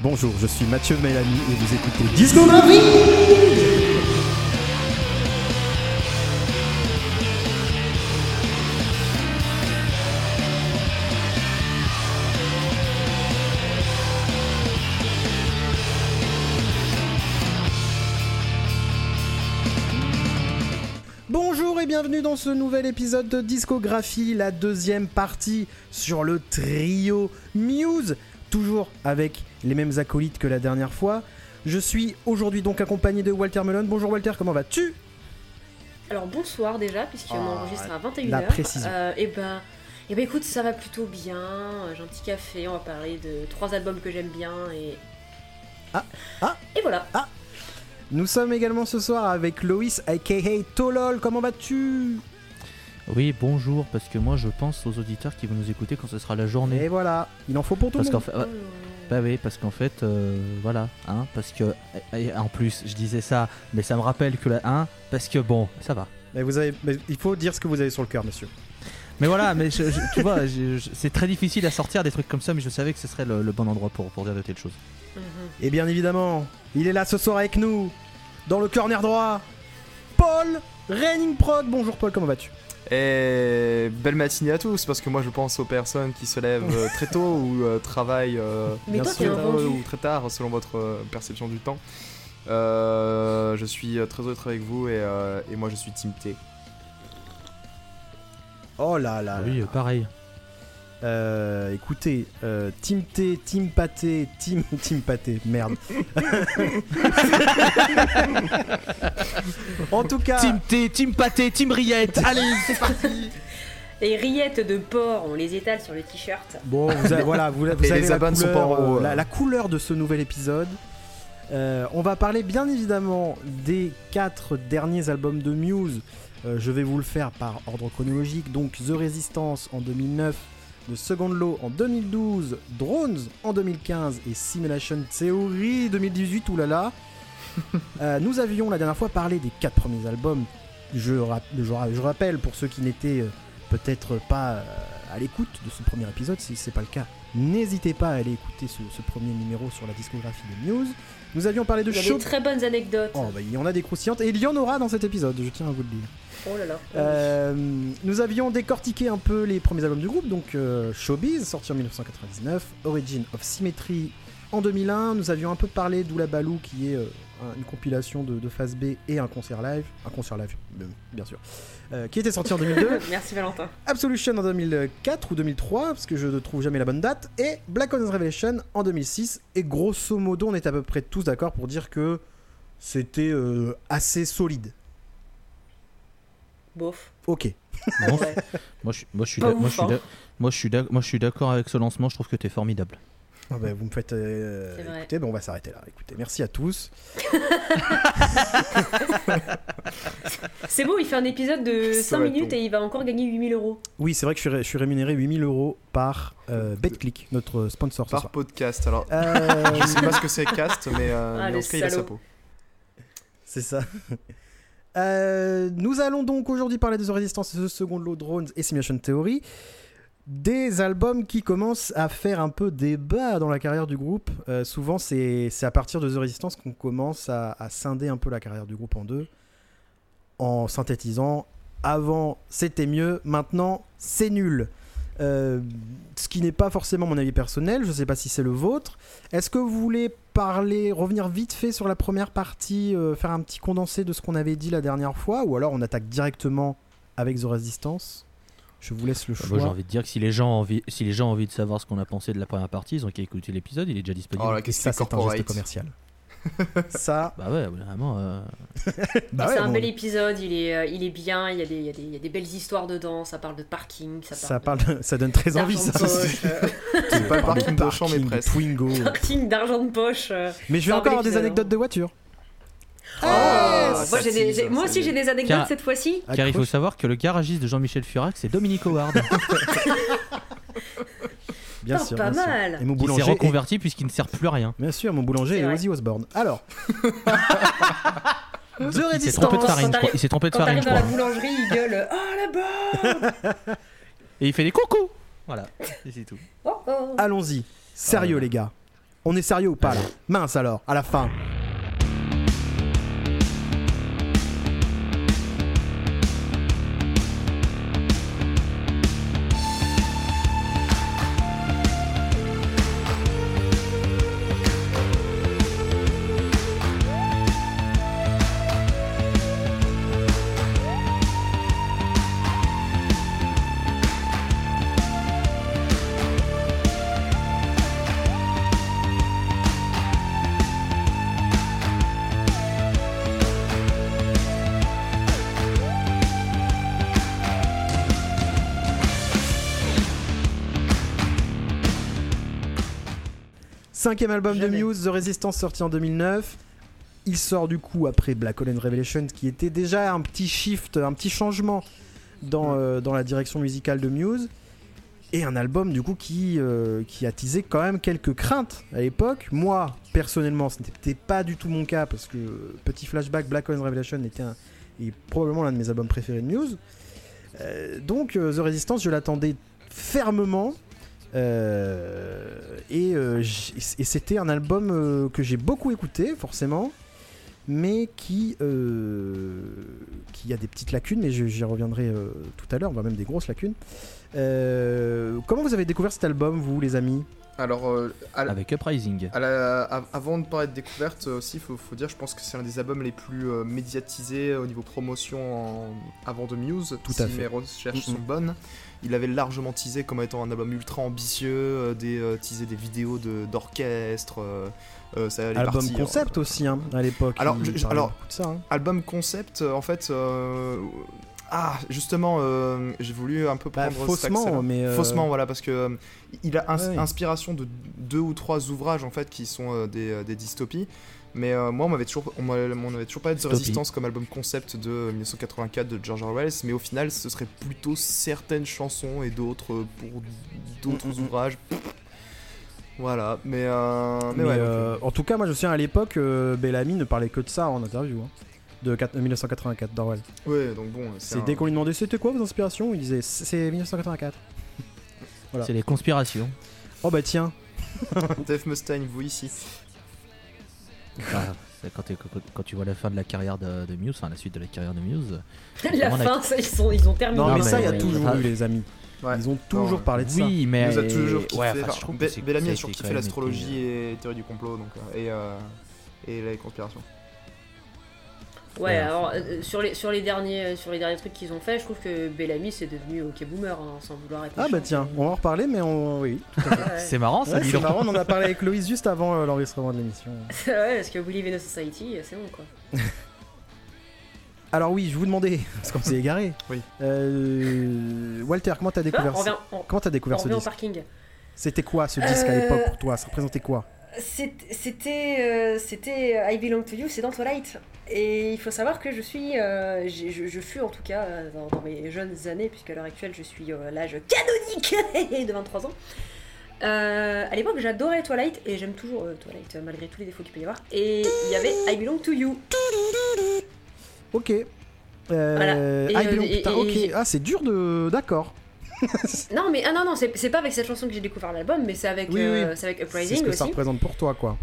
Bonjour, je suis Mathieu Mélanie et vous écoutez Discographie Bonjour et bienvenue dans ce nouvel épisode de Discographie, la deuxième partie sur le trio Muse, toujours avec les mêmes acolytes que la dernière fois. Je suis aujourd'hui donc accompagné de Walter Melon. Bonjour Walter, comment vas-tu? Alors bonsoir déjà, puisqu'on Ah, enregistre à 21h. la précision. et ben, et ben écoute, ça va plutôt bien. Euh, J'ai un petit café, on va parler de trois albums que j'aime bien et. Ah, ah. Et voilà. Nous sommes également ce soir avec Loïs aka Tolol, comment vas-tu? Oui, bonjour, parce que moi je pense aux auditeurs qui vont nous écouter quand ce sera la journée. Et voilà, il en faut pour tout le Parce monde. qu'en fait, ouais, bah oui, parce qu'en fait, euh, voilà, hein, parce que, en plus, je disais ça, mais ça me rappelle que la, hein, parce que bon, ça va. Mais vous avez, mais il faut dire ce que vous avez sur le cœur, monsieur. Mais voilà, mais je- je- tu vois, je- je- c'est très difficile à sortir des trucs comme ça, mais je savais que ce serait le, le bon endroit pour, pour dire de telles choses. Mhm. Et bien évidemment, il est là ce soir avec nous, dans le corner droit, Paul Raining Prod. Bonjour Paul, comment vas-tu? Et belle matinée à tous, parce que moi je pense aux personnes qui se lèvent euh, très tôt ou euh, travaillent euh, bien toi, sûr, ou très tard selon votre euh, perception du temps. Euh, je suis très heureux d'être avec vous et, euh, et moi je suis Team T. Oh là là. oui, là. pareil. Euh, écoutez, euh, Team T, Team Pâté, Team, team Pâté, merde. en tout cas, Team T, Team Pâté, Team Riette, allez, c'est parti Les rillettes de porc, on les étale sur le t-shirt. bon, vous avez, voilà, vous, avez les la sont pas couleur, en haut, euh, la, la couleur de ce nouvel épisode. Euh, on va parler bien évidemment des quatre derniers albums de Muse. Euh, je vais vous le faire par ordre chronologique. Donc The Resistance en 2009, The Second Law en 2012, Drones en 2015 et Simulation Theory 2018. Oulala. Euh, nous avions la dernière fois parlé des quatre premiers albums. Je, je ra- je rappelle pour ceux qui n'étaient euh, peut-être pas euh, à l'écoute de ce premier épisode, si c'est pas le cas, n'hésitez pas à aller écouter ce, ce premier numéro sur la discographie de Muse. Nous avions parlé de Il y a Show. des très bonnes anecdotes. Oh, bah, il y en a des croustillantes et il y en aura dans cet épisode, je tiens à vous le dire. Oh là là. Euh, nous avions décortiqué un peu les premiers albums du groupe, donc euh, Showbiz, sorti en 1999, Origin of Symmetry en 2001. Nous avions un peu parlé d'Oula Balou, qui est euh, un- une compilation de, de phase B et un concert live, un concert live, bien sûr, qui était sorti en 2002. Merci Valentin. Absolution en 2004 ou 2003, parce que je ne trouve jamais la bonne date, et Black Ops Revelation en 2006. Et grosso modo, on est à peu près tous d'accord pour dire que c'était assez solide. Bof. Ok. Bon, Ouais. moi, je, suis- moi, je suis Pas d'ac- moi, ouf, je suis hein. d'ac- moi, je suis d'ac- moi, je suis d'accord avec ce lancement, je trouve que t'es formidable. Ah bah, vous me faites. euh, écoutez, bah, on va s'arrêter là. Écoutez, merci à tous. C'est beau, il fait un épisode de Ça 5 va être minutes et il va encore gagner 8000 euros. Oui, c'est vrai que je suis, ré- je suis rémunéré 8000 euros par euh, BetClick, notre sponsor ce Par soir. podcast, alors Euh, je sais pas ce que c'est cast, mais, euh, Ah, mais le en tout cas il a sa salaud. peau. C'est ça. Euh, nous allons donc aujourd'hui parler de The Resistance, The Second Law Drones et Simulation Theory. Des albums qui commencent à faire un peu débat dans la carrière du groupe. Euh, souvent, c'est à partir de The Resistance qu'on commence à scinder un peu la carrière du groupe en deux. En synthétisant, avant c'était mieux, maintenant c'est nul. Euh, ce qui n'est pas forcément mon avis personnel, je ne sais pas si c'est le vôtre. Est-ce que vous voulez parler, revenir vite fait sur la première partie, euh, faire un petit condensé de ce qu'on avait dit la dernière fois, ou alors on attaque directement avec The Resistance? Je vous laisse le Bah, choix. j'ai envie de dire que si les, gens ont envie, si les gens ont envie de savoir ce qu'on a pensé de la première partie, ils ont qu'à écouter l'épisode, il est déjà disponible. Oh là, qu'est-ce ça, que c'est c'est un geste corporate commercial. ça, Bah ouais, vraiment. euh, bah c'est ouais, un bon, bel épisode, il est, euh, il est bien, il y, a des, il, y a des, il y a des belles histoires dedans, ça parle de parking, ça ça, parle ça donne très envie, ça. euh, C'est pas le parking de champ, mais presque. Twingo. parking d'argent de poche. euh. Mais je vais encore avoir des anecdotes de voiture. Oh, Ah, moi, des- moi aussi j'ai des anecdotes Car- cette fois-ci. Car il faut savoir que le garagiste de Jean-Michel Furax, c'est Dominique Howard, Bien sûr. pas bien sûr. mal. Et mon s'est boulanger. est- reconverti puisqu'il ne sert plus à rien. Bien sûr, mon boulanger est vrai. Ozzy Osbourne. Alors. The Il s'est trompé de Quand farine, je crois. t'arrives- Il s'est trompé de Quand farine, je dans la crois. boulangerie, il gueule Oh là-bas Et il fait des coucous Voilà, et c'est tout. oh, oh. Allons-y. Sérieux, Ah, les gars. On est sérieux ou pas là? Mince alors, à la fin. Cinquième album Jamais. de Muse, The Resistance, sorti en 2009. Il sort du coup après Black Hole and Revelation, qui était déjà un petit shift, un petit changement dans, euh, dans la direction musicale de Muse. Et un album du coup qui, euh, qui attisait quand même quelques craintes à l'époque. Moi, personnellement, ce n'était pas du tout mon cas, parce que euh, petit flashback, Black Hole and Revelation était un, est probablement l'un de mes albums préférés de Muse. Euh, donc The Resistance, je l'attendais fermement. Euh, et euh, et c'était un album euh, que j'ai beaucoup écouté, forcément, mais qui, euh, qui a des petites lacunes, mais j'y reviendrai euh, tout à l'heure, voire même des grosses lacunes. Euh, comment vous avez découvert cet album, vous, les amis? Alors, euh, à, Avec Uprising. à la- à- avant de parler de découverte aussi, faut, faut dire, je pense que c'est un des albums les plus euh, médiatisés au niveau promotion en- avant de Muse. Tout si à fait. mes recherches Mm, mm. sont bonnes. Il avait largement teasé comme étant un album ultra ambitieux, euh, des, euh, teasé des vidéos d'orchestre. euh, euh, ça Album partir. concept aussi, hein, à l'époque. Alors, je- ça. hein. Album concept, en fait. euh, Ah, justement, j'ai voulu un peu Bah, prendre faussement, mais. Faussement, voilà, parce que il a ins- Ouais, ouais. inspiration de deux ou trois ouvrages en fait qui sont des, des dystopies. Mais euh, moi, on m'avait toujours, on m'avait toujours parlé de. Resistance comme album concept de 1984 de George Orwell, mais au final, ce serait plutôt certaines chansons et d'autres euh, pour d'autres Mm, ouvrages. Voilà, mais, euh, mais, Mais, ouais. donc, euh, en tout cas, moi je me souviens à l'époque, euh, Bellamy ne parlait que de ça en interview. hein, de quat- 1984 d'Orwell. euh, ouais, donc bon, C'est un- dès qu'on lui demandait c'était quoi vos inspirations, il disait c'est 1984. Voilà. C'est les conspirations. Oh bah tiens, Dave Mustaine, vous ici. Quand, tu- quand- quand tu vois la fin de la carrière de, de Muse, enfin la suite de la carrière de Muse. La a- fin, ça, ils, sont, ils ont terminé. non, Non, mais, mais ça il y a toujours eu les amis. Ouais. Ils ont toujours parlé de ça. Oui, mais. Nous a toujours kiffé. Ouais, enfin, Bellamy a toujours kiffé l'astrologie été- et théorie du complot donc, euh, et, euh, et les conspirations. Ouais, alors enfin, euh, sur, les, sur, les derniers, euh, sur les derniers trucs qu'ils ont fait, je trouve que Bellamy c'est devenu OK Boomer hein, sans vouloir être. Ah bah tiens, on va en reparler, mais on... oui. Ouais, C'est marrant ça, Ouais, c'est marrant, on en a parlé avec Loïs juste avant euh, l'enregistrement de l'émission. ouais, parce que We Live in a Society, euh, c'est bon quoi. Alors oui, je vous demandais, parce qu'on s'est égaré. Oui. Euh, Walter, comment t'as Ah, découvert on revient, on, Comment t'as on découvert ce revient au disque parking. C'était quoi ce disque à Euh, l'époque pour toi? Ça représentait quoi? C'était euh, c'était I Belong to You, c'est dans Twilight. Et il faut savoir que je suis, euh, je, je fus en tout cas euh, dans, dans mes jeunes années, puisque à l'heure actuelle je suis euh, à l'âge canonique de 23 ans. Euh, à l'époque j'adorais Twilight et j'aime toujours euh, Twilight euh, malgré tous les défauts qu'il peut y avoir. Et il y avait I Belong to You. Ok. Euh, Voilà. Et, ah, euh, Belong- et- putain, et- ok. et- Ah, c'est dur de. D'accord. Non mais ah non non c'est c'est pas avec cette chanson que j'ai découvert l'album, mais c'est avec Oui, euh, oui. c'est avec C'est Uprising ce que aussi. ça représente pour toi, quoi.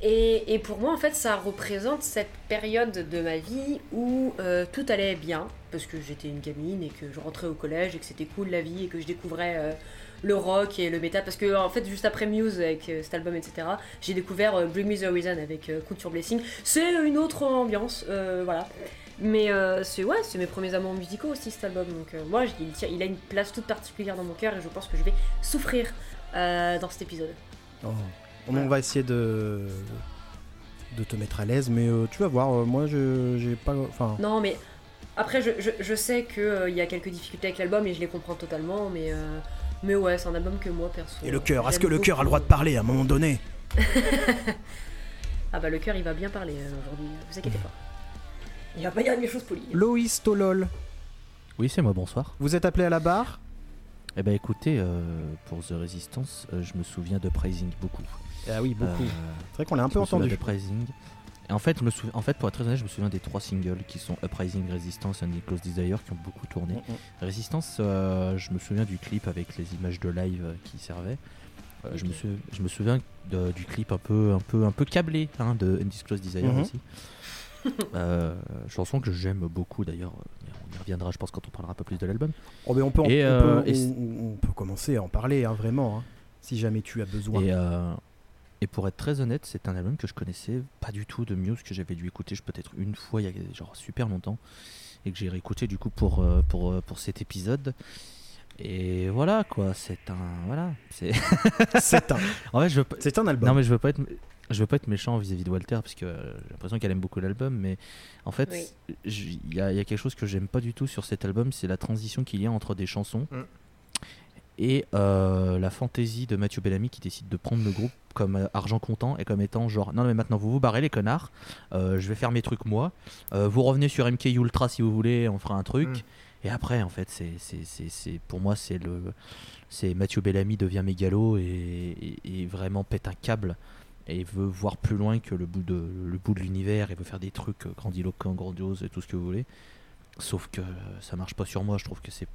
Et, et pour moi, en fait, ça représente cette période de ma vie où euh, tout allait bien, parce que j'étais une gamine et que je rentrais au collège et que c'était cool la vie et que je découvrais euh, le rock et le métal. Parce que, en fait, juste après Muse avec euh, cet album, etc., j'ai découvert Bring Me the Horizon avec Couture Blessing. C'est une autre ambiance, voilà. Mais euh, c'est ouais, c'est mes premiers amours musicaux aussi cet album. Donc euh, moi, il, il a une place toute particulière dans mon cœur et je pense que je vais souffrir euh, dans cet épisode. Oh. On va essayer de de te mettre à l'aise, mais tu vas voir. moi, je j'ai pas. Enfin. Non, mais après, je, je, je sais qu'il y a quelques difficultés avec l'album et je les comprends totalement, mais, mais ouais, c'est un album que moi, perso. Et le cœur. Est-ce que le cœur a le droit de parler à un moment donné? Ah bah, le cœur, il va bien parler aujourd'hui, vous inquiétez pas. Il va pas dire des choses polies. Loïs Tolol, Oui, c'est moi, bonsoir. vous êtes appelé à la barre? Eh ben écoutez, euh, pour The Resistance, euh, je me souviens de Praising beaucoup. Ah oui, beaucoup. Euh, C'est vrai qu'on l'a un je peu me souviens entendu. de. Et en fait, je me souviens- en fait, pour être très honnête, je me souviens des trois singles qui sont Uprising, Resistance et Close Desire qui ont beaucoup tourné. Mm, mm. Resistance, euh, je me souviens du clip avec les images de live euh, qui servaient. Euh, je, me sou- je me souviens de- du clip un peu, un peu, un peu câblé hein, de Undisclosed Desire Mhm. aussi. Euh, chanson que j'aime beaucoup d'ailleurs. On y reviendra, je pense, quand on parlera un peu plus de l'album. Oh, mais on, peut, en- Et, on, euh, peut, on- on peut commencer à en parler, hein, vraiment, hein, si jamais tu as besoin. Et, euh, et pour être très honnête, c'est un album que je connaissais pas du tout de Muse, que j'avais dû écouter je- peut-être une fois il y a genre super longtemps, et que j'ai réécouté du coup pour, pour, pour cet épisode. Et voilà quoi, c'est un. Voilà. c'est C'est un, en fait, je veux pas- c'est un album. Non, mais je veux pas être. Je veux pas être méchant vis-à-vis de Walter parce que euh, j'ai l'impression qu'elle aime beaucoup l'album, mais en fait, Oui. il y, a il y a quelque chose que j'aime pas du tout sur cet album, c'est la transition qu'il y a entre des chansons Mm. et euh, la fantaisie de Mathieu Bellamy qui décide de prendre le groupe comme euh, argent comptant et comme étant genre non mais maintenant vous vous barrez les connards, euh, je vais faire mes trucs moi, Euh, vous revenez sur MK Ultra si vous voulez, on fera un truc. Mm. Et après, en fait, c'est, c'est, c'est, c'est- pour moi, c'est le, c'est Mathieu Bellamy devient mégalo et, et- et vraiment pète un câble et veut voir plus loin que le bout de, le bout de l'univers et veut faire des trucs euh, grandiloquents, grandioses et tout ce que vous voulez. Sauf que ça marche pas sur moi. Je trouve que c'est,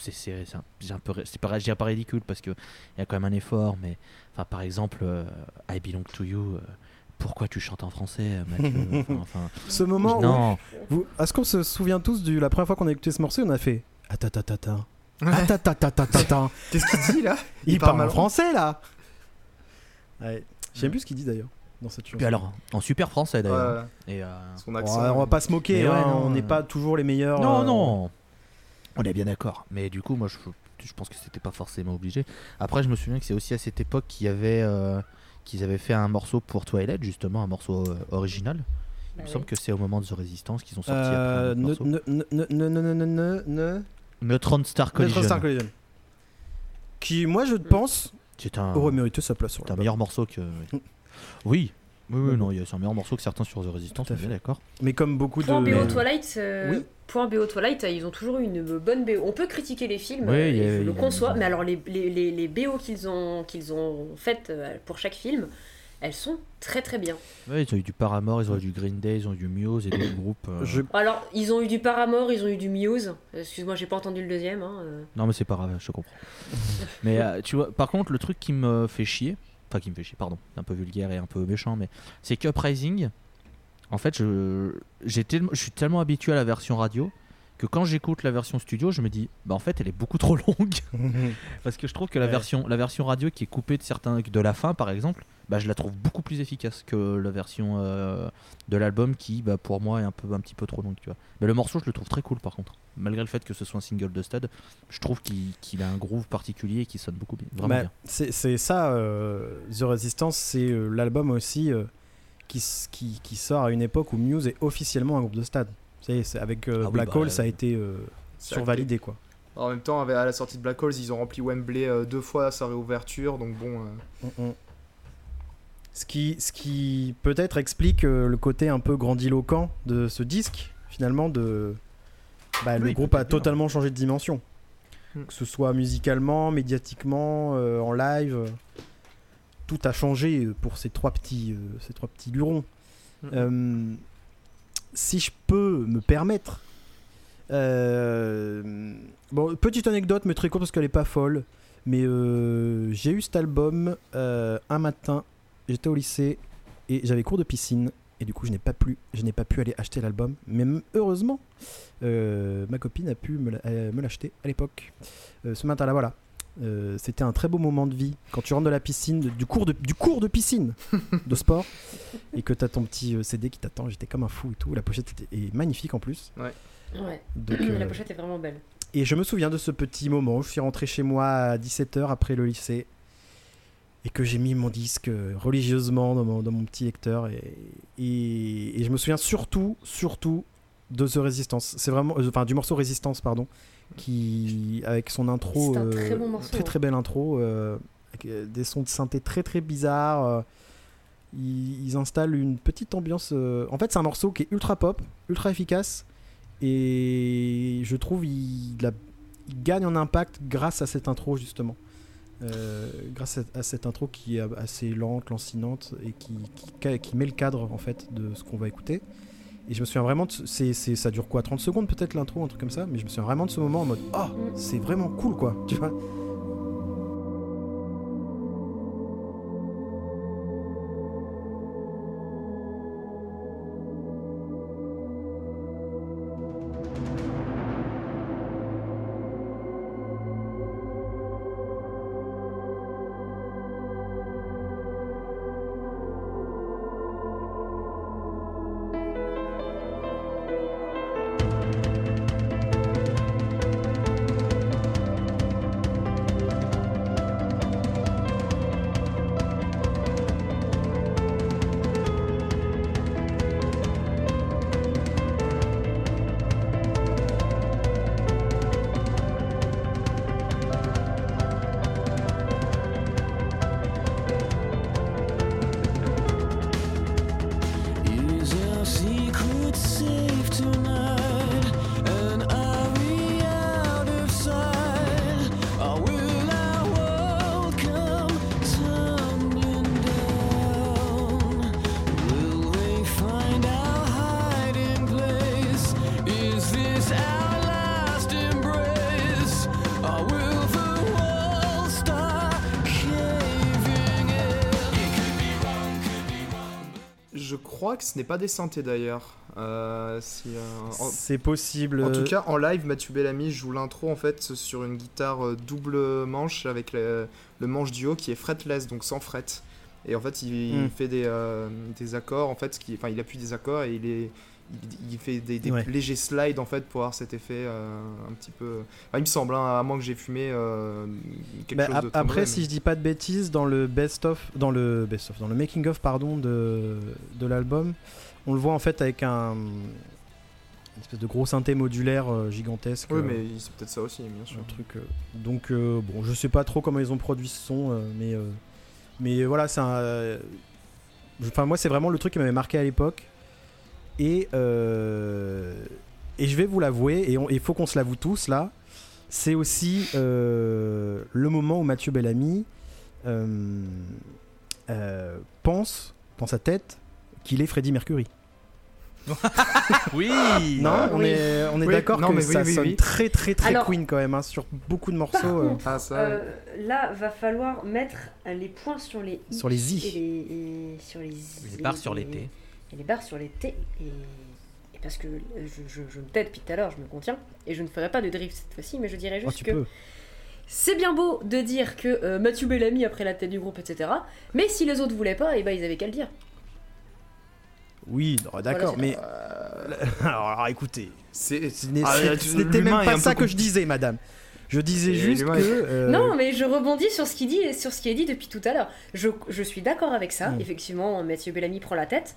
c'est, c'est, un, peu, c'est pas, ridicule parce que il y a quand même un effort. Mais enfin, par exemple, euh, I Belong to You. euh, pourquoi tu chantes en français, Mathieu? Enfin, enfin, Ce moment où non, Vous- Est-ce qu'on se souvient tous de la première fois qu'on a écouté ce morceau On a fait Atatatata. Atatatata. Qu'est-ce qu'il dit là? Il, Il parle parle en mal. français là ouais. J'aime plus ce qu'il dit d'ailleurs. Dans cette Puis alors, en super français d'ailleurs. Euh, on, va pas se moquer, hein, on n'est euh. pas toujours les meilleurs. Non, euh, non. On est bien d'accord. Mais du coup, moi, je, pense que c'était pas forcément obligé. Après, je me souviens que c'est aussi à cette époque qu'il y qu'ils avaient fait un morceau pour Twilight, justement, un morceau original. Il me semble que c'est au moment de The Resistance qu'ils ont sorti euh, après. Ne, ne, ne, ne, Neutron Star Neutron Star Collision. Qui, moi, je pense, c'est un, aurait mérité sa place sur c'est un meilleur morceau que. Mm. Oui. Oui, oui, Mm. non, a- c'est un meilleur morceau que certains sur The Resistance, Tout à on est d'accord. Mais comme beaucoup Point de. BO Mais- Twilight, euh, Oui. point BO Twilight, ils ont toujours eu une bonne BO. On peut critiquer les films, Oui, euh, a- je le a- conçois, mais alors les, les, les, les BO qu'ils ont, qu'ils ont faites euh, pour chaque film, elles sont très très bien. Ouais, ils ont eu du Paramore, ils ont eu du Green Day, ils ont eu du Muse et d'autres groupes. euh, Je- Alors, ils ont eu du Paramore, ils ont eu du Muse. Excuse-moi, j'ai pas entendu le deuxième. hein, euh. Non, mais c'est pas grave, je te comprends. mais euh, tu vois, par contre, le truc qui me fait chier, enfin qui me fait chier, pardon, un peu vulgaire et un peu méchant, mais c'est qu'Uprising, en fait, je, j'ai tellement- je suis tellement habitué à la version radio que quand j'écoute la version studio, je me dis, bah en fait, elle est beaucoup trop longue. Parce que je trouve que la, Ouais. version, la version radio qui est coupée de, certains, de la fin, par exemple, bah, je la trouve beaucoup plus efficace que la version euh, de l'album qui, bah, pour moi, est un, peu, un petit peu trop longue. Tu vois. Mais le morceau, je le trouve très cool par contre. Malgré le fait que ce soit un single de stade, je trouve qu'il a un groove particulier et qui sonne beaucoup bien. Vraiment Bah, bien. c'est ça, euh, The Resistance, c'est euh, l'album aussi qui, s- qui, qui sort à une époque où Muse est officiellement un groupe de stade. C'est- avec euh, Ah oui, Black bah, Hole, ça a euh, été euh, survalidé quoi. En même temps, à la sortie de Black Holes, ils ont rempli Wembley deux fois à sa réouverture, donc bon. Mm, mm. Ce qui, ce qui peut-être explique le côté un peu grandiloquent de ce disque, finalement, de. Bah, le groupe a bien. totalement changé de dimension. Mm. Que ce soit musicalement, médiatiquement, euh, en live. euh, tout a changé pour ces trois petits, euh, ces trois petits lurons. Mm. Si je peux me permettre. euh, bon, petite anecdote, mais très courte parce qu'elle est pas folle. Mais euh, j'ai eu cet album euh, un matin. J'étais au lycée et j'avais cours de piscine. Et du coup, je n'ai pas, pu, je n'ai pas pu aller acheter l'album. Mais heureusement, euh, ma copine a pu me l'a- me l'acheter à l'époque. Ce matin-là, voilà. Euh, C'était un très beau moment de vie quand tu rentres de la piscine, de- du, cours de, du cours de piscine de sport, et que tu as ton petit euh, CD qui t'attend. J'étais comme un fou et tout. La pochette était, est magnifique en plus. Ouais. Donc, La euh, pochette est vraiment belle. et je me souviens de ce petit moment où je suis rentré chez moi à 17h après le lycée et que j'ai mis mon disque religieusement dans mon, dans mon petit lecteur. Et, et- et je me souviens surtout, surtout de The Resistance. C'est vraiment, euh, enfin du morceau Résistance, pardon, qui avec son intro, euh, très bon morceau, très très belle intro, euh, avec euh, des sons de synthé très très bizarres. ils, ils installent une petite ambiance. En fait, c'est un morceau qui est ultra pop, ultra efficace, et je trouve il, a- il gagne en impact grâce à cette intro justement. Euh, grâce à, à cette intro qui est assez lente, lancinante et qui, qui, qui met le cadre en fait de ce qu'on va écouter. Et je me souviens vraiment, de ce- ça dure quoi 30 secondes peut-être l'intro, un truc comme ça, mais je me souviens vraiment de ce moment en mode Oh, c'est vraiment cool quoi, tu vois. Crois que ce n'est pas des synthés d'ailleurs. Euh, si, euh, C'est possible. en tout cas, en live, Mathieu Bellamy joue l'intro en fait sur une guitare euh, double manche avec le, le manche du haut qui est fretless, donc sans fret. Et en fait, il, il Hmm. fait des, euh, des accords, en fait, qui, enfin, il appuie des accords et il est il, il fait des, des Ouais. légers slides en fait pour avoir cet effet euh, un petit peu. Enfin, il me semble, hein, à moins que j'ai fumé euh, quelque bah, chose de après, si je dis pas de bêtises, dans le best of, dans le best of, dans le making of pardon de, de l'album, on le voit en fait avec un une espèce de gros synthé modulaire euh, gigantesque. Oui, euh, mais c'est peut-être ça aussi, bien sûr. un truc. donc bon, je sais pas trop comment ils ont produit ce son, mais mais voilà, c'est un. Enfin, moi, c'est vraiment le truc qui m'avait marqué à l'époque. Et euh, et je vais vous l'avouer, et il faut qu'on se l'avoue tous là. C'est aussi euh, le moment où Mathieu Bellamy euh, euh, pense dans sa tête qu'il est Freddie Mercury. Oui Non, on oui. est, on est Oui, d'accord non, que mais ça oui, sonne oui. très très très Alors- Queen quand même hein, sur beaucoup de Par morceaux. euh. contre, Ah, ça, euh, là, va falloir mettre les points sur les i. Sur les i. Et les, et sur les i. Les barres sur les T. Et les barres sur les T. Et, et parce que euh, je, je, je me tais depuis tout à l'heure, je me contiens. Et je ne ferai pas de drift cette fois-ci, mais je dirais Oh, juste que peux. c'est bien beau de dire que euh, Mathieu Bellamy a pris la tête du groupe, etc. Mais si les autres voulaient pas, et ben ils avaient qu'à le dire. Oui, d'accord, mais Euh, alors, alors, écoutez, c'est ce Ah, n'était même pas ça que je disais, madame. Je disais juste que. euh, Non, mais je rebondis sur ce qu'il dit et sur ce qui est dit depuis tout à l'heure. Je, je suis d'accord avec ça. Mm. Effectivement, Mathieu Bellamy prend la tête.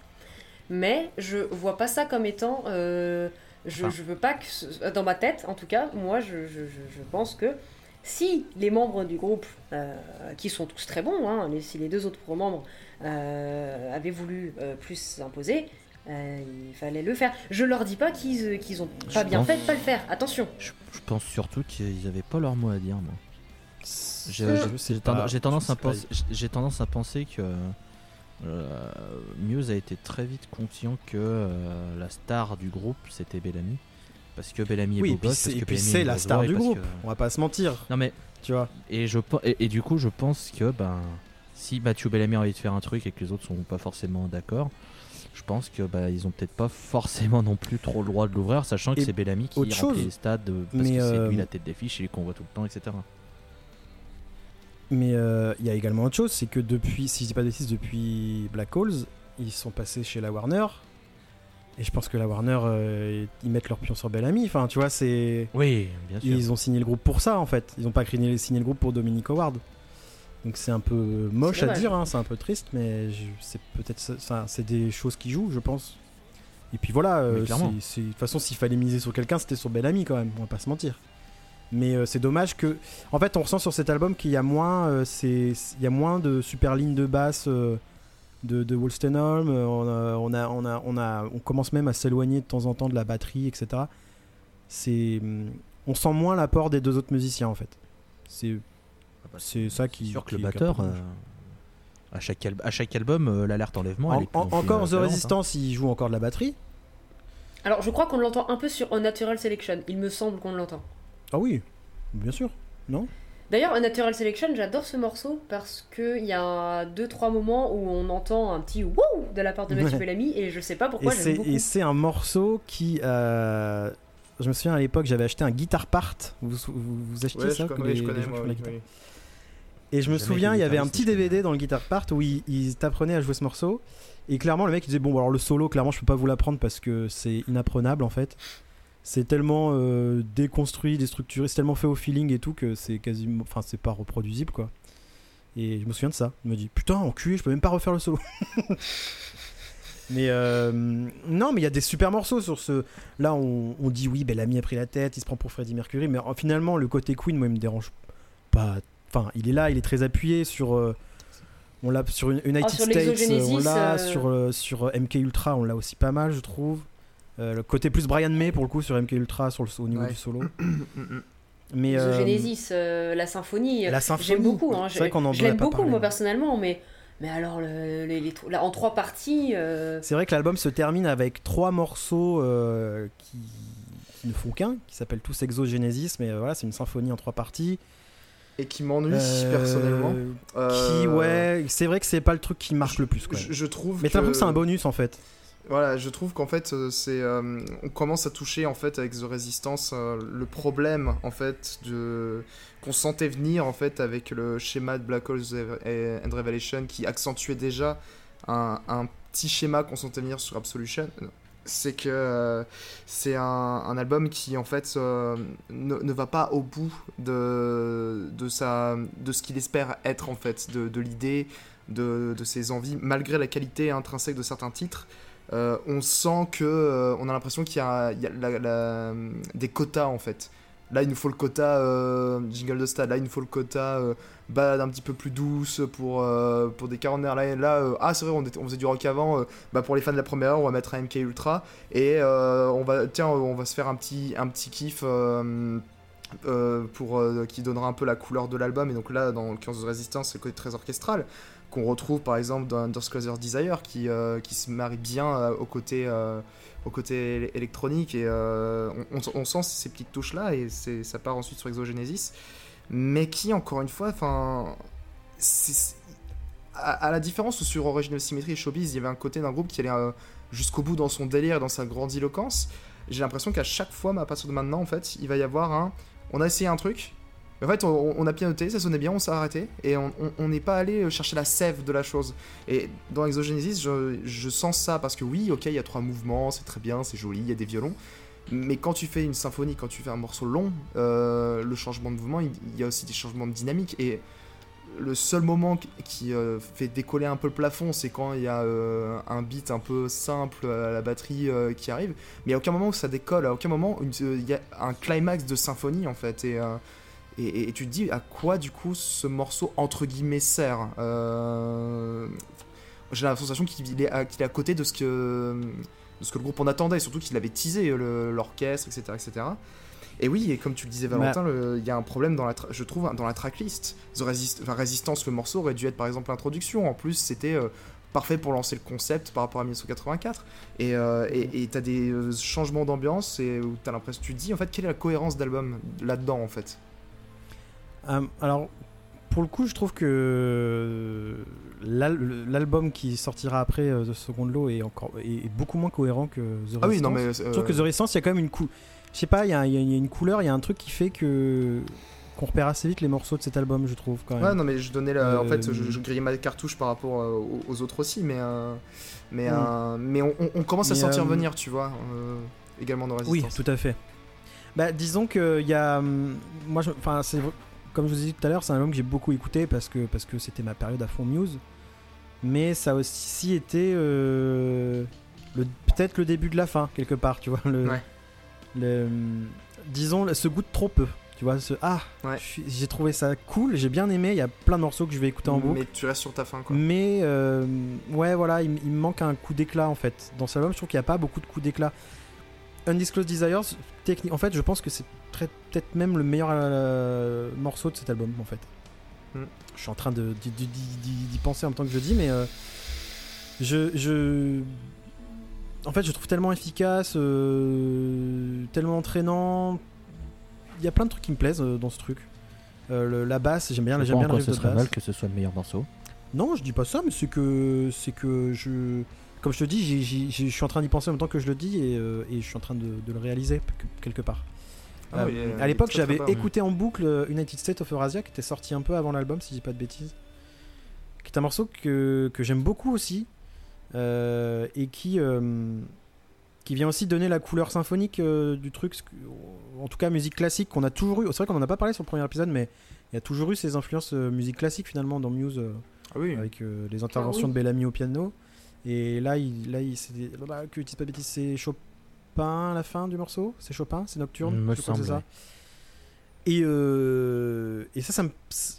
Mais je vois pas ça comme étant. euh, je, Enfin. je veux pas que. ce- Dans ma tête, en tout cas, moi, je, je, je- je pense que si les membres du groupe, euh, qui sont tous très bons, hein, les- si les deux autres membres euh, avaient voulu euh, plus s'imposer, euh, il fallait le faire. Je leur dis pas qu'ils qu'ils ont pas Je bien pense- fait de pas le faire. Attention. Je, je pense surtout qu'ils avaient pas leur mot à dire, moi. Tendance, à penser, j'ai tendance à penser que euh, Muse a été très vite conscient que euh, la star du groupe c'était Bellamy. Parce que Bellamy est Oui, beau et puis gosse, c'est parce et que puis Bellamy c'est est la star du groupe. que- On va pas se mentir, Non mais tu vois. et je et, et du coup je pense que ben si Mathieu Bellamy a envie de faire un truc et que les autres sont pas forcément d'accord, je pense que bah ils ont peut-être pas forcément non plus trop le droit de l'ouvrir, sachant que c'est Bellamy qui remplit chose, les stades euh, parce mais, que c'est lui euh, la tête des fiches et qu'on voit tout le temps, etc. Mais euh, il y a également autre chose, c'est que depuis, si je dis pas de bêtises, depuis Black Holes, ils sont passés chez la Warner. Et je pense que la Warner, euh, ils mettent leur pion sur Bellamy. Enfin, tu vois, c'est. Oui, bien sûr. Ils ont signé le groupe pour ça en fait. Ils ont pas signé, signé le groupe pour Dominic Howard. Donc c'est un peu moche à dire, hein, c'est un peu triste, mais je- c'est peut-être ça, ça- c'est des choses qui jouent, je pense. Et puis voilà, euh, de toute façon, s'il fallait miser sur quelqu'un, c'était sur Bellamy quand même, on va pas se mentir. Mais euh, c'est dommage que. En fait, on ressent sur cet album qu'il y a moins, euh, c'est- il y a moins de super lignes de basse euh, de, de Wolstenholme. euh, On, a, on, a, on, a, on, a- on commence même à s'éloigner de temps en temps de la batterie, etc. C'est, on sent moins l'apport des deux autres musiciens en fait. C'est, c'est ça qui. C'est sûr que qui- le qui est un batteur, euh, à, chaque, al- à chaque album, euh, l'alerte enlèvement, elle En- est en- encore The hein. Resistance, il joue encore de la batterie. Alors, je crois qu'on l'entend un peu sur Unnatural Selection. Il me semble qu'on l'entend. Ah oui, bien sûr. Non? D'ailleurs, Unnatural Selection, j'adore ce morceau parce qu'il y a deux trois moments où on entend un petit wouh de la part de Mathieu Ouais. Bellamy et je sais pas pourquoi c'est, j'aime beaucoup. et c'est un morceau qui. euh, je me souviens à l'époque, j'avais acheté un guitar part. Vous, vous, vous achetiez Ouais, ça je, que connais, les- je connais, moi, oui, oui? Et je me souviens, il y avait un petit. DVD dans le Guitar Part où il, il t'apprenait à jouer ce morceau. Et clairement, le mec il disait Bon, alors le solo, clairement, je peux pas vous l'apprendre parce que c'est inapprenable en fait. C'est tellement euh, déconstruit, déstructuré, c'est tellement fait au feeling et tout que c'est quasiment. Enfin, c'est pas reproduisible quoi. Et je me souviens de ça. Je me dis Putain, enculé, je peux même pas refaire le solo. mais euh, non, mais il y a des super morceaux sur ce. Là, on, on dit oui, Bellamy a pris la tête, il se prend pour Freddie Mercury, mais euh, finalement, le côté Queen, moi, il me dérange pas. Enfin, il est là, il est très appuyé sur. euh, on l'a sur une United sur States, euh, on l'a sur, sur MK Ultra, on l'a aussi pas mal, je trouve. Euh, le côté plus Brian May pour le coup sur MK Ultra sur le, au niveau Ouais. du solo. Mais The euh, Genesis, euh, la symphonie. la symphonie, J'aime beaucoup. Hein, c'est vrai qu'on en je l'aime beaucoup, parlé. moi, personnellement, mais, mais alors, le- les, les- là, en trois parties. euh, C'est vrai que l'album se termine avec trois morceaux euh, qui, qui ne font qu'un, qui s'appellent tous Exogenesis, mais euh, voilà, c'est une symphonie en trois parties. et qui m'ennuie Euh, personnellement. Qui, Euh, ouais, c'est vrai que c'est pas le truc qui marche le plus. Quoi. Je, je trouve. Mais t'as l'impression que c'est un bonus en fait. Voilà, je trouve qu'en fait, euh, c'est, euh, on commence à toucher en fait avec The Resistance euh, le problème en fait de qu'on sentait venir en fait avec le schéma de Black Holes and Revelation qui accentuait déjà un, petit schéma qu'on sentait venir sur Absolution. C'est que c'est un, album qui en fait ne, ne va pas au bout de, de, sa, de ce qu'il espère être en fait, de, de l'idée, de, de ses envies, malgré la qualité intrinsèque de certains titres. Euh, on sent que euh, on a l'impression qu'il y a, la- des quotas en fait. Là, il nous faut le quota euh, jingle de stade. Là, il nous faut le quota euh, balade un petit peu plus douce pour, euh, pour des quarantenaires. Là, là euh, ah, c'est vrai, on, on faisait du rock avant. euh, bah, pour les fans de la première heure, on va mettre un MK Ultra. Et euh, on va, tiens, on va se faire un petit, un petit kiff euh, euh, pour, euh, qui donnera un peu la couleur de l'album. Et donc là, dans le 15 de Résistance, c'est le côté très orchestral qu'on retrouve par exemple dans Underscloser Desire qui, euh, qui se marie bien euh, au côté euh, au côté éle- électronique et on, sent ces petites touches là et ça part ensuite sur Exogenesis. Mais qui encore une fois enfin à, la différence sur Original Symmetry et Showbiz il y avait un côté d'un groupe qui allait jusqu'au bout dans son délire dans sa grandiloquence. J'ai l'impression qu'à chaque fois à partir de maintenant en fait il va y avoir un on a essayé un truc mais en fait, on, a pianoté, ça sonnait bien, on s'est arrêté, et on n'est pas allé chercher la sève de la chose. Et dans Exogenesis, je, sens ça, parce que oui, ok, il y a trois mouvements, c'est très bien, c'est joli, il y a des violons, mais quand tu fais une symphonie, quand tu fais un morceau long, euh, le changement de mouvement, il, y a aussi des changements de dynamique, et le seul moment qui- euh, fait décoller un peu le plafond, c'est quand il y a euh, un beat un peu simple à la batterie euh, qui arrive, mais à aucun moment où ça décolle, à aucun moment il y a un climax de symphonie en fait, et... euh, et, et- et tu te dis à quoi du coup ce morceau entre guillemets sert Euh, J'ai la sensation qu'il est, à- qu'il est à côté de ce que, de ce que le groupe en attendait, surtout qu'il avait teasé le- l'orchestre, etc., etc. Et oui, et comme tu le disais Valentin, le- il y a un problème dans la, je trouve, dans la tracklist. The Resist- enfin, Resistance, le morceau aurait dû être par exemple l'introduction. En plus, c'était euh, parfait pour lancer le concept par rapport à 1984. Et euh, et- et t'as des euh, changements d'ambiance et où t'as l'impression, tu te dis en fait quelle est la cohérence d'album là-dedans en fait? Euh, alors, pour le coup, je trouve que l'al- l'album qui sortira après euh, The Second Law est, encore, est, est beaucoup moins cohérent que The Ah oui, non Resistance. mais Je trouve que euh, The Resistance, il y a quand même une cou... Je sais pas, il y, a, il y une couleur, il y a un truc qui fait que qu'on repère assez vite les morceaux de cet album, je trouve quand même. Ouais, non, mais je donnais la... En fait, Euh, je, je grillais ma cartouche par rapport euh, aux, aux autres aussi, mais. euh, Mais, euh, mais on, on- on commence à Mais, sentir euh, venir, tu vois, euh, également dans Oui, Resistance. tout à fait. Bah, disons que il y a, hum, moi, enfin, c'est comme je vous ai dit tout à l'heure, c'est un album que j'ai beaucoup écouté parce que parce que c'était ma période à fond Muse. Mais ça a aussi été euh, le peut-être le début de la fin quelque part, tu vois. Le, Ouais. le- disons ce goût de trop peu. Tu vois, ce ah, Ouais. j'ai trouvé ça cool, j'ai bien aimé. Il y a plein de morceaux que je vais écouter en boucle. Mais tu restes sur ta fin, quoi. Mais euh, ouais, voilà, il me manque un coup d'éclat en fait. Dans cet album, je trouve qu'il n'y a pas beaucoup de coups d'éclat. Undisclosed Desires, technique, en fait, je pense que c'est peut-être même le meilleur euh, morceau de cet album en fait. Mm. Je suis en train de- d'y penser en même temps que je dis, mais euh, je, je. En fait, je trouve tellement efficace, euh, tellement entraînant. Il y a plein de trucs qui me plaisent euh, dans ce truc. Euh, le- la basse, j'aime bien, j'aime pas bien en le riff ce de serait basse. mal que ce soit le meilleur morceau. Non, je dis pas ça, mais c'est que c'est que je comme je te dis, je suis en train d'y penser en même temps que je le dis et, euh, et je suis en train de, de le réaliser que- quelque part. Ah Euh, oui, est à l'époque, j'avais écouté en boucle euh, United States of Eurasia qui était sorti un peu avant l'album, si je dis pas de bêtises. Qui est un morceau que, que j'aime beaucoup aussi euh, et qui euh, qui vient aussi donner la couleur symphonique euh, du truc, en tout cas musique classique qu'on a toujours eu. C'est vrai qu'on en a pas parlé sur le premier épisode, mais il y a toujours eu ces influences euh, musique classique finalement dans Muse. euh, Ah oui. avec euh, les interventions Ah oui. de Bellamy au piano. Et là, il, là, il, c'est, bah, que je dise pas de bêtises, c'est Chopin à la fin du morceau? C'est Chopin? C'est Nocturne? Me Je crois que ça. Et, euh, et ça, ça me,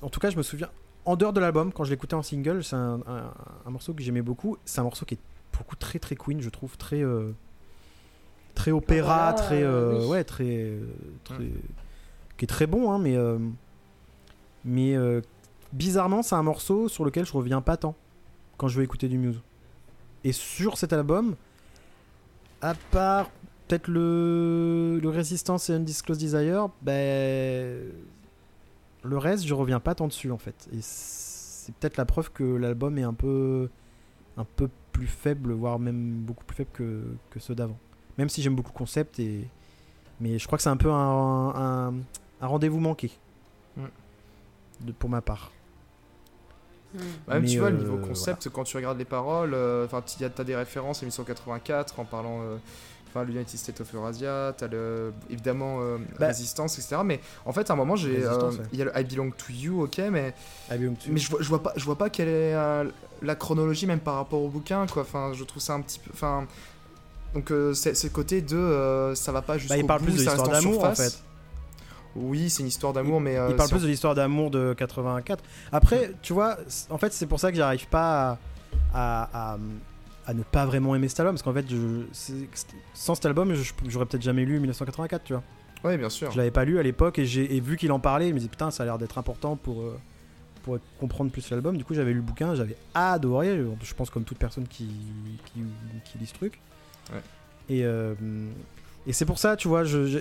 en tout cas, je me souviens, en dehors de l'album, quand je l'écoutais en single, c'est un, un- un morceau que j'aimais beaucoup. C'est un morceau qui est pour le coup très très Queen, je trouve, très euh, très opéra, très euh, oui. ouais, très, très qui est très bon, hein, mais euh, mais euh, bizarrement, c'est un morceau sur lequel je reviens pas tant quand je veux écouter du Muse. Et sur cet album, à part peut-être le, le Resistance et Undisclosed Desire, ben le reste, je reviens pas tant dessus en fait. Et c'est peut-être la preuve que l'album est un peu, un peu plus faible, voire même beaucoup plus faible que, que ceux d'avant. Même si j'aime beaucoup le concept, et... mais je crois que c'est un peu un, un, un rendez-vous manqué. Mm. De, pour ma part. Même Mais, tu vois, euh, le niveau concept, quand tu regardes les paroles, euh, enfin, tu as des références à 1984 en parlant. euh, Enfin, l'United States of Eurasia, t'as le, évidemment euh, Bah. Résistance, etc. Mais en fait, à un moment, j'ai, euh, ouais. il y a le I Belong to You, ok, mais, mais je, vois, je vois pas, je vois pas quelle est euh, la chronologie même par rapport au bouquin, quoi. Enfin, je trouve ça un petit peu, enfin, donc euh, c'est, le côté de, euh, ça va pas jusqu'au Bah, il parle bout, plus de l'histoire d'amour en fait. Oui, c'est une histoire d'amour, mais euh, il parle plus de l'histoire d'amour de 84. Après, tu vois, en fait, c'est pour ça que j'arrive pas à, à, à- à ne pas vraiment aimer cet album. Parce qu'en fait, je, sans cet album, j'aurais peut-être jamais lu 1984, tu vois. Ouais, bien sûr. Je l'avais pas lu à l'époque et, j'ai- vu qu'il en parlait, je me disais putain, ça a l'air d'être important pour, euh, pour comprendre plus l'album. Du coup, j'avais lu le bouquin, j'avais adoré. Je pense comme toute personne qui, qui, qui lit ce truc. Ouais. Et, euh, et c'est pour ça, tu vois, je, je,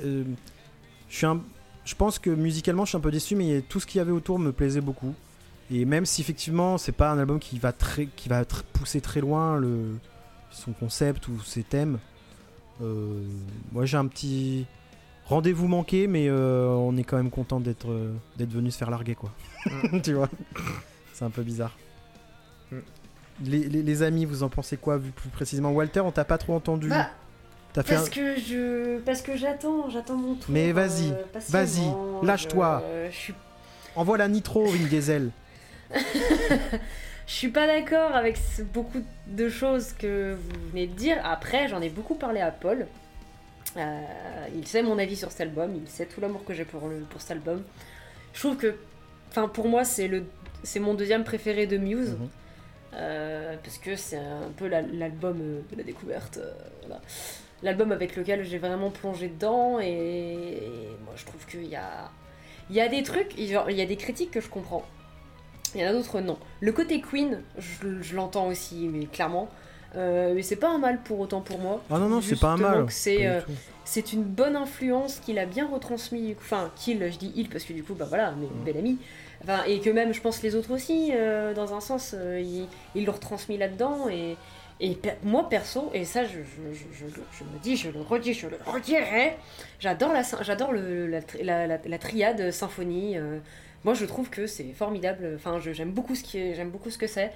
je suis un, je pense que musicalement, je suis un peu déçu, mais tout ce qu'il y avait autour me plaisait beaucoup. Et même si effectivement, c'est pas un album qui va très, qui va tr- pousser très loin le, son concept ou ses thèmes, euh, moi j'ai un petit rendez-vous manqué, mais euh, on est quand même content d'être euh, d'être venu se faire larguer, quoi. tu vois, c'est un peu bizarre. Mm. Les, les- les amis, vous en pensez quoi, vu plus précisément? Walter, on t'a pas trop entendu. Bah, T'as fait un- parce que je, parce que j'attends, j'attends mon tour. Mais vas-y, euh, vas-y, lâche-toi. Je, je suis Envoie la nitro, Vin Diesel. Je suis pas d'accord avec beaucoup de choses que vous venez de dire. Après, j'en ai beaucoup parlé à Paul. Euh, il sait mon avis sur cet album, il sait tout l'amour que j'ai pour, le, pour cet album. Je trouve que, enfin, pour moi, c'est le, c'est mon deuxième préféré de Muse. Mhm. Euh, parce que c'est un peu la- l'album euh, de la découverte. euh, voilà. L'album avec lequel j'ai vraiment plongé dedans. Et, et moi, je trouve qu'il y a, il y a des trucs, il y a des critiques que je comprends. Il y en a d'autres, non. Le côté Queen, je, je l'entends aussi, mais clairement. Euh, mais c'est pas un mal pour autant pour moi. Ah non, non, c'est pas un mal. C'est euh, c'est une bonne influence qu'il a bien retransmis. Enfin, qu'il, je dis il parce que du coup, bah voilà, mais Mm. bel ami. Enfin, et que même, je pense, les autres aussi, euh, dans un sens, euh, il, il le retransmis là-dedans. Et, et moi, perso, et ça, je, je, je, je, me dis, je le redis, je le redirai, j'adore la, la, la, la, triade symphonie. euh, moi, je trouve que c'est formidable. Enfin, j'aime beaucoup ce qui j'aime beaucoup ce que c'est.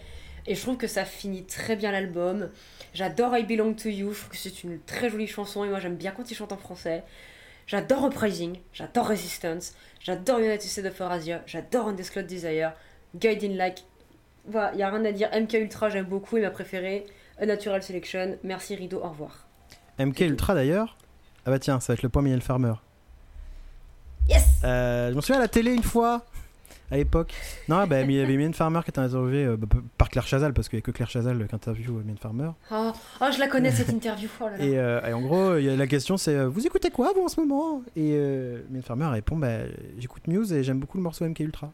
Et je trouve que ça finit très bien l'album. J'adore I Belong to You. Je trouve que c'est une très jolie chanson. Et moi, j'aime bien quand il chante en français. J'adore Uprising. J'adore Resistance. J'adore United States of Eurasia. J'adore Undisclosed Desire. Guiding Like. Voilà, il n'y a rien à dire. MK Ultra, j'aime beaucoup. Et ma préférée, Natural Selection. Merci Rideau, au revoir. MK Ultra d'ailleurs. Ah bah tiens, ça va être le point Miel Farmer. Yes Euh, je me souviens à la télé une fois, à l'époque. Non, bah, il y avait Mylène Farmer qui était interviewée euh, bah, par Claire Chazal, parce qu'il n'y a que Claire Chazal qui interviewe Mylène Farmer. Oh, oh, je la connais cette interview. Oh là là. Et, euh, et en gros, la question c'est euh, Vous écoutez quoi, vous, en ce moment? Et euh, Farmer répond bah, J'écoute Muse et j'aime beaucoup le morceau MK Ultra.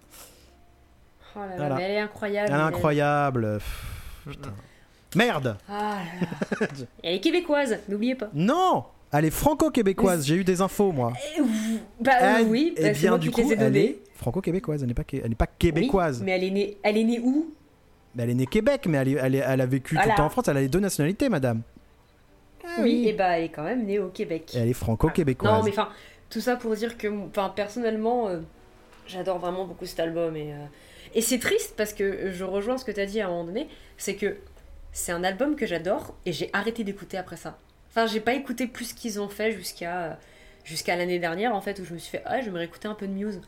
Oh là là, Voilà. mais elle est incroyable. Elle est incroyable. Pff, putain. Merde Ah là là. Elle est québécoise, n'oubliez pas. Non Elle est franco-québécoise, j'ai eu des infos, moi. Eh, ouh, Bah Elle- oui, et bah, c'est bien du coup, elle est franco-québécoise, elle n'est pas, elle pas Oui, québécoise. mais elle est née, elle est née où? Mais elle est née Québec, mais elle, est- elle, est- elle a vécu tout le temps en France, elle a les deux nationalités, madame. Ah Oui, et bah elle est quand même née au Québec. Et elle est franco-québécoise. Non, mais enfin, tout ça pour dire que, enfin, personnellement, euh, j'adore vraiment beaucoup cet album et euh, et c'est triste parce que je rejoins ce que tu as dit à un moment donné, c'est que c'est un album que j'adore et j'ai arrêté d'écouter après ça. Enfin, j'ai pas écouté plus ce qu'ils ont fait jusqu'à jusqu'à l'année dernière en fait où je me suis fait ah, je vais réécouter un peu de Muse.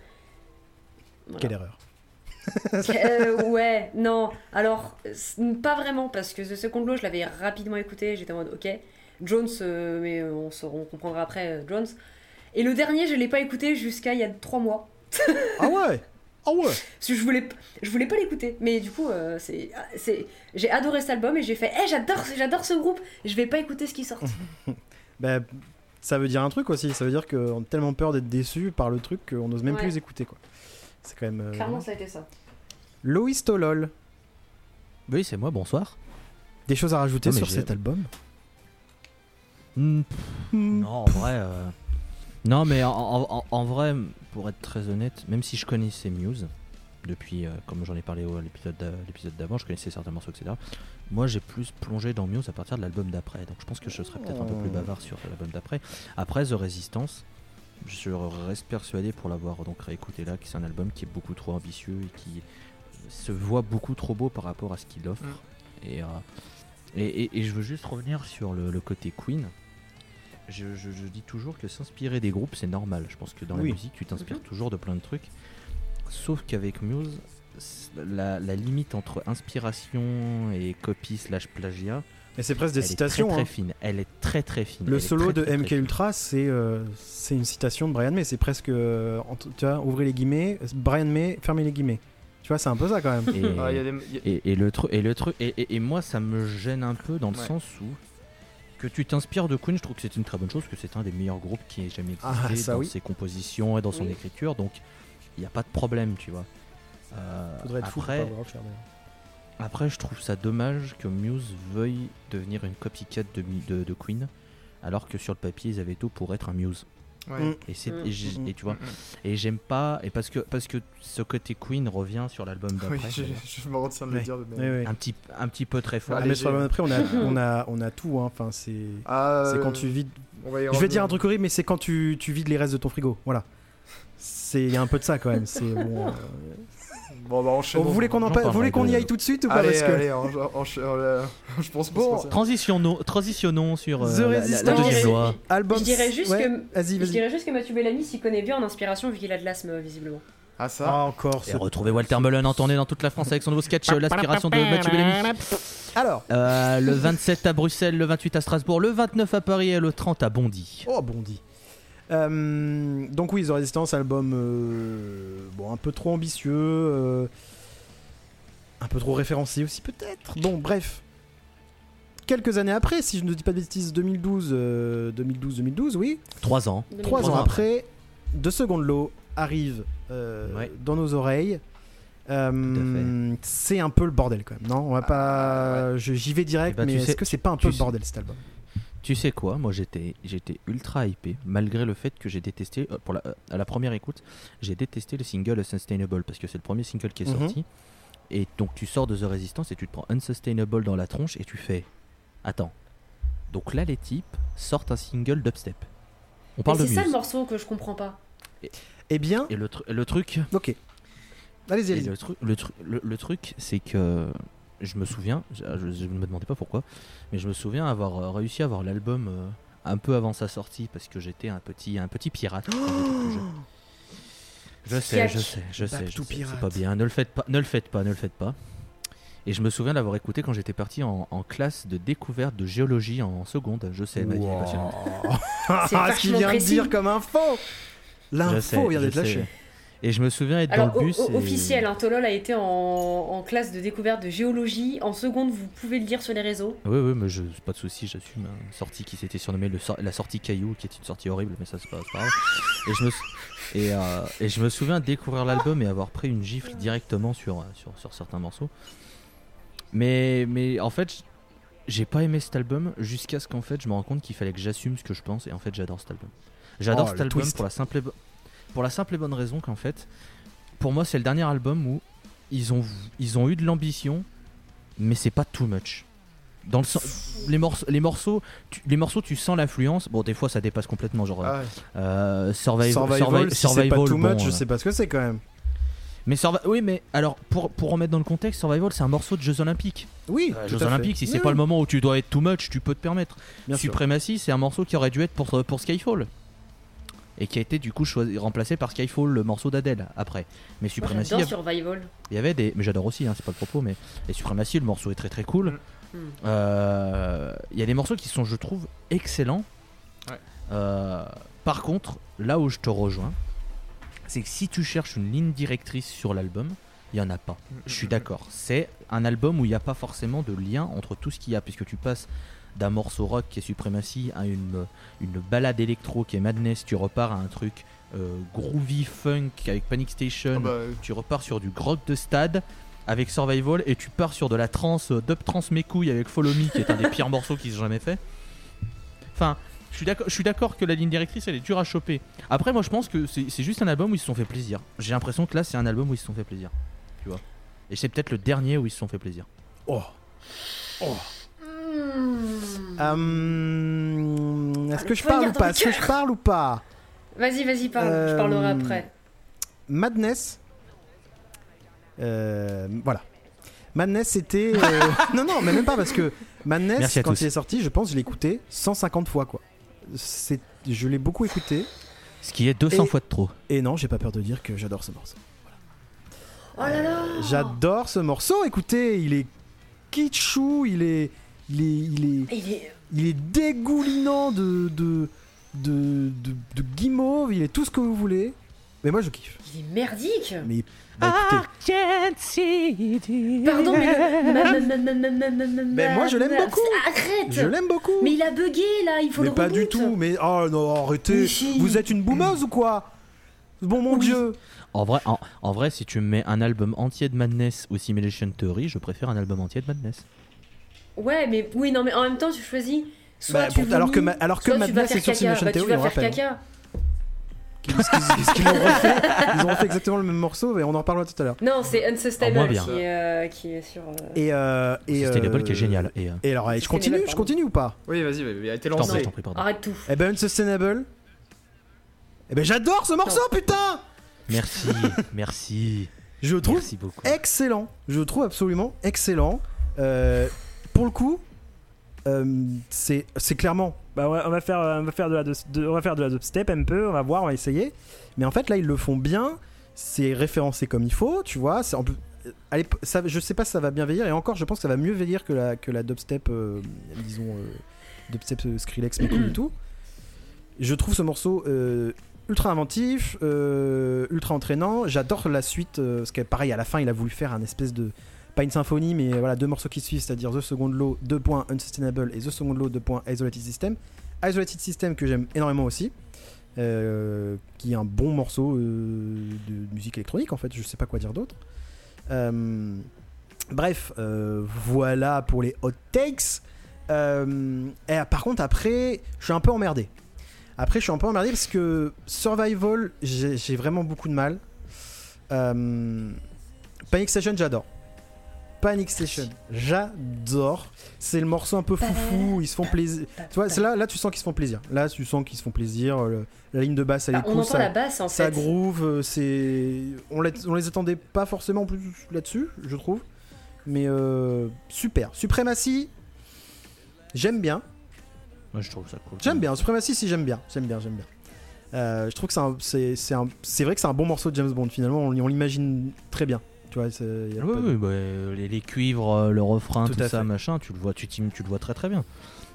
Voilà. Quelle erreur. Euh, ouais, non. Alors, pas vraiment, parce que The Second Law, je l'avais rapidement écouté, j'étais en mode ok. Jones, euh, mais euh, on, se- on comprendra après euh, Jones. Et le dernier, je l'ai pas écouté jusqu'à il y a trois mois. Ah ouais? Ah ouais Parce que je voulais, je voulais pas l'écouter. Mais du coup, euh, c'est, c'est, j'ai adoré cet album et j'ai fait, eh, j'adore, j'adore ce groupe. Je vais pas écouter ce qui sort. Bah, ça veut dire un truc aussi, ça veut dire qu'on a tellement peur d'être déçu par le truc qu'on n'ose même Ouais. plus les écouter, quoi. C'est quand même... euh, Clairement, ça a été ça. Loïs Tolol, Oui, c'est moi, bonsoir. des choses à rajouter Non, sur j'ai- cet album? Hmm, Hmm. Non, en vrai, euh, Non, mais en, en- en vrai, pour être très honnête, même si je connaissais Muse, depuis, euh, comme j'en ai parlé au l'épisode d'a- l'épisode d'avant, je connaissais certains morceaux, etc. Moi, j'ai plus plongé dans Muse à partir de l'album d'après. Donc, je pense que je serais peut-être un peu plus Oh. bavard sur l'album d'après. Après, The Resistance, je reste persuadé pour l'avoir donc réécouté là, que c'est un album qui est beaucoup trop ambitieux et qui se voit beaucoup trop beau par rapport à ce qu'il offre. Et, euh, et, et- et je veux juste revenir sur le, le côté Queen. Je, je- je dis toujours que s'inspirer des groupes, c'est normal. Je pense que dans Oui. la musique, tu t'inspires Mhm. toujours de plein de trucs. Sauf qu'avec Muse, la, la limite entre inspiration et copie slash plagiat, Et c'est presque des elle citations. est très, hein. fine. Elle est très très fine. Le Elle solo très, de MK. Ultra, c'est euh, c'est une citation de Brian May. C'est presque. euh, tu vois, ouvrez les guillemets. Brian May, fermez les guillemets. Tu vois, c'est un peu ça quand même. Et, Ah, il y a des- il y a- et, et le truc et le truc et, et- et moi ça me gêne un peu dans le Ouais. sens où que tu t'inspires de Queen je trouve que c'est une très bonne chose que c'est un des meilleurs groupes qui ait jamais existé Ah, ça dans oui. ses compositions et dans son Oui. écriture donc il n'y a pas de problème tu vois Euh, Faudrait être fou pour après je trouve ça dommage que Muse veuille devenir une copycat de, de Queen alors que sur le papier ils avaient tout pour être un Muse ouais. Mm. et, c'est, Mm. et, j'ai- Mm. et tu vois et j'aime pas et parce que parce que ce côté Queen revient sur l'album d'après Oui, je, je me retiens de le Ouais. dire. mais- Ouais, ouais. un petit un petit peu très fort Ah, mais sur l'album après, on a, on a, on a tout. hein. Enfin, c'est. Ah, C'est euh, quand tu vides. Je vais revenir. dire un truc horrible, mais c'est quand tu, tu vides les restes de ton frigo. Voilà. C'est il y a un peu de ça quand même. C'est bon. euh, Bon, bah, enchaînons. vous voulez qu'on en j'en parle- vous voulez parlerai qu'on y aille tout de suite ou pas Allez, parce que allez, en- en- euh, je pense Bon. Transitionnons, transitionnons sur euh, The la- la, la Resistance. deuxième Je loi. album. Je dirais juste Ouais, que Vas-y, Je vas-y. dirais juste que Mathieu Bellamy s'y connaît bien en inspiration vu qu'il a de l'asthme visiblement. Ah, ça Ah encore. Et ce- retrouvez Walter Mullen en tournée dans toute la France avec son nouveau sketch euh, L'aspiration de Mathieu Bellamy. Alors. Euh, le 27 à Bruxelles, le 28 à Strasbourg, le 29 à Paris et le 30 à Bondy. Oh, bondi. Euh, donc oui, The Resistance, album euh, bon un peu trop ambitieux, euh, un peu trop référencé aussi peut-être. Bon, bref. Quelques années après, si je ne dis pas de bêtises, 2012, euh, 2012, 2012, oui. 3 ans. Trois Trois ans ans après, De Seconde Low arrive euh, Ouais. dans nos oreilles. Euh, c'est un peu le bordel quand même, non? On va pas. je- J'y vais direct, Eh ben, mais est-ce sais- que c'est pas un peu le bordel cet album? Tu sais quoi Moi j'étais j'étais ultra hypé malgré le fait que j'ai détesté euh, pour la, euh, à la première écoute, j'ai détesté le single Unsustainable parce que c'est le premier single qui est Mhm. sorti. Et donc tu sors de The Resistance et tu te prends Unsustainable dans la tronche et tu fais Attends. Donc là les types sortent un single dubstep. On Mais parle de c'est ça le morceau que je comprends pas. Eh bien, Et le, tru- le truc ok. Allez-y, Et tru- le truc, c'est que je me souviens, je, ne me demandais pas pourquoi, mais je me souviens avoir euh, réussi à avoir l'album euh, un peu avant sa sortie parce que j'étais un petit, un petit pirate. quand j'étais plus jeune. Je sais, je sais, je sais, je sais, c'est pas bien. Ne le faites pas, ne le faites pas, ne le faites pas. Et je me souviens l'avoir écouté quand j'étais parti en, en classe de découverte de géologie en seconde. Je sais, ma vie est passionnante. C'est Ah, ce qu'il vient de dire comme info L'info vient d'être lâchée. Et je me souviens être Alors, dans le bus. o- et- officiel, hein, Tolol a été en, en classe de découverte de géologie. En seconde, vous pouvez le lire sur les réseaux. Oui, oui, mais je, pas de souci, j'assume. hein. Une sortie qui s'était surnommée le la sortie Caillou, qui est une sortie horrible, mais ça c'est pas, c'est pas grave. Et je, me, sou- et, euh, et je me souviens découvrir l'album et avoir pris une gifle directement sur, euh, sur, sur certains morceaux. Mais, mais en fait, j'ai pas aimé cet album jusqu'à ce qu'en fait je me rends compte qu'il fallait que j'assume ce que je pense et en fait j'adore cet album. J'adore Oh, cet album twist. pour la, simple et bo- pour la simple et bonne raison qu'en fait, pour moi c'est le dernier album où ils ont, ils ont eu de l'ambition, mais c'est pas too much. Dans le sens- les morceaux, les morceaux, tu, les morceaux, tu sens l'influence. Bon, des fois, ça dépasse complètement, genre Ah ouais. euh, Survival, Survival, Survival, si c'est pas Survival, too bon, much, je euh, sais pas ce que c'est quand même. Mais oui, mais alors pour pour remettre dans le contexte, Survival, c'est un morceau de Jeux Olympiques. Oui, Euh, Jeux. Olympiques, si c'est Oui, pas le moment où tu dois être too much, tu peux te permettre. bien. Supremacy, c'est un morceau qui aurait dû être pour pour Skyfall. Et qui a été du coup choisi, remplacé par Skyfall, le morceau d'Adèle après. Mais Supremacy, il y j'adore avait- Survival. il y avait des. Mais j'adore aussi, hein, c'est pas le propos, mais. Et Supremacy, le morceau est très très cool. Mm. Mm. Euh, Il y a des morceaux qui sont, je trouve, excellents. Ouais. Euh, par contre, là où je te rejoins, c'est que si tu cherches une ligne directrice sur l'album, il y en a pas. Je suis d'accord. C'est un album où il n'y a pas forcément de lien entre tout ce qu'il y a, puisque tu passes d'un morceau rock qui est Supremacy à une, une balade électro qui est Madness, tu repars à un truc euh, groovy funk avec Panic Station, Ah bah, tu repars sur du grotte de stade avec Survival et tu pars sur de la trance, euh, dub trance mes couilles avec Follow Me qui est un des pires morceaux qu'ils aient jamais fait. Enfin, Je suis d'accord- je suis d'accord que la ligne directrice elle est dure à choper. Après, moi je pense que c'est c'est juste un album où ils se sont fait plaisir. J'ai l'impression que là c'est un album où ils se sont fait plaisir. Tu vois. Et c'est peut-être le dernier où ils se sont fait plaisir. Oh. Hmm. Hum, Est-ce Ah, que je parle ou pas Est-ce que je parle ou pas Vas-y, vas-y, parle. Je parlerai Euh, après. Madness. Euh, voilà. Madness, c'était. euh, non, non, mais même pas parce que Madness, quand tous. il est sorti, je pense, je l'ai écouté 150 fois, quoi. C'est, je l'ai beaucoup écouté. Ce qui est 200 Et- fois de trop. Et non, j'ai pas peur de dire que j'adore ce morceau. Oh là là J'adore ce morceau. Écoutez, il est kitschou, il est, il est, il est, il est... Il est dégoulinant de de, de, de, de, guimauve, il est tout ce que vous voulez. Mais moi je kiffe. Il est merdique Mais bah, écoutez. Pardon, mais. mais moi je l'aime beaucoup Arrête Je l'aime beaucoup Mais il a bugué là, il faut mais le Mais pas du tout, mais. Oh non, arrêtez oui. Vous êtes une boumeuse ou quoi? Bon mon oui. dieu en vrai, en, en, vrai, si tu mets un album entier de Madness ou Simulation Theory, je préfère un album entier de Madness. Ouais, mais oui, non, mais en même temps, tu choisis. Soit Bah, tu pour- alors que ma- alors que soit tu vas Madness faire est sur caca. Simulation Bah, faire rappelle. caca. Qu'est-ce qu'ils qu'est-ce qu'ils ont refait Ils ont refait exactement le même morceau et on en reparlera tout à l'heure. Non, c'est Unsustainable Ah, qui, est, euh, qui est sur. euh, Et euh, et Sustainable euh, qui est génial. Et, euh, Et alors, allez, je continue, je continue ou pas? Oui, vas-y, il a été prie, lancé. prie, pardon. Arrête tout. Eh ben Unsustainable. Eh ben j'adore ce morceau, putain Merci, merci. Je le trouve Merci beaucoup. excellent. Je le trouve absolument excellent. Euh, pour le coup, euh, c'est clairement. Bah on va faire, de la, dubstep un peu. On va voir, on va essayer. Mais en fait, là, ils le font bien. C'est référencé comme il faut, tu vois. En plus. ça, je sais pas si ça va bien vieillir. Et encore, je pense que ça va mieux vieillir que la, dubstep, euh, disons, euh, dubstep euh, Skrillex, mais et tout. Je trouve ce morceau euh, ultra inventif, euh, ultra entraînant. J'adore la suite, euh, parce que pareil, à la fin, il a voulu faire un espèce de. Pas une symphonie, mais voilà, deux morceaux qui suivent, c'est-à-dire The Second Law, 2 points Unsustainable et The Second Law, 2 points Isolated System. Isolated System que j'aime énormément aussi, euh, qui est un bon morceau euh, de musique électronique en fait, je sais pas quoi dire d'autre. Euh, bref, voilà pour les hot takes. Et par contre, après, je suis un peu emmerdé. Après, je suis un peu emmerdé parce que Survival, j'ai vraiment beaucoup de mal. Panic Station, j'adore. Panic Station, j'adore. C'est le morceau un peu foufou, ils se font plaisir. Tu vois, là, là, tu sens qu'ils se font plaisir. Là, tu sens qu'ils se font plaisir. le- la ligne de basse, elle Bah, est on cool. entend ça- la basse en ça fait. groove, euh, c'est. On, les- on les attendait pas forcément plus là-dessus, je trouve. Mais euh, super. Supremacy, j'aime bien. Moi, je trouve ça cool. J'aime bien. Supremacy, si j'aime bien. J'aime bien, j'aime bien. Euh, je trouve que c'est vrai que c'est un bon morceau de James Bond finalement. On, on l'imagine très bien. Tu vois, c'est- y a Oui, pas de- oui, bah, euh, les, les cuivres, euh, le refrain, Tout ça, fait. machin, tu le vois, tu, le vois très très bien.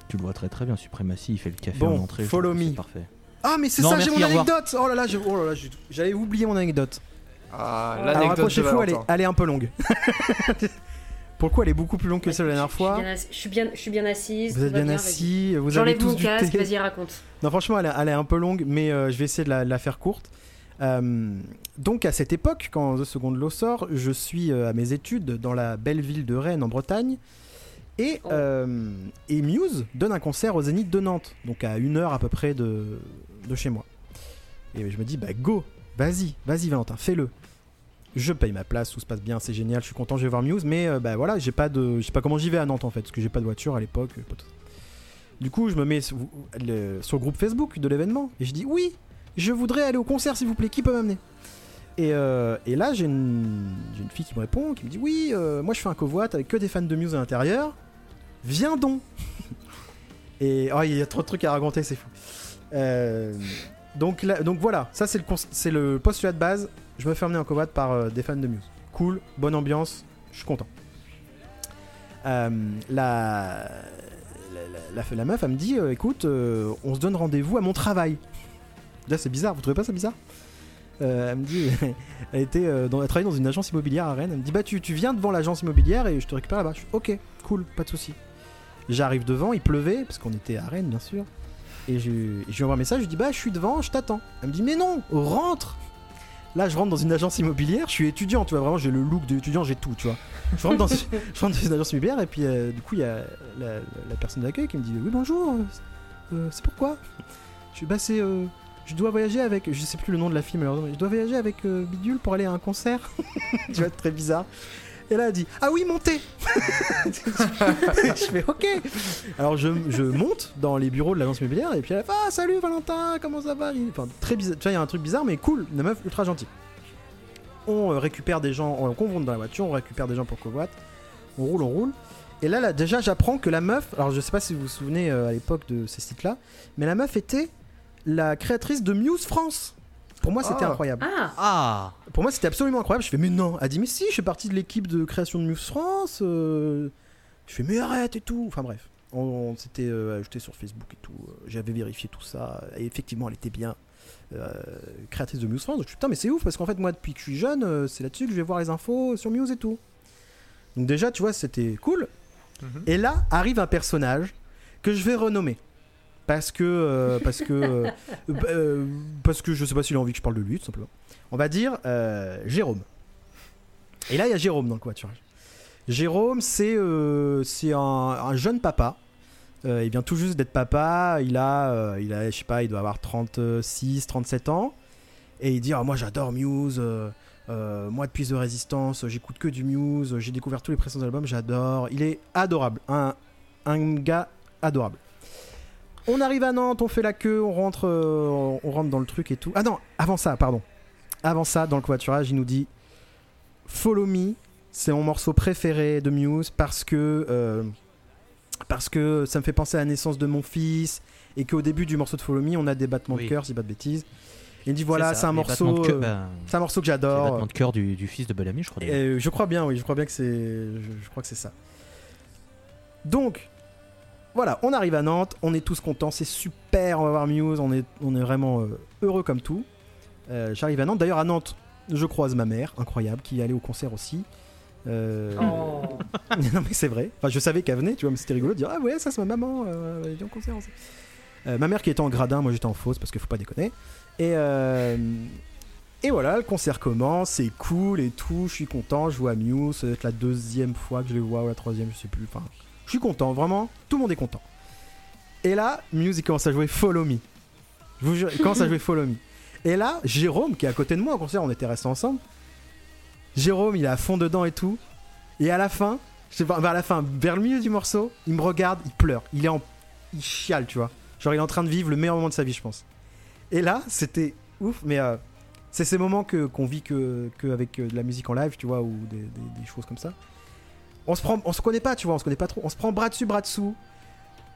Tu le vois très très bien. Suprématie, il fait le café Bon, en entrée. follow me. Parfait. Ah, mais c'est ça, j'ai mon anecdote. Oh là là, j'ai- oh là là, j'avais oublié mon anecdote. Ah, l'anecdote de accrochez-vous, elle elle est un peu longue. Pour le coup, elle est beaucoup plus longue que celle de la dernière fois. Je suis bien, je suis bien assise. Vous êtes bien vas-y. assis, vous J'enlève tous mon casque, vas-y, raconte. Non, franchement, elle, est- elle est un peu longue, mais euh, je vais essayer de la, de la faire courte. Euh, donc, à cette époque, quand The Second Law sort, je suis euh, à mes études dans la belle ville de Rennes, en Bretagne. Et, Oh. euh, et Muse donne un concert au Zénith de Nantes, donc à une heure à peu près de, de chez moi. Et je me dis, bah go, vas-y, vas-y Valentin, fais-le. Je paye ma place, tout se passe bien, c'est génial, je suis content, je vais voir Muse, mais euh, bah voilà, j'ai pas de, je sais pas comment j'y vais à Nantes en fait, parce que j'ai pas de voiture à l'époque. Du coup, je me mets sur, le, sur le groupe Facebook de l'événement et je dis oui, je voudrais aller au concert s'il vous plaît, qui peut m'amener? Et, euh, et là, j'ai une, une fille qui me répond, qui me dit oui, euh, moi je fais un covoit avec que des fans de Muse à l'intérieur, viens donc. et oh, il y a trop de trucs à raconter, c'est fou. Euh, donc, là- donc voilà, ça c'est le, postulat de base. Je me fais emmener en covoit par des fans de Muse. Cool, bonne ambiance, je suis content. La, la, meuf, elle me dit écoute, on se donne rendez-vous à mon travail. Là, c'est bizarre, vous trouvez pas ça bizarre Euh, Elle me dit elle, était, euh, dans, travaillait dans une agence immobilière à Rennes. Elle me dit bah, tu, viens devant l'agence immobilière et je te récupère là-bas. Je fais, ok, cool, pas de souci. J'arrive devant, il pleuvait, parce qu'on était à Rennes, bien sûr. Et je, je lui envoie un message, je lui dis bah, je suis devant, je t'attends. Elle me dit mais non, rentre Là, je rentre dans une agence immobilière, je suis étudiant, tu vois, vraiment, j'ai le look d'étudiant, j'ai tout, tu vois. Je rentre dans, une agence immobilière et puis euh, du coup, il y a la, personne d'accueil qui me dit oui, bonjour, c'est pourquoi? Je suis bah c'est je dois voyager avec je sais plus le nom de la fille malheureusement. Je dois voyager avec euh, Bidule pour aller à un concert. tu vois très bizarre. Et là elle dit ah oui montez. je fais ok. Alors je, monte dans les bureaux de l'agence immobilière et puis elle fait ah salut Valentin comment ça va? Enfin très bizarre. Tu vois il y a un truc bizarre mais cool. La meuf ultra gentille. On euh, récupère des gens, on convoite dans la voiture, on récupère des gens pour covoite. On roule, on roule. Et là, là déjà, j'apprends que la meuf, alors je sais pas si vous vous souvenez euh, à l'époque de ces sites-là, mais la meuf était la créatrice de Muse France. Pour moi, c'était Ah. incroyable. Ah Ah Pour moi, c'était absolument incroyable. Je fais, mais non. Elle dit, mais si, je fais partie de l'équipe de création de Muse France. euh. Je fais, mais arrête et tout. Enfin bref, on, on s'était euh, ajouté sur Facebook et tout. Euh, J'avais vérifié tout ça. Et effectivement, elle était bien euh, créatrice de Muse France. Donc je suis, putain, mais c'est ouf parce qu'en fait, moi, depuis que je suis jeune, euh, c'est là-dessus que je vais voir les infos sur Muse et tout. Donc déjà, tu vois, c'était cool. Mhm. Et là arrive un personnage que je vais renommer. Parce que, euh, parce que, euh, euh, parce que je sais pas s'il a envie que je parle de lui, tout simplement. On va dire euh, Jérôme. Et là, il y a Jérôme dans le covoiturage. Jérôme, c'est c'est un, un jeune papa. Il vient tout juste d'être papa. Il a, il je sais pas, il doit avoir 36, 37 ans. Et il dit Ah, Moi, j'adore Muse. moi, depuis The Resistance, j'écoute que du Muse. J'ai découvert tous les précédents albums. J'adore. Il est adorable. Un, un gars adorable. On arrive à Nantes, on fait la queue, on rentre, euh, on rentre dans le truc et tout. Ah non, avant ça, pardon. Avant ça, dans le covoiturage, il nous dit Follow Me, c'est mon morceau préféré de Muse parce que euh, parce que ça me fait penser à la naissance de mon fils et qu'au début du morceau de Follow Me, on a des battements Oui. de cœur, si pas de bêtises. Il dit voilà, c'est un morceau, euh, bah, c'est un morceau que c'est j'adore. battements de cœur du, du fils de Bellamy, je crois. Euh, je crois bien, oui, je crois bien que c'est. Je, je crois que c'est ça. Donc, voilà, on arrive à Nantes, on est tous contents, c'est super, on va voir Muse, on est, on est vraiment euh, heureux comme tout. Euh, J'arrive à Nantes, d'ailleurs à Nantes, je croise ma mère, incroyable, qui est allée au concert aussi. Euh, Oh. non mais c'est vrai. Enfin, je savais qu'elle venait, tu vois, mais c'était rigolo de dire ah ouais, ça c'est ma maman, elle vient au concert. aussi. Ma mère qui était en gradin, moi j'étais en fausse parce qu'il faut pas déconner. Et euh, et voilà, le concert commence, c'est cool et tout, je suis content, je vois Muse, ça va être la deuxième fois que je les vois ou la troisième, je sais plus. Enfin, je suis content, vraiment, tout le monde est content. Et là, Muse il commence à jouer Follow Me. Je vous jure, il commence à jouer Follow Me. Et là, Jérôme qui est à côté de moi au concert, on était restés ensemble. Jérôme, il est à fond dedans et tout. Et à la fin, je sais pas, vers la fin, vers le milieu du morceau, il me regarde, il pleure. Il est en. Il chiale, tu vois. Genre, il est en train de vivre le meilleur moment de sa vie, je pense. Et là, c'était ouf, mais euh, c'est ces moments que, qu'on vit que, que avec euh, de la musique en live, tu vois, ou des, des- des choses comme ça. On se prend, on se connaît pas, tu vois, on se connaît pas trop. On se prend bras dessus, bras dessous.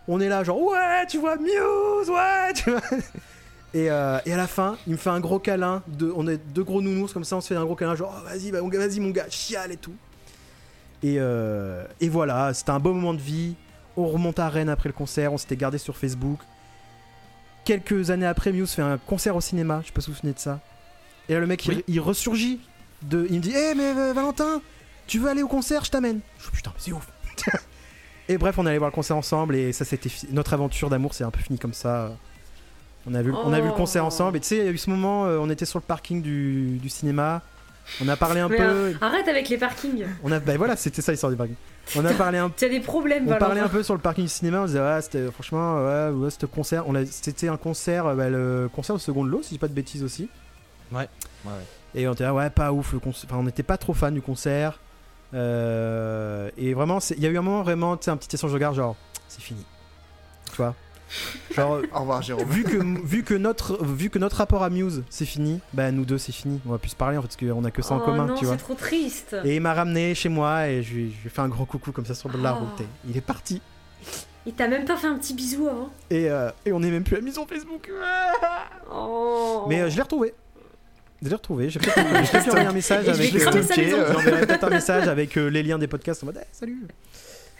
On est là, genre, ouais, tu vois, Muse, ouais, tu vois. Et, euh, et à la fin, il me fait un gros câlin. De, on est deux gros nounous comme ça, on se fait un gros câlin, genre, oh, vas-y, bah, mon gars, vas-y, mon gars, chiale et tout. Et, euh, et voilà, c'était un beau moment de vie. On remonte à Rennes après le concert, on s'était gardé sur Facebook. Quelques années après, Muse fait un concert au cinéma, je sais pas si vous vous souvenez de ça. Et là, le mec, il- Oui. il, ressurgit. De, il me dit Hé, mais euh, Valentin, tu veux aller au concert Je t'amène. Je dis Putain, mais c'est ouf. et bref, on est allé voir le concert ensemble et ça, c'était fi- notre aventure d'amour, c'est un peu fini comme ça. On a vu, on a vu le concert Oh. ensemble et tu sais, il y a eu ce moment, euh, on était sur le parking du, du cinéma. On a parlé un Mais, peu. euh, Arrête avec les parkings. On a, bah voilà, c'était ça l'histoire du parking. On a parlé un Tu as des problèmes, on Valentin. parlait un peu sur le parking du cinéma, on disait ouais, c'était franchement ouais, ouais, c'était concert, on a- c'était un concert euh, bah, le concert au second lot si je dis pas de bêtises aussi. Ouais, ouais. Et on était là, ouais, pas ouf le concert, enfin on n'était pas trop fan du concert. Euh, et vraiment il y a eu un moment vraiment tu sais un petit échange de regard genre c'est fini. Tu vois? Genre Au revoir, Jérôme. vu que vu que notre vu que notre rapport à Muse c'est fini, bah nous deux c'est fini, on va plus se parler en fait parce qu'on a que ça en Oh commun, non, tu vois. c'est trop triste. Et il m'a ramené chez moi et je lui, ai fait un gros coucou comme ça sur la Oh. route. et il est parti. Il t'a même pas fait un petit bisou avant Et, euh, et on est même plus amis sur Facebook. Oh. Mais euh, je l'ai retrouvé. Je l'ai retrouvé. J'ai peut-être envoyé un message je avec. cramer euh, euh, peut-être un message avec euh, les liens des podcasts en mode salut.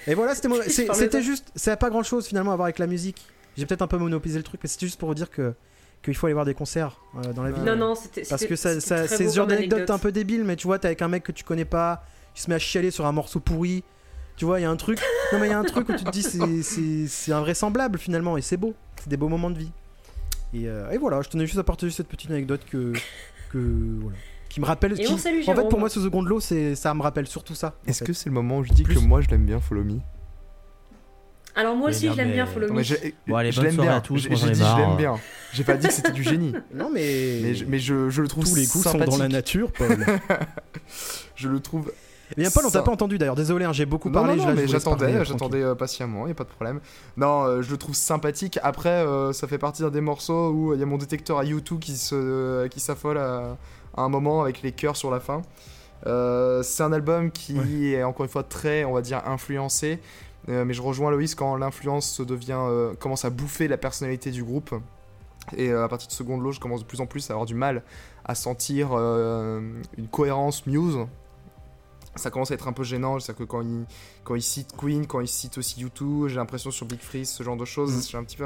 Et voilà, c'était Je c'était juste. Ça n'a pas grand chose finalement à voir avec la musique. J'ai peut-être un peu monopolisé le truc, mais c'était juste pour vous dire que qu'il faut aller voir des concerts euh, dans la vie. Non, non, c'était. Parce que ça, ça- c'est ce genre d'anecdote anecdote. un peu débile, mais tu vois, t'es avec un mec que tu connais pas, il se met à chialer sur un morceau pourri. Tu vois, il y a un truc. Non, mais il y a un truc où tu te dis, c'est- c'est c'est invraisemblable finalement, et c'est beau. C'est des beaux moments de vie. Et, euh, et voilà, je tenais juste à partager cette petite anecdote que. Que voilà. Qui me rappelle. Et qui- on salue en fait, Jérôme. pour moi, ce second lot, c'est ça me rappelle surtout ça. en Est-ce fait. que c'est le moment où je dis Plus- que moi je l'aime bien, Follow Me? Alors moi Mais aussi non, je l'aime mais- bien Follow Me. mais j'ai- Bon, allez, je l'aime bien. à tous, J'ai dit je l'aime bien. J'ai pas dit que c'était du génie. Non, mais. Mais je, mais je, je le trouve Tous les coups sont dans la nature, Paul. Je le trouve. Eh bien, Paul, on t'a Ça- pas entendu d'ailleurs. Désolé, hein, j'ai beaucoup Non, parlé. non, mais j'attendais, tranquille. j'attendais euh, patiemment, y a pas de problème. Non, euh, je le trouve sympathique. Après, euh, ça fait partie des morceaux où il y a mon détecteur à YouTube qui se, euh, qui s'affole à, à un moment avec les chœurs sur la fin. Euh, c'est un album qui est encore une fois très, on va dire, influencé. Euh, mais je rejoins Loïs quand l'influence devient, euh, commence à bouffer la personnalité du groupe. Et euh, à partir de Seconde Loge, je commence de plus en plus à avoir du mal à sentir euh, une cohérence Muse. Ça commence à être un peu gênant, c'est-à-dire que quand il, quand il cite Queen, quand il cite aussi U2, j'ai l'impression sur Big Freeze, ce genre de choses, Mm. je suis un petit peu...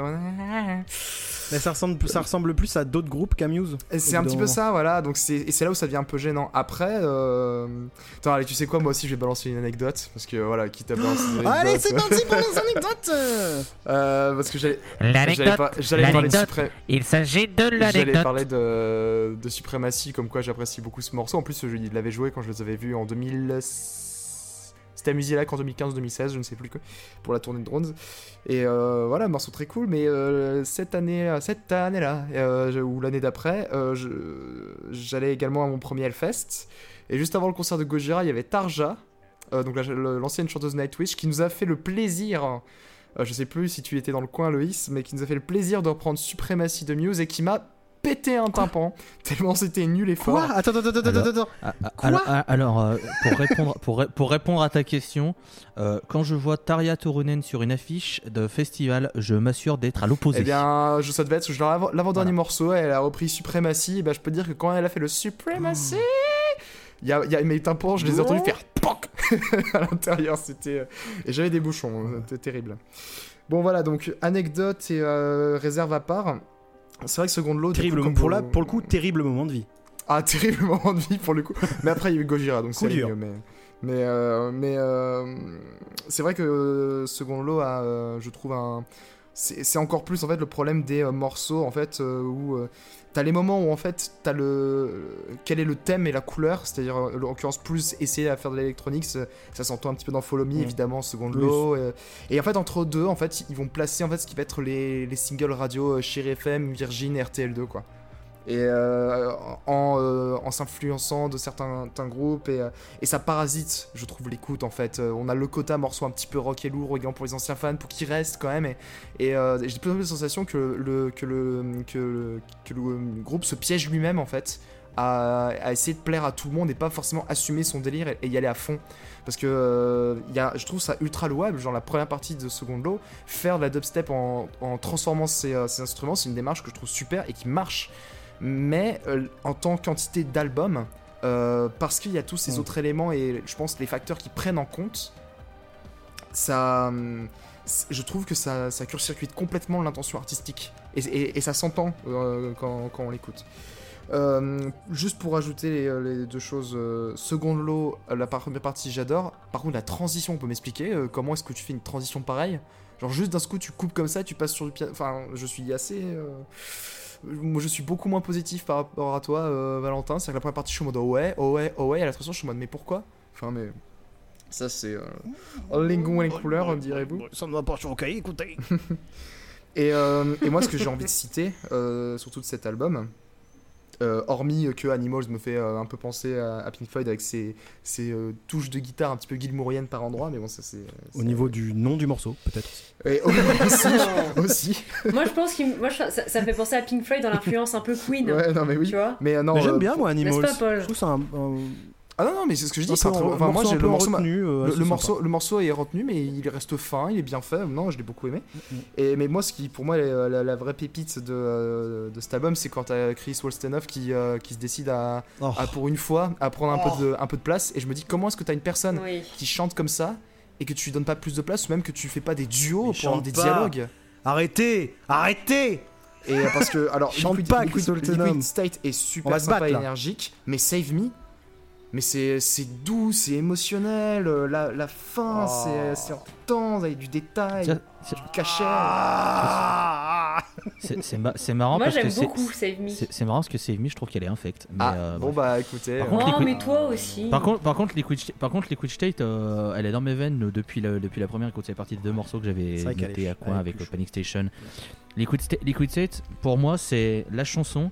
Mais ça ressemble, ça ressemble plus à d'autres groupes qu'à Muse. C'est un petit peu ça, voilà. Donc c'est et c'est là où ça devient un peu gênant. Après, euh... attends, allez, tu sais quoi, moi aussi je vais balancer une anecdote parce que voilà, quitte à balancer des Allez, anecdotes, c'est parti pour les anecdotes euh, parce que j'allais j'allais L'anecdote, j'allais parler de. Supré- il s'agit de J'allais l'anecdote. parler de, de suprématie, comme quoi j'apprécie beaucoup ce morceau. En plus, je l'avais joué quand je les avais vus en 2000. C'était à Musilac en 2015-2016, je ne sais plus que, pour la tournée de Drones. Et euh, voilà, morceau très cool, mais euh, cette année, cette année-là, euh, je- ou l'année d'après, euh, j'allais également à mon premier Hellfest. Et juste avant le concert de Gojira, il y avait Tarja, euh, donc l'ancienne chanteuse Nightwish, qui nous a fait le plaisir. euh, je sais plus si tu étais dans le coin, Loïs, mais qui nous a fait le plaisir de reprendre Suprématie de Muse et qui m'a pété un tympan, tellement c'était nul et fort. Quoi Attends, attends, attends, attends, Alors- attends. Quoi alors, alors, euh, pour, répondre, pour, ré- pour répondre à ta question, euh, quand je vois Tarja Turunen sur une affiche de festival, je m'assure d'être à l'opposé. Eh bien, je, ça devait être l'avant-dernier Voilà. morceau, elle a repris Suprématie, et ben, je peux te dire que quand elle a fait le Suprématie, il y a, il y a mes tympans, je les ai entendus faire POC à l'intérieur, c'était... euh, Et j'avais des bouchons, euh, c'était terrible. Bon voilà, donc anecdote et euh, réserve à part. C'est vrai que Second Lot... Terrible, coup, pour, la, pour le coup, terrible moment de vie. Ah, terrible moment de vie pour le coup. Mais après, il y a eu Gojira, donc c'est mieux. Mais, mais, euh, mais euh, c'est vrai que euh, Second Lot a, euh, je trouve, un. C'est encore plus en fait le problème des morceaux en fait où t'as les moments où en fait t'as le quel est le thème et la couleur, c'est-à-dire euh, en l'occurrence plus essayer à faire de l'électronique, ça s'entend un petit peu dans Follow Me Mm. évidemment, Second. Lot, euh, et en fait entre deux en fait ils vont placer en fait ce qui va être les, les singles radio euh, Chéri FM, Virgin, RTL2 quoi et euh, en, euh, en s'influençant de certains, groupes et, euh, et ça parasite je trouve l'écoute en fait. On a le quota morceau un petit peu rock et lourd également pour les anciens fans pour qu'ils restent quand même et, j'ai de plus en plus la sensation que le, que le, que le, groupe se piège lui-même en fait à, essayer de plaire à tout le monde et pas forcément assumer son délire et, y aller à fond. Parce que je trouve ça ultra louable genre la première partie de Second Law faire de la dubstep en, en transformant ses, ses instruments c'est une démarche que je trouve super et qui marche mais euh, en tant qu'entité d'album, euh, parce qu'il y a tous ces Mm. autres éléments et je pense les facteurs qui prennent en compte, ça, hum, je trouve que ça, ça court-circuite complètement l'intention artistique et, et- et ça s'entend euh, quand, quand on l'écoute. Euh, juste pour ajouter les, les deux choses, euh, seconde lot, la première partie j'adore. Par contre, la transition, on peut m'expliquer comment est-ce que tu fais une transition pareille? Genre juste d'un coup tu coupes comme ça, tu passes sur du piano. Enfin, je suis assez. Moi je suis beaucoup moins positif par rapport à toi, euh, Valentin. C'est que la première partie je suis en mode oh ouais, oh ouais, oh ouais, et à la transition je suis en mode mais pourquoi? Enfin, mais. Ça c'est. Euh... en lingon et couleur, me direz-vous. Ça ne va pas écoutez. Et, euh, et moi, ce que j'ai envie de citer, euh, surtout de cet album, euh, hormis que Animals me fait euh, un peu penser à, à Pink Floyd avec ses, ses, euh, touches de guitare un petit peu gilmouriennes par endroit, mais bon, ça c'est. Au niveau du nom du morceau, peut-être. Et aussi, aussi. moi je pense que moi, je- ça, ça me fait penser à Pink Floyd dans l'influence un peu Queen. Ouais, non, mais oui. Tu vois Mais euh, non. Mais j'aime euh, bien, moi, Animals. N'est-ce pas, Paul Je trouve ça un, un- Ah non, non, mais c'est ce que je dis. en- Enfin, moi, j'ai le morceau. retenu, euh, Le, morceau, le morceau est retenu, mais il reste fin, il est bien fait. Non, je l'ai beaucoup aimé. Mhm. Et, mais moi, ce qui, pour moi, la, la- la vraie pépite de, euh, de cet album, c'est quand t'as Chris Wolstenhoff qui, euh, qui se décide à, Oh. à, pour une fois, à prendre un, peu, de, un peu de place. Et je me dis, comment est-ce que t'as une personne Oui. qui chante comme ça et que tu lui donnes pas plus de place, ou même que tu fais pas des duos pour avoir des pas. dialogues? Arrêtez Arrêtez Et parce que, alors, Chante Liquid, pas, Liquid- Chris Wolstenhoff. Liquid State est super sympa battre, et là. énergique, mais Save Me, mais c'est doux, c'est émotionnel, euh, la, la fin, Oh. c'est intense, avec du détail, du cachet. Ah C'est c'est ma- c'est marrant Moi parce que j'aime c'est- beaucoup Save Me. c'est marrant parce que Save Me, je trouve qu'elle est infecte. Mais, Ah, euh, bon bah écoutez. Par euh, contre, Oh, Liquid- mais toi aussi. Par contre, par contre, Liquid, par contre, Liquid State, euh, elle est dans mes veines depuis, la première écoute. C'est partie de deux morceaux que j'avais noté à coin avec le Panic Station. Liquid, Sta- Liquid State, pour moi, c'est la chanson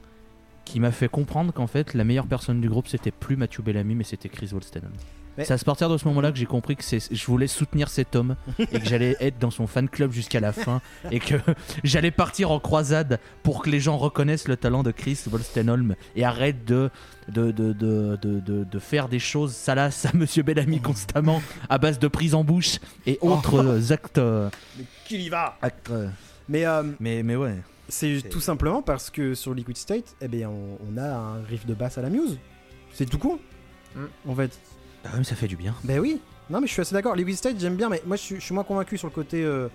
qui m'a fait comprendre qu'en fait, la meilleure personne du groupe, c'était plus Matthew Bellamy, mais c'était Chris Wolstenholme. Mais- C'est à partir de ce moment-là que j'ai compris que je voulais soutenir cet homme et que j'allais être dans son fan club jusqu'à la fin et que j'allais partir en croisade pour que les gens reconnaissent le talent de Chris Wolstenholm et arrêtent de, de, de, de, de, faire des choses salaces à Monsieur Bellamy constamment à base de prise en bouche et autres euh, actes. euh, Mais qu'il y va actes, euh, Mais euh, mais, mais ouais. C'est tout simplement parce que sur Liquid State, eh bien, on, on a un riff de basse à la Muse. C'est tout con. Mm. En fait. Ah, mais ça fait du bien. Ben oui. Non, mais je suis assez d'accord. Liquid State, j'aime bien, mais moi, je suis, je suis moins convaincu sur le côté euh,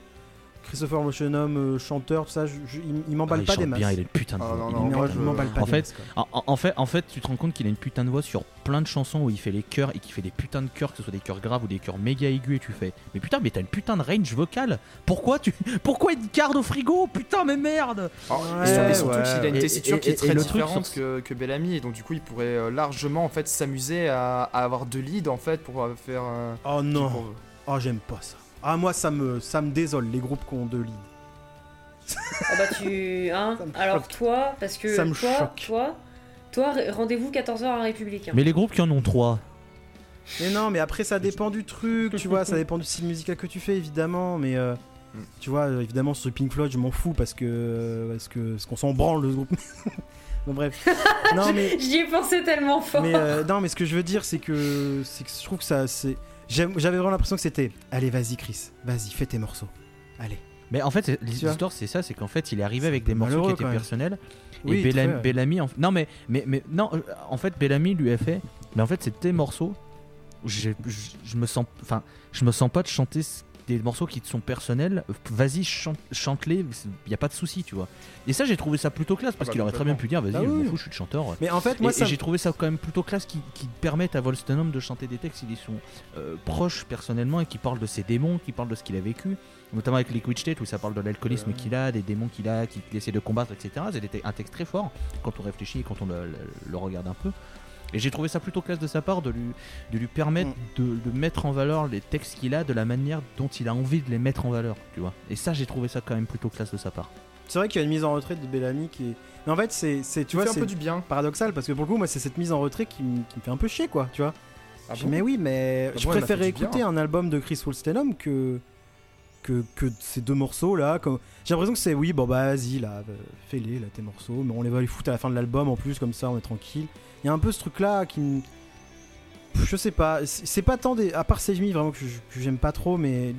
Christopher Motionham, euh, chanteur, tout ça. je- je- il, il m'emballe Ah, il pas chante des masses. bien, il a une putain de Ah, voix. non, Il non, Il m'emballe- je- il m'emballe pas En des fait. En, fait, en fait, tu te rends compte qu'il a une putain de voix sur plein de chansons où il fait les chœurs et qu'il fait des putains de chœurs, que ce soit des chœurs graves ou des chœurs méga aigus, et tu fais Mais putain, mais t'as une putain de range vocale Pourquoi tu Pourquoi il te garde au frigo? Putain, mais merde Alors, Ouais, et sur- et surtout ouais. qu'il a une tessiture et- qui est très et le truc différente sur- que, que Bellamy et donc du coup il pourrait euh, largement en fait s'amuser à, à avoir deux leads en fait pour euh, faire euh, Oh non. pour- Oh, j'aime pas ça. Ah, moi, ça me, ça me désole, les groupes qui ont deux leads. Ah bah tu. Hein Alors choque. toi, parce que Ça me toi, choque. toi, toi, rendez-vous 14h à Républicain. Mais les groupes qui en ont trois. Mais non, mais après, ça dépend du truc, tu vois, ça dépend du style musical que tu fais, évidemment, mais. euh, Mm. Tu vois, évidemment, sur Pink Floyd, je m'en fous parce que. Parce que. Parce qu'on s'en branle, le groupe. bon, bref. Non, mais. J'y ai pensé tellement fort. mais euh, non, mais ce que je veux dire, c'est que. C'est que je trouve que ça. c'est J'avais vraiment l'impression que c'était. Allez, vas-y, Chris. Vas-y, fais tes morceaux. Allez. Mais en fait, l'histoire, c'est ça c'est qu'en fait, il est arrivé avec des morceaux qui étaient personnels. Oui, et Bellamy, très. Bellamy en... non mais mais mais non euh, en fait Bellamy lui a fait mais en fait c'est tes morceaux je, je me sens enfin je me sens pas de chanter c- des morceaux qui te sont personnels euh, vas-y chante, chante-les il y a pas de souci tu vois et ça j'ai trouvé ça plutôt classe parce bah, qu'il aurait très bien pu dire vas-y Ah je m'en oui. fous je suis le chanteur Mais en fait, moi, ça. j'ai trouvé ça quand même plutôt classe qui, qui permettent à Wolstenholme de chanter des textes qui sont euh, proches personnellement et qui parlent de ses démons, qui parlent de ce qu'il a vécu, notamment avec Liquid State où ça parle de l'alcoolisme Ouais. qu'il a, des démons qu'il a, qu'il essaie de combattre, etc. C'est un texte très fort quand on réfléchit et quand on le, le- le regarde un peu. Et j'ai trouvé ça plutôt classe de sa part de lui, de lui permettre Mm. de, de mettre en valeur les textes qu'il a de la manière dont il a envie de les mettre en valeur, tu vois. Et ça, j'ai trouvé ça quand même plutôt classe de sa part. C'est vrai qu'il y a une mise en retrait de Bellamy qui est. Mais en fait, c'est. c'est- Tu vois, fais un c'est peu du bien. paradoxal parce que pour le coup, moi, c'est cette mise en retrait qui, me- qui me fait un peu chier, quoi, tu vois. Ah Je dis, bon? mais oui, mais Ah je préférais bien. écouter un album de Chris Wolstenholme que, que, ces deux morceaux là. J'ai l'impression que c'est oui, bon bah vas-y là, euh, fais-les là tes morceaux, mais on les va les foutre à la fin de l'album en plus, comme ça on est tranquille. Il y a un peu ce truc là qui me. Je sais pas, c'est pas tant des. À part Save Me, vraiment que j'aime pas trop, mais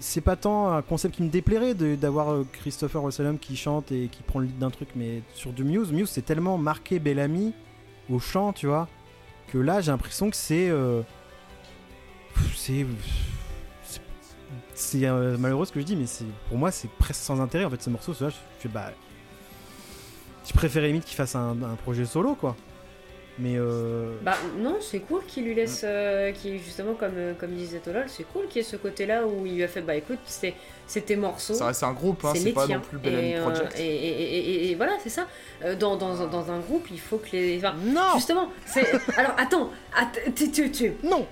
c'est pas tant un concept qui me déplairait d'avoir euh, Christopher Wolstenholme qui chante et qui prend le lead d'un truc, mais sur du Muse, Muse c'est tellement marqué Bellamy au chant, tu vois, que là j'ai l'impression que c'est. euh, c'est- C'est euh, malheureux ce que je dis, mais c'est pour moi c'est presque sans intérêt en fait ce morceau. Là, je, je, bah, je préférais limite qu'il fasse un, un projet solo quoi. Mais euh, Bah non, c'est cool qu'il lui laisse, euh, qu'il justement comme euh, comme disait Tolol, c'est cool qu'il y ait ce côté-là où il lui a fait bah écoute, c'est c'est tes morceaux. Ça reste un groupe, hein, c'est pas tiens. non plus Bellamy et, euh, Project. et, et- et- et voilà, c'est ça. Euh, Dans, dans, dans un groupe, il faut que les. enfin, non, justement, c'est. Alors attends, att- tu, tu, tu- non.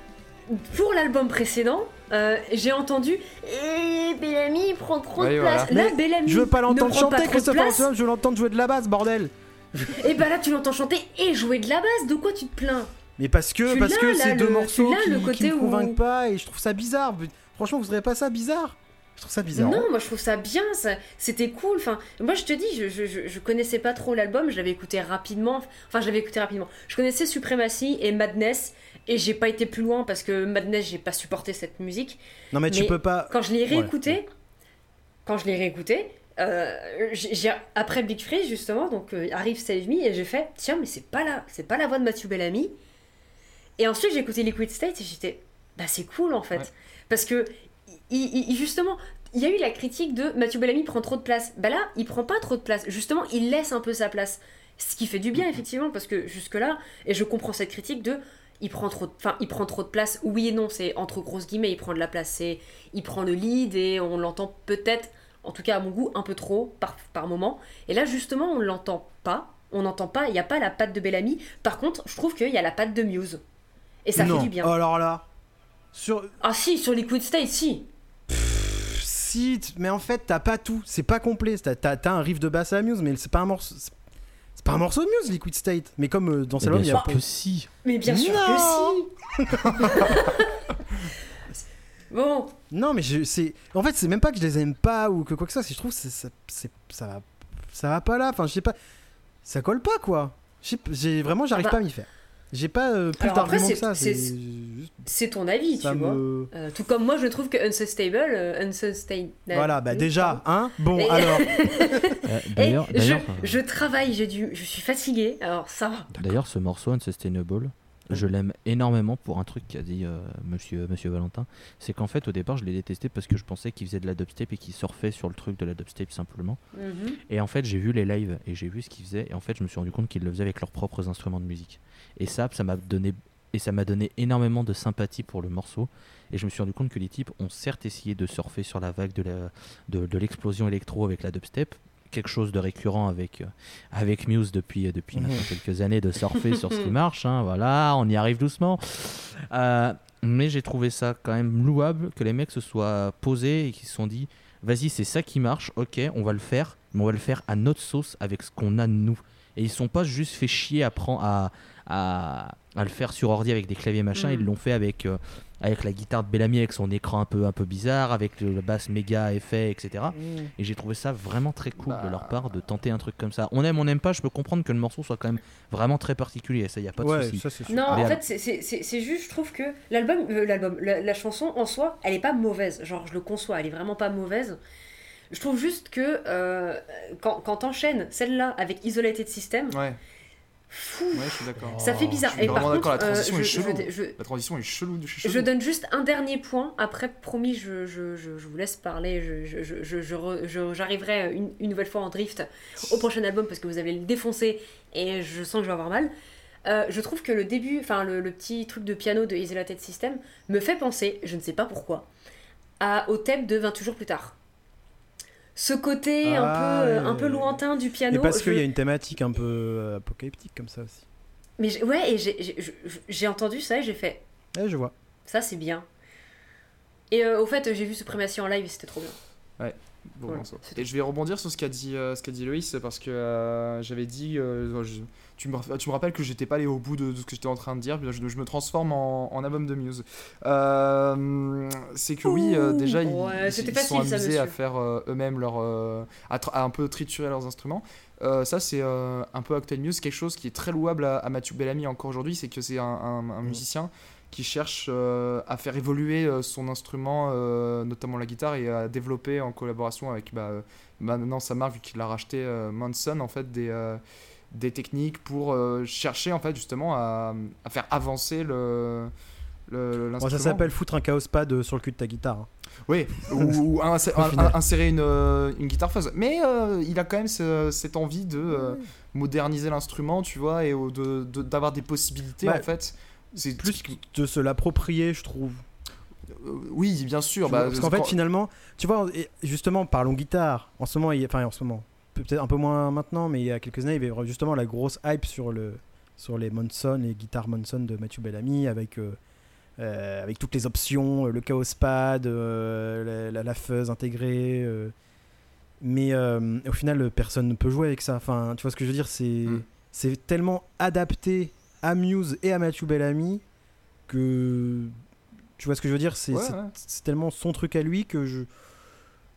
pour l'album précédent, euh, j'ai entendu Eh, Bellamy prend trop de voilà. place. Là, Mais Bellamy. Je veux pas l'entendre chanter Christopher je veux l'entendre jouer de la basse bordel. Et bah là, tu l'entends chanter et jouer de la basse. De quoi tu te plains? Mais parce que Tu parce que c'est deux le- morceaux qui, le qui me où- convainquent pas et je trouve ça bizarre. Franchement, vous trouvez pas ça bizarre? Je trouve ça bizarre. Non, moi je trouve ça bien, ça, c'était cool. Enfin, moi je te dis, je, je, je, je connaissais pas trop l'album, je l'avais écouté rapidement. Enfin, je l'avais écouté rapidement. Je connaissais Supremacy et Madness, et j'ai pas été plus loin parce que Madness, j'ai pas supporté cette musique. Non mais tu peux pas. Quand je l'ai Ouais, réécouté, quand je l'ai réécouté, euh, j'ai après Big Freeze justement, donc euh, arrive Save Me et j'ai fait tiens mais c'est pas la c'est pas la voix de Matthew Bellamy. Et ensuite j'ai écouté Liquid State et j'étais bah c'est cool en fait Ouais. parce que il, justement il y a eu la critique de Matthew Bellamy prend trop de place. Bah là il prend pas trop de place. Justement il laisse un peu sa place. Ce qui fait du bien effectivement parce que jusque là et je comprends cette critique de il prend trop de, enfin il prend trop de place. Oui et non c'est entre grosses guillemets il prend de la place. C'est il prend le lead et on l'entend peut-être en tout cas à mon goût, un peu trop par, par moment. Et là, justement, on l'entend pas. On n'entend pas, il n'y a pas la patte de Bellamy. Par contre, je trouve qu'il y a la patte de Muse. Et ça non. fait du bien. Alors là, sur Ah si, sur Liquid State, si. Pff, si, mais en fait, t'as pas tout. C'est pas complet. T'as, t'as- t'as un riff de basse à Muse, mais c'est pas un morceau. C'est pas un morceau de Muse, Liquid State. Mais comme euh, dans bien il y a sûr que si. Mais bien sûr Non. que si. bon, Non, mais je, c'est. En fait, c'est même pas que je les aime pas ou que quoi que ça. C'est je trouve ça, c'est- ça va, ça va pas là. Enfin, je sais pas. Ça colle pas quoi. J'ai vraiment, j'arrive Ah bah. pas à m'y faire. J'ai pas euh, plus d'arguments que c'est- ça. c'est- ton avis, Ça tu vois. Euh, tout comme moi, je trouve que Unsustainable, euh, Unsustainable. Voilà, bah déjà, hein. Bon, Et- alors. D'ailleurs, je, d'ailleurs, je travaille, j'ai dû, je suis fatiguée, alors ça va. D'ailleurs, ce morceau Unsustainable, je l'aime énormément pour un truc qu'a dit euh, monsieur, monsieur Valentin. C'est qu'en fait, au départ, je l'ai détesté parce que je pensais qu'il faisait de la dubstep et qu'il surfait sur le truc de la dubstep simplement. Mhm. Et en fait, j'ai vu les lives et j'ai vu ce qu'ils faisaient. Et en fait, je me suis rendu compte qu'ils le faisaient avec leurs propres instruments de musique. Et ça, ça m'a donné et ça m'a donné énormément de sympathie pour le morceau. Et je me suis rendu compte que les types ont certes essayé de surfer sur la vague de la- de, de l'explosion électro avec la dubstep, quelque chose de récurrent avec, euh, avec Muse depuis, euh, depuis Mhm. maintenant quelques années, de surfer sur ce qui marche. hein, voilà, on y arrive doucement. Euh, mais j'ai trouvé ça quand même louable que les mecs se soient posés et qu'ils se sont dit vas-y, c'est ça qui marche, ok, on va le faire, mais on va le faire à notre sauce avec ce qu'on a de nous. Et ils sont pas juste fait chier à, prendre, à, à, à le faire sur ordi avec des claviers machin, Mm. ils l'ont fait avec, euh, avec la guitare de Bellamy, avec son écran un peu, un peu bizarre, avec le, la basse méga effet, etc. Et j'ai trouvé ça vraiment très cool de Bah. leur part de tenter un truc comme ça. On aime, on n'aime pas, je peux comprendre que le morceau soit quand même vraiment très particulier, ça y a pas de ouais, souci. ça. Non, Mais en fait, c'est- juste, je trouve que l'album, euh, l'album, la, la chanson en soi, elle est pas mauvaise. Genre, je le conçois, elle est vraiment pas mauvaise. Je trouve juste que euh, quand, quand t'enchaînes celle-là avec Isolated System, Ouais, fou, ouais, je suis d'accord. ça fait bizarre. je suis Et par vraiment d'accord, contre, la euh, transition je, est chelou. je- je- La transition est chelou. Je, donne juste un dernier point. Après, promis, je, vous laisse parler. J'arriverai une, une nouvelle fois en drift au prochain album parce que vous avez le défoncé et je sens que je vais avoir mal. Euh, je trouve que le début, enfin le, le petit truc de piano de Isolated System me fait penser, je ne sais pas pourquoi, à, au thème de 28 jours plus tard. Ce côté un, Ah, peu, euh, un peu ouais. lointain du Et piano. parce je- qu'il y a une thématique un peu euh, apocalyptique comme ça aussi. Mais j'ai- ouais, et j'ai- entendu ça et j'ai fait, Ouais, je vois. ça c'est bien. Et euh, au fait, j'ai vu Suprématie en live et c'était trop bien. Bon Voilà, morceau. c'est Et je vais rebondir sur ce qu'a dit, euh, ce qu'a dit Loïs parce que euh, j'avais dit, euh, je- tu, me, tu me rappelles que j'étais pas allé au bout de, de ce que j'étais en train de dire, je, je me transforme en, en album de Muse. Euh, c'est que oui, euh, déjà ils, Ouais, ils- sont ça, amusés à faire euh, eux-mêmes leur, à, un peu triturer leurs instruments. Ça c'est un peu Octane Muse, quelque chose qui est très louable à, à Mathieu Bellamy encore aujourd'hui, c'est que c'est un, un- un musicien qui cherche euh, à faire évoluer euh, son instrument, euh, notamment la guitare, et à développer en collaboration avec bah, euh, maintenant sa marque, vu qu'il a racheté Manson, en fait, des, des techniques pour euh, chercher, en fait, justement, à, à faire avancer le. le- Bon, ça s'appelle foutre un chaos pad euh, sur le cul de ta guitare. hein. Oui, ou, ou insérer, une, euh, une guitare fuzz. Mais euh, il a quand même ce- cette envie de euh, moderniser l'instrument, tu vois, et au- de- de- d'avoir des possibilités, Bah, en fait. C'est Plus de se l'approprier, je trouve. Oui, bien sûr. Bah, parce qu'en fait, quand- finalement, tu vois, justement, parlons guitare. En ce moment, il y a- enfin, en ce moment, peut-être un peu moins maintenant, mais il y a quelques années, il y avait justement la grosse hype sur, le, sur les Monson, les guitares Monson de Matthew Bellamy, avec, euh, euh, avec toutes les options, euh, le Chaos Pad, la, la, la fuzz intégrée. mais au final, personne ne peut jouer avec ça. Enfin, tu vois ce que je veux dire C'est Mm. c'est tellement adapté à Muse et à Matthew Bellamy que tu vois ce que je veux dire c'est Ouais, tellement son truc à lui que je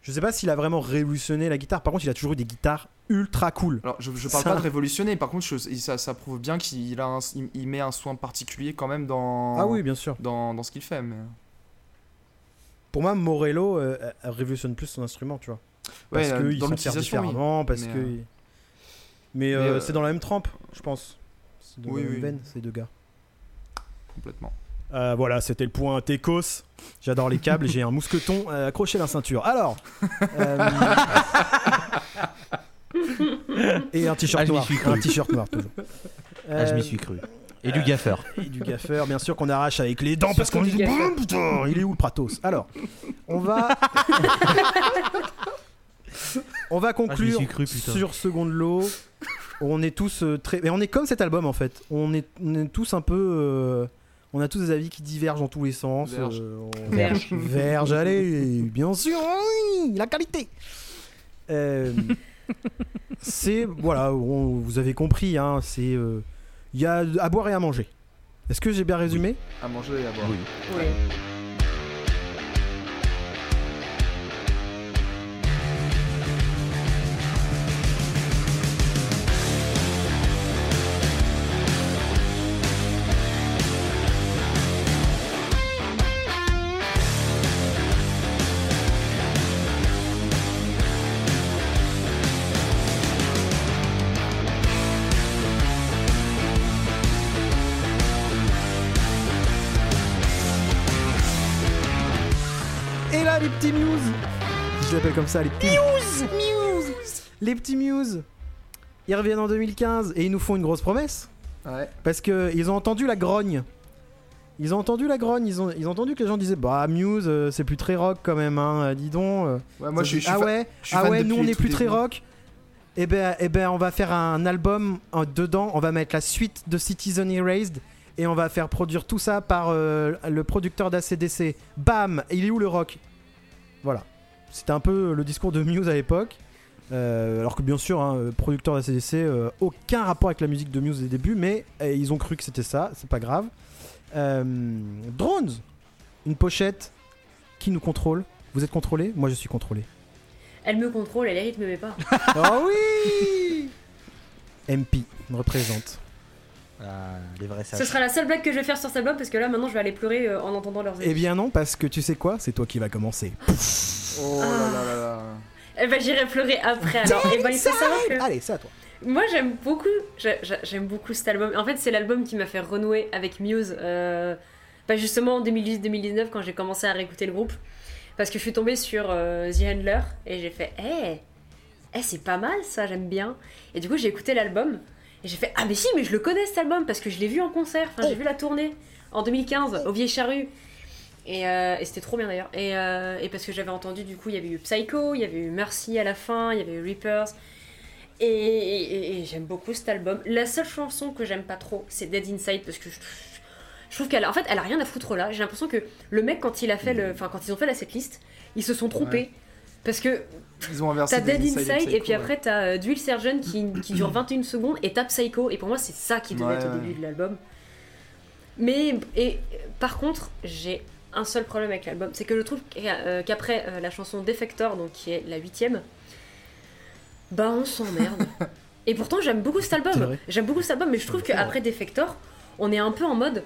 je sais pas s'il a vraiment révolutionné la guitare par contre il a toujours eu des guitares ultra cool Alors, je, je parle Ça- pas de révolutionner, par contre, je- ça, ça prouve bien qu'il a un- il, il met un soin particulier quand même dans, ah oui bien sûr dans, dans ce qu'il fait. Mais... pour moi Morello euh, euh, révolutionne plus son instrument tu vois parce Ouais, que euh, s'en sert oui. différemment parce Mais, que euh, mais, euh, c'est dans la même trempe je pense c'est dans Oui, la même oui. veine, ces deux gars Complètement. Euh, voilà, c'était le point Técos. J'adore les câbles, j'ai un mousqueton euh, accroché à la ceinture. Alors. euh, Et un t-shirt Ah, je m'y noir. suis cru. Un t-shirt noir toujours. Ah, je m'y suis cru. Et du gaffeur. Et du gaffeur, bien sûr, qu'on arrache avec les dents parce qu'on dit. Boum, putain, il est où le Pratos? Alors, on va. On va conclure cru, putain. sur Second Law. on est tous euh, très. Mais on est comme cet album en fait. On est, on est tous un peu. euh, On a tous des avis qui divergent dans tous les sens. Verge. euh, on- Verge. Verge, allez, bien sûr, oui, la qualité. Euh, c'est voilà, on- vous avez compris, hein, c'est euh, il y a à boire et à manger. Est-ce que j'ai bien résumé? À manger et à boire. Oui. Oui. Comme ça, les petits Muse Muse Les petits Muse Ils reviennent en 2015 et ils nous font une grosse promesse. Ouais. Parce que ils ont entendu la grogne. Ils ont entendu la grogne, ils ont, ils ont entendu que les gens disaient Bah, Muse, euh, c'est plus très rock quand même, hein, euh, dis donc. euh. Ouais, moi, je suis, je suis ah ouais, je suis ah ouais nous on tout plus très rock. Eh ben, eh ben, on va faire un album euh, dedans, on va mettre la suite de Citizen Erased et on va faire produire tout ça par euh, le producteur d'ACDC. Bam Il est où le rock? Voilà. C'était un peu le discours de Muse à l'époque. Euh, alors que bien sûr, hein, euh, producteur d'ACDC, euh, aucun rapport avec la musique de Muse des débuts, mais euh, ils ont cru que c'était ça, c'est pas grave. Euh, Drones Une pochette qui nous contrôle. Vous êtes contrôlé? Moi je suis contrôlé. Elle me contrôle, elle hérite me met pas. Oh oui MP représente. Ah, les vrais Ce sera la seule blague que je vais faire sur cet album parce que là maintenant je vais aller pleurer euh, en entendant leurs Eh bien non, parce que tu sais quoi C'est toi qui vas commencer. Oh là là là là. Eh ben j'irai pleurer après alors. Eh ben il faut savoir que Allez, c'est à toi. moi j'aime beaucoup, j'a- j'a- j'aime beaucoup cet album. En fait c'est l'album qui m'a fait renouer avec Muse. Euh, bah, justement en 2018-2019 quand j'ai commencé à réécouter le groupe. Parce que je suis tombée sur euh, The Handler et j'ai fait Eh, eh c'est pas mal ça, j'aime bien. Et du coup j'ai écouté l'album et j'ai fait Ah mais si mais je le connais cet album parce que je l'ai vu en concert, enfin j'ai vu la tournée en 2015 au Vieille Charrue. Et, euh, et c'était trop bien d'ailleurs. Et, euh, et parce que j'avais entendu, du coup, il y avait eu Psycho, il y avait eu Mercy à la fin, il y avait eu Reapers. Et, j'aime beaucoup cet album. La seule chanson que j'aime pas trop, c'est Dead Inside parce que je, je trouve qu'elle en fait, elle a rien à foutre là. J'ai l'impression que le mec, quand il a fait le, enfin, quand ils ont fait la setlist, ils se sont trompés. Ouais. Parce que Ils ont inversé t'as Dead Inside, et puis après t'as euh, Duel Surgeon qui, qui dure 21 secondes et t'as Psycho. Et pour moi, c'est ça qui devait Ouais, être au ouais. début de l'album. Mais et par contre, j'ai un seul problème avec l'album, c'est que je trouve euh, qu'après euh, la chanson Defector, donc qui est la huitième, bah on s'emmerde. et pourtant j'aime beaucoup cet album. J'aime beaucoup cet album, mais je trouve qu'après Defector, on est un peu en mode,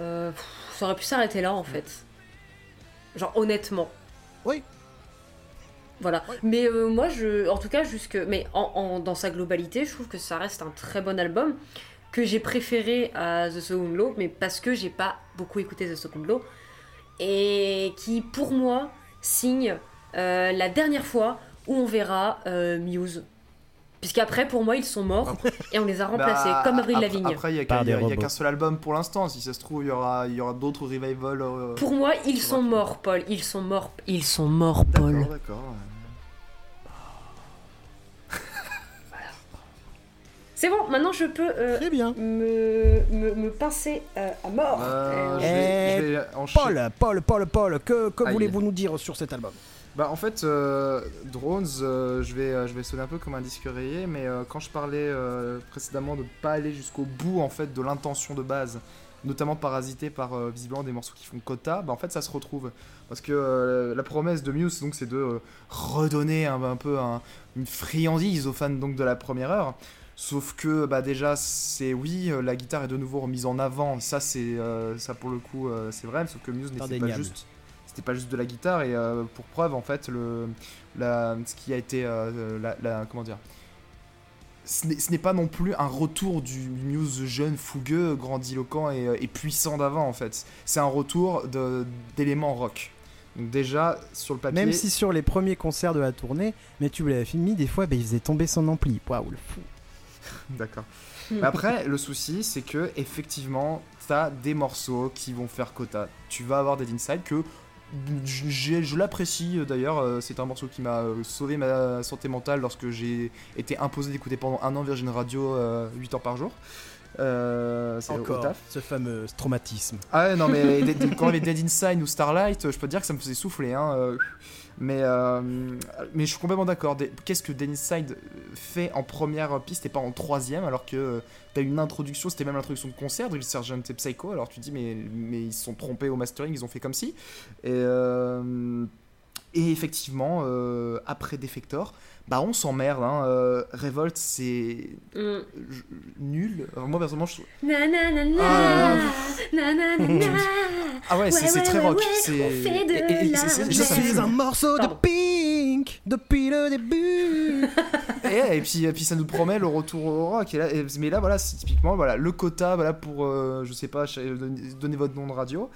euh, pff, ça aurait pu s'arrêter là en fait. Genre honnêtement. Oui. Voilà. Mais euh, moi, je, en tout cas, jusque, mais en, en- dans sa globalité, je trouve que ça reste un très bon album que j'ai préféré à The Second Law, mais parce que j'ai pas beaucoup écouté The Second Law et qui, pour moi, signe euh, la dernière fois où on verra euh, Muse. Puisqu'après, pour moi, ils sont morts et on les a remplacés, Bah, comme Avril Lavigne. Après, il y a qu'un- seul album pour l'instant. Si ça se trouve, il y aura, il y aura d'autres revivals. euh, Pour moi, ils sont morts, Paul. Ils sont morts. Ils sont morts, Paul. D'accord, d'accord. C'est bon, maintenant je peux euh, Très bien. me, me, me pincer euh, à mort. Euh, je vais- je vais enchaîner. Paul, Paul, Paul, Paul, que, voulez-vous nous dire sur cet album? Bah en fait, euh, Drones, euh, je, vais, euh, je vais sonner un peu comme un disque rayé, mais quand je parlais précédemment de ne pas aller jusqu'au bout en fait de l'intention de base, notamment parasité par visiblement des morceaux qui font quota, bah en fait ça se retrouve. Parce que la promesse de Muse, donc, c'est de redonner un, un peu un- une friandise aux fans donc, de la première heure. Sauf que bah déjà c'est oui la guitare est de nouveau remise en avant ça c'est ça pour le coup c'est vrai sauf que Muse n'était pas juste c'était pas juste de la guitare et euh, pour preuve en fait le la, ce qui a été euh, la, la- comment dire ce n'est pas non plus un retour du Muse jeune fougueux grandiloquent et, euh, et puissant d'avant en fait c'est un retour d'éléments rock donc déjà sur le papier Même si sur les premiers concerts de la tournée, mais tu l'avais filmé, des fois, bah, il faisait tomber son ampli. Waouh, le fou. D'accord. Après, le souci, c'est que effectivement, t'as des morceaux qui vont faire quota. Tu vas avoir des inside que je l'apprécie euh, d'ailleurs. euh, C'est un morceau qui m'a euh, sauvé ma santé mentale lorsque j'ai été imposé d'écouter pendant un an Virgin Radio euh, 8 heures par jour. Euh, c'est au Encore taf. ce fameux traumatisme. Ah ouais, non, mais quand il y avait Dead Inside ou Starlight, je peux te dire que ça me faisait souffler. Hein, euh, mais, euh, mais je suis complètement d'accord. Qu'est-ce que Dead Inside fait en première piste et pas en troisième alors que t'as une introduction, c'était même l'introduction de concert de Sergeant et Psycho. Alors tu te dis, mais, mais ils se sont trompés au mastering, ils ont fait comme si. Et, euh, et effectivement, euh, après Defector, bah on s'emmerde. Hein, euh, Revolt, c'est Mm. nul. Alors, moi, personnellement, je trouve. Na na na na, Ah. Ah ouais, c'est Ouais, c'est ouais, très rock. ouais, c'est- Je suis un morceau Pardon. de Pink depuis le début. Et, et puis, et puis ça nous promet le retour au rock. Et là, et- mais là, voilà, c'est typiquement voilà, le quota voilà, pour, euh, je sais pas, donner votre nom de radio.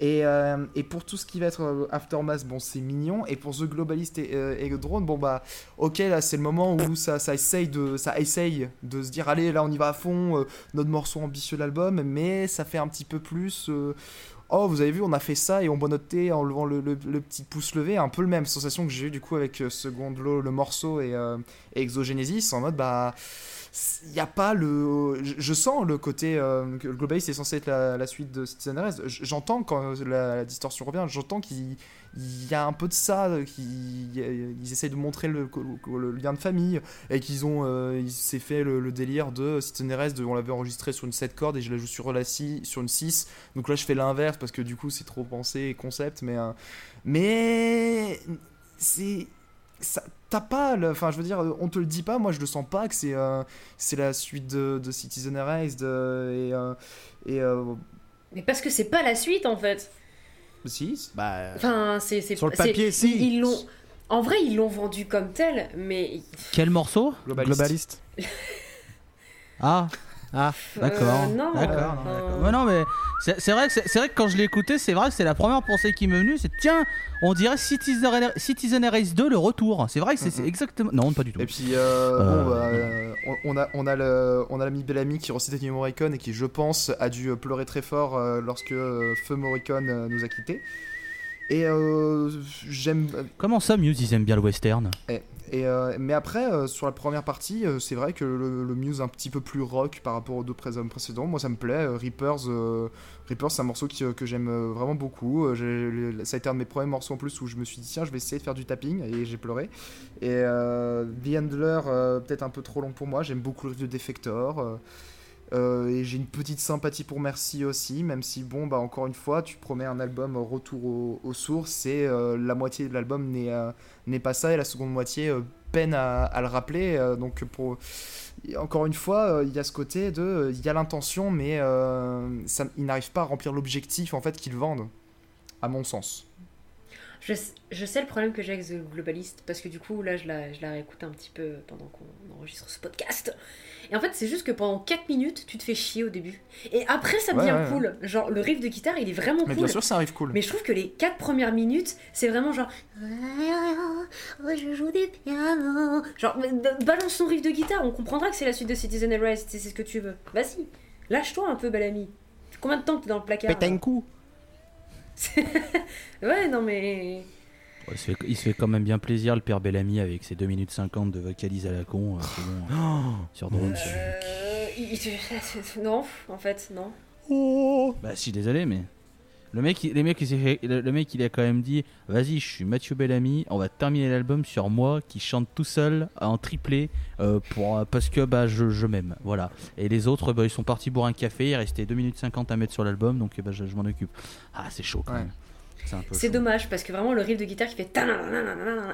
Et, euh, et pour tout ce qui va être euh, Aftermath, bon, c'est mignon. Et pour The Globalist et, euh, et Drone, bon, bah, ok, là, c'est le moment où ça, essaye de, ça essaye de se dire, allez, là, on y va à fond, euh, notre morceau ambitieux de l'album, mais ça fait un petit peu plus. Oh, vous avez vu, on a fait ça et on thé en levant le, le- le petit pouce levé. Un peu le même sensation que j'ai eu du coup avec Second Law, le morceau et Exogenesis. En mode, bah, il n'y a pas le. Je, sens le côté. euh, que le Globalist est censé être la, suite de Citizen Arrest. J'entends quand la, distorsion revient, j'entends qu'il il y a un peu de ça, qu'ils ils essayent de montrer le, lien de famille et qu'ils ont. euh, s'est fait le, délire de Citizen Arrest, de, on l'avait enregistré sur une 7 cordes et je la joue sur, la scie- sur une 6. Donc là, je fais l'inverse parce que du coup, c'est trop pensé et concept, mais. euh, mais. C'est. T'as pas le, enfin je veux dire on te le dit pas moi je le sens pas que c'est euh, c'est la suite de, de Citizen Arrest euh, et euh, et euh, Mais parce que c'est pas la suite en fait. si Bah, Enfin, c'est c'est- Sur le papier, si. Ils ils l'ont. En vrai, ils l'ont vendu comme tel, mais Quel morceau globaliste. globaliste. Ah, Ah, d'accord. Euh, non. D'accord, non, d'accord. Mais non, mais c'est c'est vrai, que c'est c'est vrai que quand je l'ai écouté, c'est vrai que c'est la première pensée qui m'est venue. C'est tiens, on dirait Citizen, Citizen Race 2 le retour. C'est vrai que c'est c'est Mhm. exactement. Non, pas du tout. Et puis, euh, Euh, bon, bah, euh, on, a, on a le, on a l'ami Bellamy qui recite Ennio Morricone et qui, je pense, a dû euh, pleurer très fort euh, lorsque euh, Feu Morricone euh, nous a quittés. Et euh, j'aime. Comment ça, Muse, ils aiment bien le western Et euh, mais après, euh, sur la première partie, euh, c'est vrai que le, le Muse un petit peu plus rock par rapport aux deux pré- précédents. Moi, ça me plaît. Euh, Reapers, euh, Reapers, c'est un morceau qui, euh, que j'aime euh, vraiment beaucoup. Euh, ça a été un de mes premiers morceaux en plus où je me suis dit tiens, je vais essayer de faire du tapping et j'ai pleuré. Et euh, The Handler, euh, peut-être un peu trop long pour moi. J'aime beaucoup le riff de Defector. Euh, et j'ai une petite sympathie pour Merci aussi, même si, bon, bah encore une fois, tu promets un album retour aux, sources et euh, la moitié de l'album n'est euh, n'est pas ça et la seconde moitié peine à, le rappeler. donc, pour. Encore une fois, il y a ce côté de. Il y a l'intention, mais ça, ils n'arrivent pas à remplir l'objectif en fait qu'ils vendent, à mon sens. Je, je sais le problème que j'ai avec The Globalist, parce que du coup, là, je la, je la réécoute un petit peu pendant qu'on enregistre ce podcast. Et en fait, c'est juste que pendant 4 minutes, tu te fais chier au début. Et après, ça devient ouais, cool. Genre, le riff de guitare, il est vraiment Mais cool. bien sûr, ça arrive cool. Mais je trouve que les 4 premières minutes, c'est vraiment genre. Oh, je joue des pianos. Genre, mais balance son riff de guitare, on comprendra que c'est la suite de Citizen Arrest, c'est c'est ce que tu veux. Vas-y, lâche-toi un peu, bel ami. Combien de temps que t'es dans le placard Pète un coup. Ouais, non mais. Il, se fait, il se fait quand même bien plaisir, le père Bellamy, avec ses 2 minutes 50 de vocalise à la con. euh, bon, hein. sur Drone. Euh, non, en fait, non. Bah, si, désolé, mais. Le mec, il- les mecs, il s'est fait- le, le mec, il a quand même dit Vas-y, je suis Mathieu Bellamy, on va terminer l'album sur moi qui chante tout seul en triplé euh, pour, parce que bah, je, je m'aime. Voilà. Et les autres, bah, ils sont partis boire un café, il restait 2 minutes 50 à mettre sur l'album, donc bah, je, je m'en occupe. Ah, c'est chaud quand Ouais. même. C'est dommage parce que vraiment le riff de guitare qui fait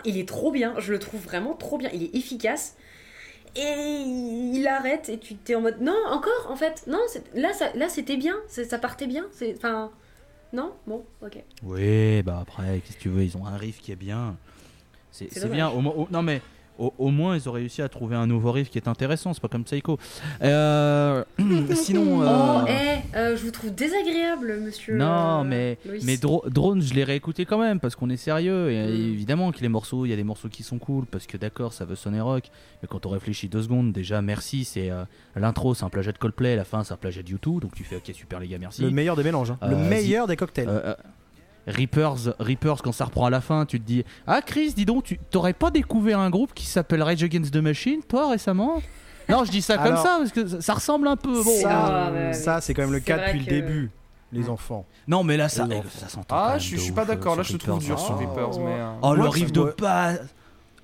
il est trop bien, je le trouve vraiment trop bien, il est efficace. Et il arrête et tu t'es en mode non encore en fait non là ça, là c'était bien ça partait bien c'est enfin non bon ok Oui, bah après, qu'est-ce que tu veux, ils ont un riff qui est bien. C'est bien. Au, au- non, mais au, au moins, ils ont réussi à trouver un nouveau riff qui est intéressant. C'est pas comme Psycho. Euh, sinon. euh, oh eh euh, je vous trouve désagréable monsieur Non, euh, mais, Loïs. mais Dro- Drone, je l'ai réécouté quand même parce qu'on est sérieux. Et Mm. évidemment que les morceaux, il y a des morceaux qui sont cool parce que d'accord, ça veut sonner rock. Mais quand on réfléchit deux secondes, déjà, merci, c'est euh, l'intro, c'est un plagiat de Coldplay, la fin, c'est un plagiat de U2. Donc tu fais, ok, super les gars, merci. Le meilleur des mélanges. hein. le meilleur des cocktails. Euh, euh, Reapers, Reapers, quand ça reprend à la fin, tu te dis Ah, Chris, dis donc, tu t'aurais pas découvert un groupe qui s'appelle Rage Against the Machine, toi, récemment? Non, je dis ça comme Alors- ça parce que ça, ça ressemble un peu. Bon, Ça- Ah, ça, c'est quand même le cas depuis que- le début, les enfants. non, mais là, ça, s'entend. Ah, je suis, je pas euh, d'accord, là je te trouve dur hein. sur Oh. Reapers, mais. euh, Oh, le riff de basse.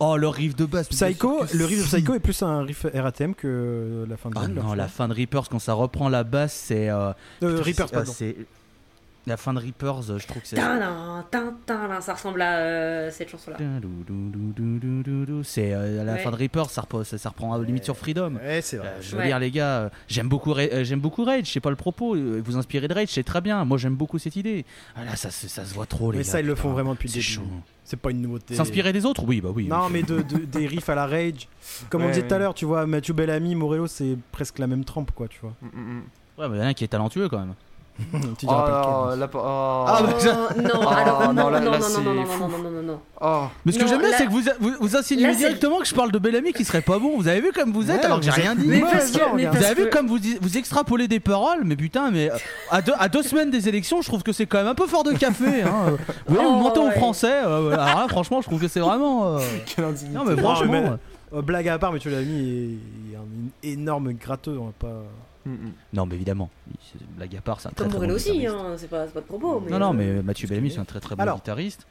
Oh, le riff de basse. Psycho, le riff de Psycho est plus un riff RATM que la fin de Ah non, la fin de Reapers, quand ça reprend la basse, c'est. euh, Euh, Reapers, c'est- pardon. La fin de Reapers, je trouve que c'est. Ça ressemble à euh, cette chanson-là. C'est euh, à la Ouais. fin de Reapers, ça, reprend- ça, ça reprend à limite sur Freedom. Ouais, c'est vrai. Euh, je veux Ouais. dire, les gars, euh, j'aime beaucoup, euh, j'aime beaucoup Rage, je sais pas le propos, vous inspirez de Rage, c'est très bien. Moi, j'aime beaucoup cette idée. Ah là, ça, se- ça se voit trop, les Mais gars. ça, ils le font vraiment depuis début. chaud. C'est pas une nouveauté. S'inspirer des autres Oui, bah oui. Non, mais de, de- des riffs à la Rage. Comme on Ouais, disait tout à ouais. l'heure, tu vois, Mathieu Bellamy, Morello, c'est presque la même trempe, quoi, tu vois. mm, mm, mm. Ouais, mais il y en a un qui est talentueux quand même. tu te Oh, rappelles non, quel, là, oh. Ah, bah, Oh, non, Ah, alors non, non, là- non, là, non, non, non, fou. non, non, non, non, non. Oh. Mais ce que Non, j'aime bien, là- c'est que vous, vous, vous insinuez directement que je parle de Bellamy qui serait pas bon. Vous avez vu comme vous êtes Ouais, alors que j'ai rien dit. Mais mais. Vous parce avez vu que- comme vous, vous extrapolez des paroles, mais putain, mais euh, à deux, à deux semaines des élections, je trouve que c'est quand même un peu fort de café. Hein. Vous voyez, vous Oh, mentez aux. Français. euh, là, franchement, je trouve que c'est vraiment. euh. Non, mais Non, franchement. mais- blague à part, Mathieu Bellamy est, est un énorme gratteux, on va pas. Mm, mm. Non, mais évidemment, blague à part, c'est un très Comme très bon aussi, hein, c'est pas, c'est pas de propos. Mais Non, non, euh, mais Mathieu Bellamy, c'est un très très bon Alors. guitariste.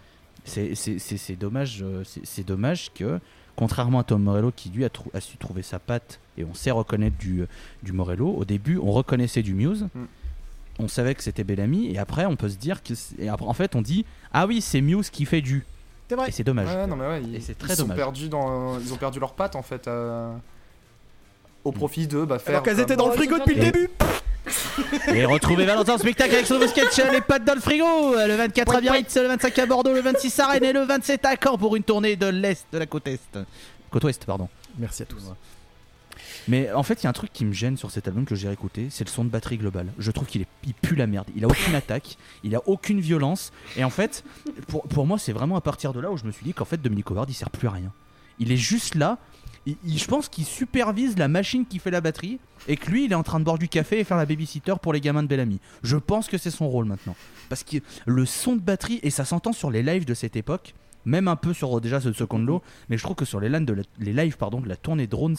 C'est- C'est c'est- c'est dommage, euh, c'est dommage que, contrairement à Tom Morello qui lui a, trou- a su trouver sa patte et on sait reconnaître du, du Morello, au début on reconnaissait du Muse, Mm. on savait que c'était Bellamy et après on peut se dire que. et après, en fait, on dit Ah oui, c'est Muse qui fait du. C'est vrai. Et c'est dommage. Ouais, non, mais ouais, Et ils, c'est très ils sont dommage. perdus dans, ils ont perdu leurs pattes en fait, euh, au profit de bah, faire. Alors qu'elles étaient dans le frigo depuis le début Et retrouvez Valentin en spectacle avec son nouveau sketch Les pattes dans le frigo Le 24 à Biarritz, le 25 à Bordeaux, le 26 à Rennes et le 27 à Caen pour une tournée de l'Est, de la côte Est. Côte Ouest, pardon. Merci à tous. Mais en fait, il y a un truc qui me gêne sur cet album que j'ai écouté, c'est le son de batterie global. Je trouve qu'il est, il pue la merde. Il a aucune attaque, il a aucune violence. Et en fait, pour, pour moi, c'est vraiment à partir de là où je me suis dit qu'en fait, Dominique Howard, il sert plus à rien. Il est juste là. Je pense qu'il supervise la machine qui fait la batterie et que lui, il est en train de boire du café et faire la babysitter pour les gamins de Bellamy. Je pense que c'est son rôle maintenant. Parce que le son de batterie, et ça s'entend sur les lives de cette époque, même un peu sur déjà ce Second Law, mais je trouve que sur les, de la- lives de la tournée Drones,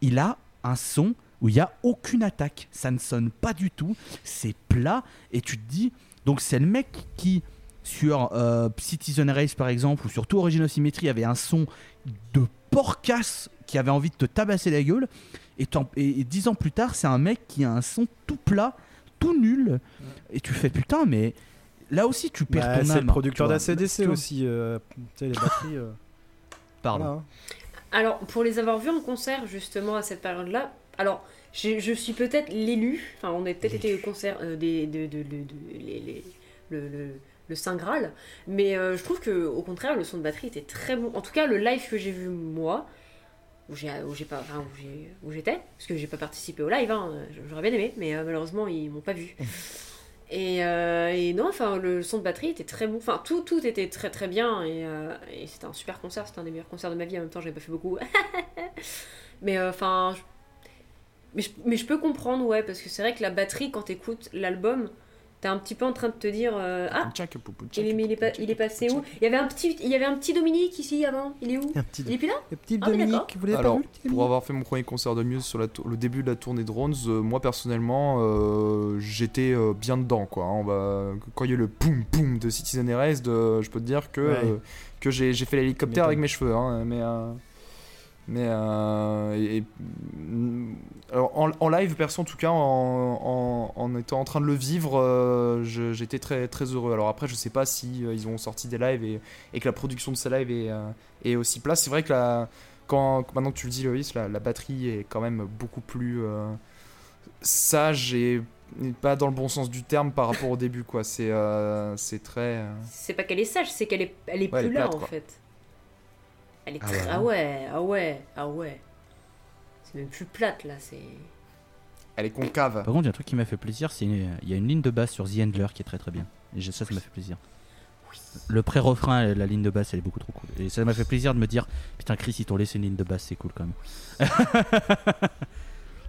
il a un son où il n'y a aucune attaque. Ça ne sonne pas du tout. C'est plat. Et tu te dis. Donc, c'est le mec qui, sur euh, Citizen Race par exemple, ou sur tout Original Symmetry, avait un son de porcasse qui avait envie de te tabasser la gueule. Et, t'en- et- et dix ans plus tard, c'est un mec qui a un son tout plat, tout nul. Et tu fais putain, mais. Là aussi, tu perds Bah, ton c'est âme. le producteur d'ACDC aussi. euh, tu sais, les batteries. euh, Pardon. voilà, hein. Alors, pour les avoir vus en concert, justement, à cette période-là, alors, je, je suis peut-être l'élu, enfin, on a peut-être été au concert euh, des, de, de- de- de- les- les- le, le, le Saint Graal, mais euh, je trouve que au contraire, le son de batterie était très bon. En tout cas, le live que j'ai vu, moi, où j'ai pas enfin, où j'étais parce que j'ai pas participé au live hein, j'aurais bien aimé mais euh, malheureusement ils m'ont pas vu. Et, euh, et non enfin le son de batterie était très bon. Enfin tout tout était très très bien et, et c'était un super concert. C'était un des meilleurs concerts de ma vie. En même temps j'avais pas fait beaucoup. Mais enfin mais, mais je peux comprendre ouais parce que c'est vrai que la batterie quand t'écoutes l'album t'es un petit peu en train de te dire euh, ah il est, mais il est, pas- il est passé où? Il y avait un petit il y avait un petit Dominique ici avant il est où? Un petit, il est plus là? Le petit Ah, mais d'accord. Dominique, vous l'avez Alors, vu le petit pour avoir fait mon premier concert de Muse sur la tour- le début de la tournée Drones, euh, moi personnellement, euh, j'étais euh, bien dedans. Quoi. hein. On va... Quand il y a eu le poum poum de Citizen Erased, euh, je peux te dire que, Ouais. euh, que j'ai j'ai fait l'hélicoptère avec mes cheveux. hein, mais euh, mais euh, et- et- mm, alors, en, en live, perso, en tout cas, en, en, en étant en train de le vivre, euh, j'étais très, très heureux. Alors après, je sais pas si euh, ils ont sorti des lives et, et que la production de ces lives est, est aussi place. C'est vrai que la, quand, maintenant que tu le dis, Loïs, la, la batterie est quand même beaucoup plus sage et pas dans le bon sens du terme par rapport au début. quoi. C'est c'est très. C'est pas qu'elle est sage, c'est qu'elle est, elle est Ouais, plus là plate, en fait. Elle est Ah très... ouais. Ah ouais, ah ouais, ah ouais. C'est même plus plate là, c'est. Elle est concave. Par contre, il y a un truc qui m'a fait plaisir, c'est une- il y a une ligne de basse sur The Handler qui est très très bien. Et ça, ça m'a fait plaisir. Le pré-refrain, la ligne de basse, elle est beaucoup trop cool. Et ça m'a fait plaisir de me dire, putain, Chris, ils t'ont laissé une ligne de basse, c'est cool quand même.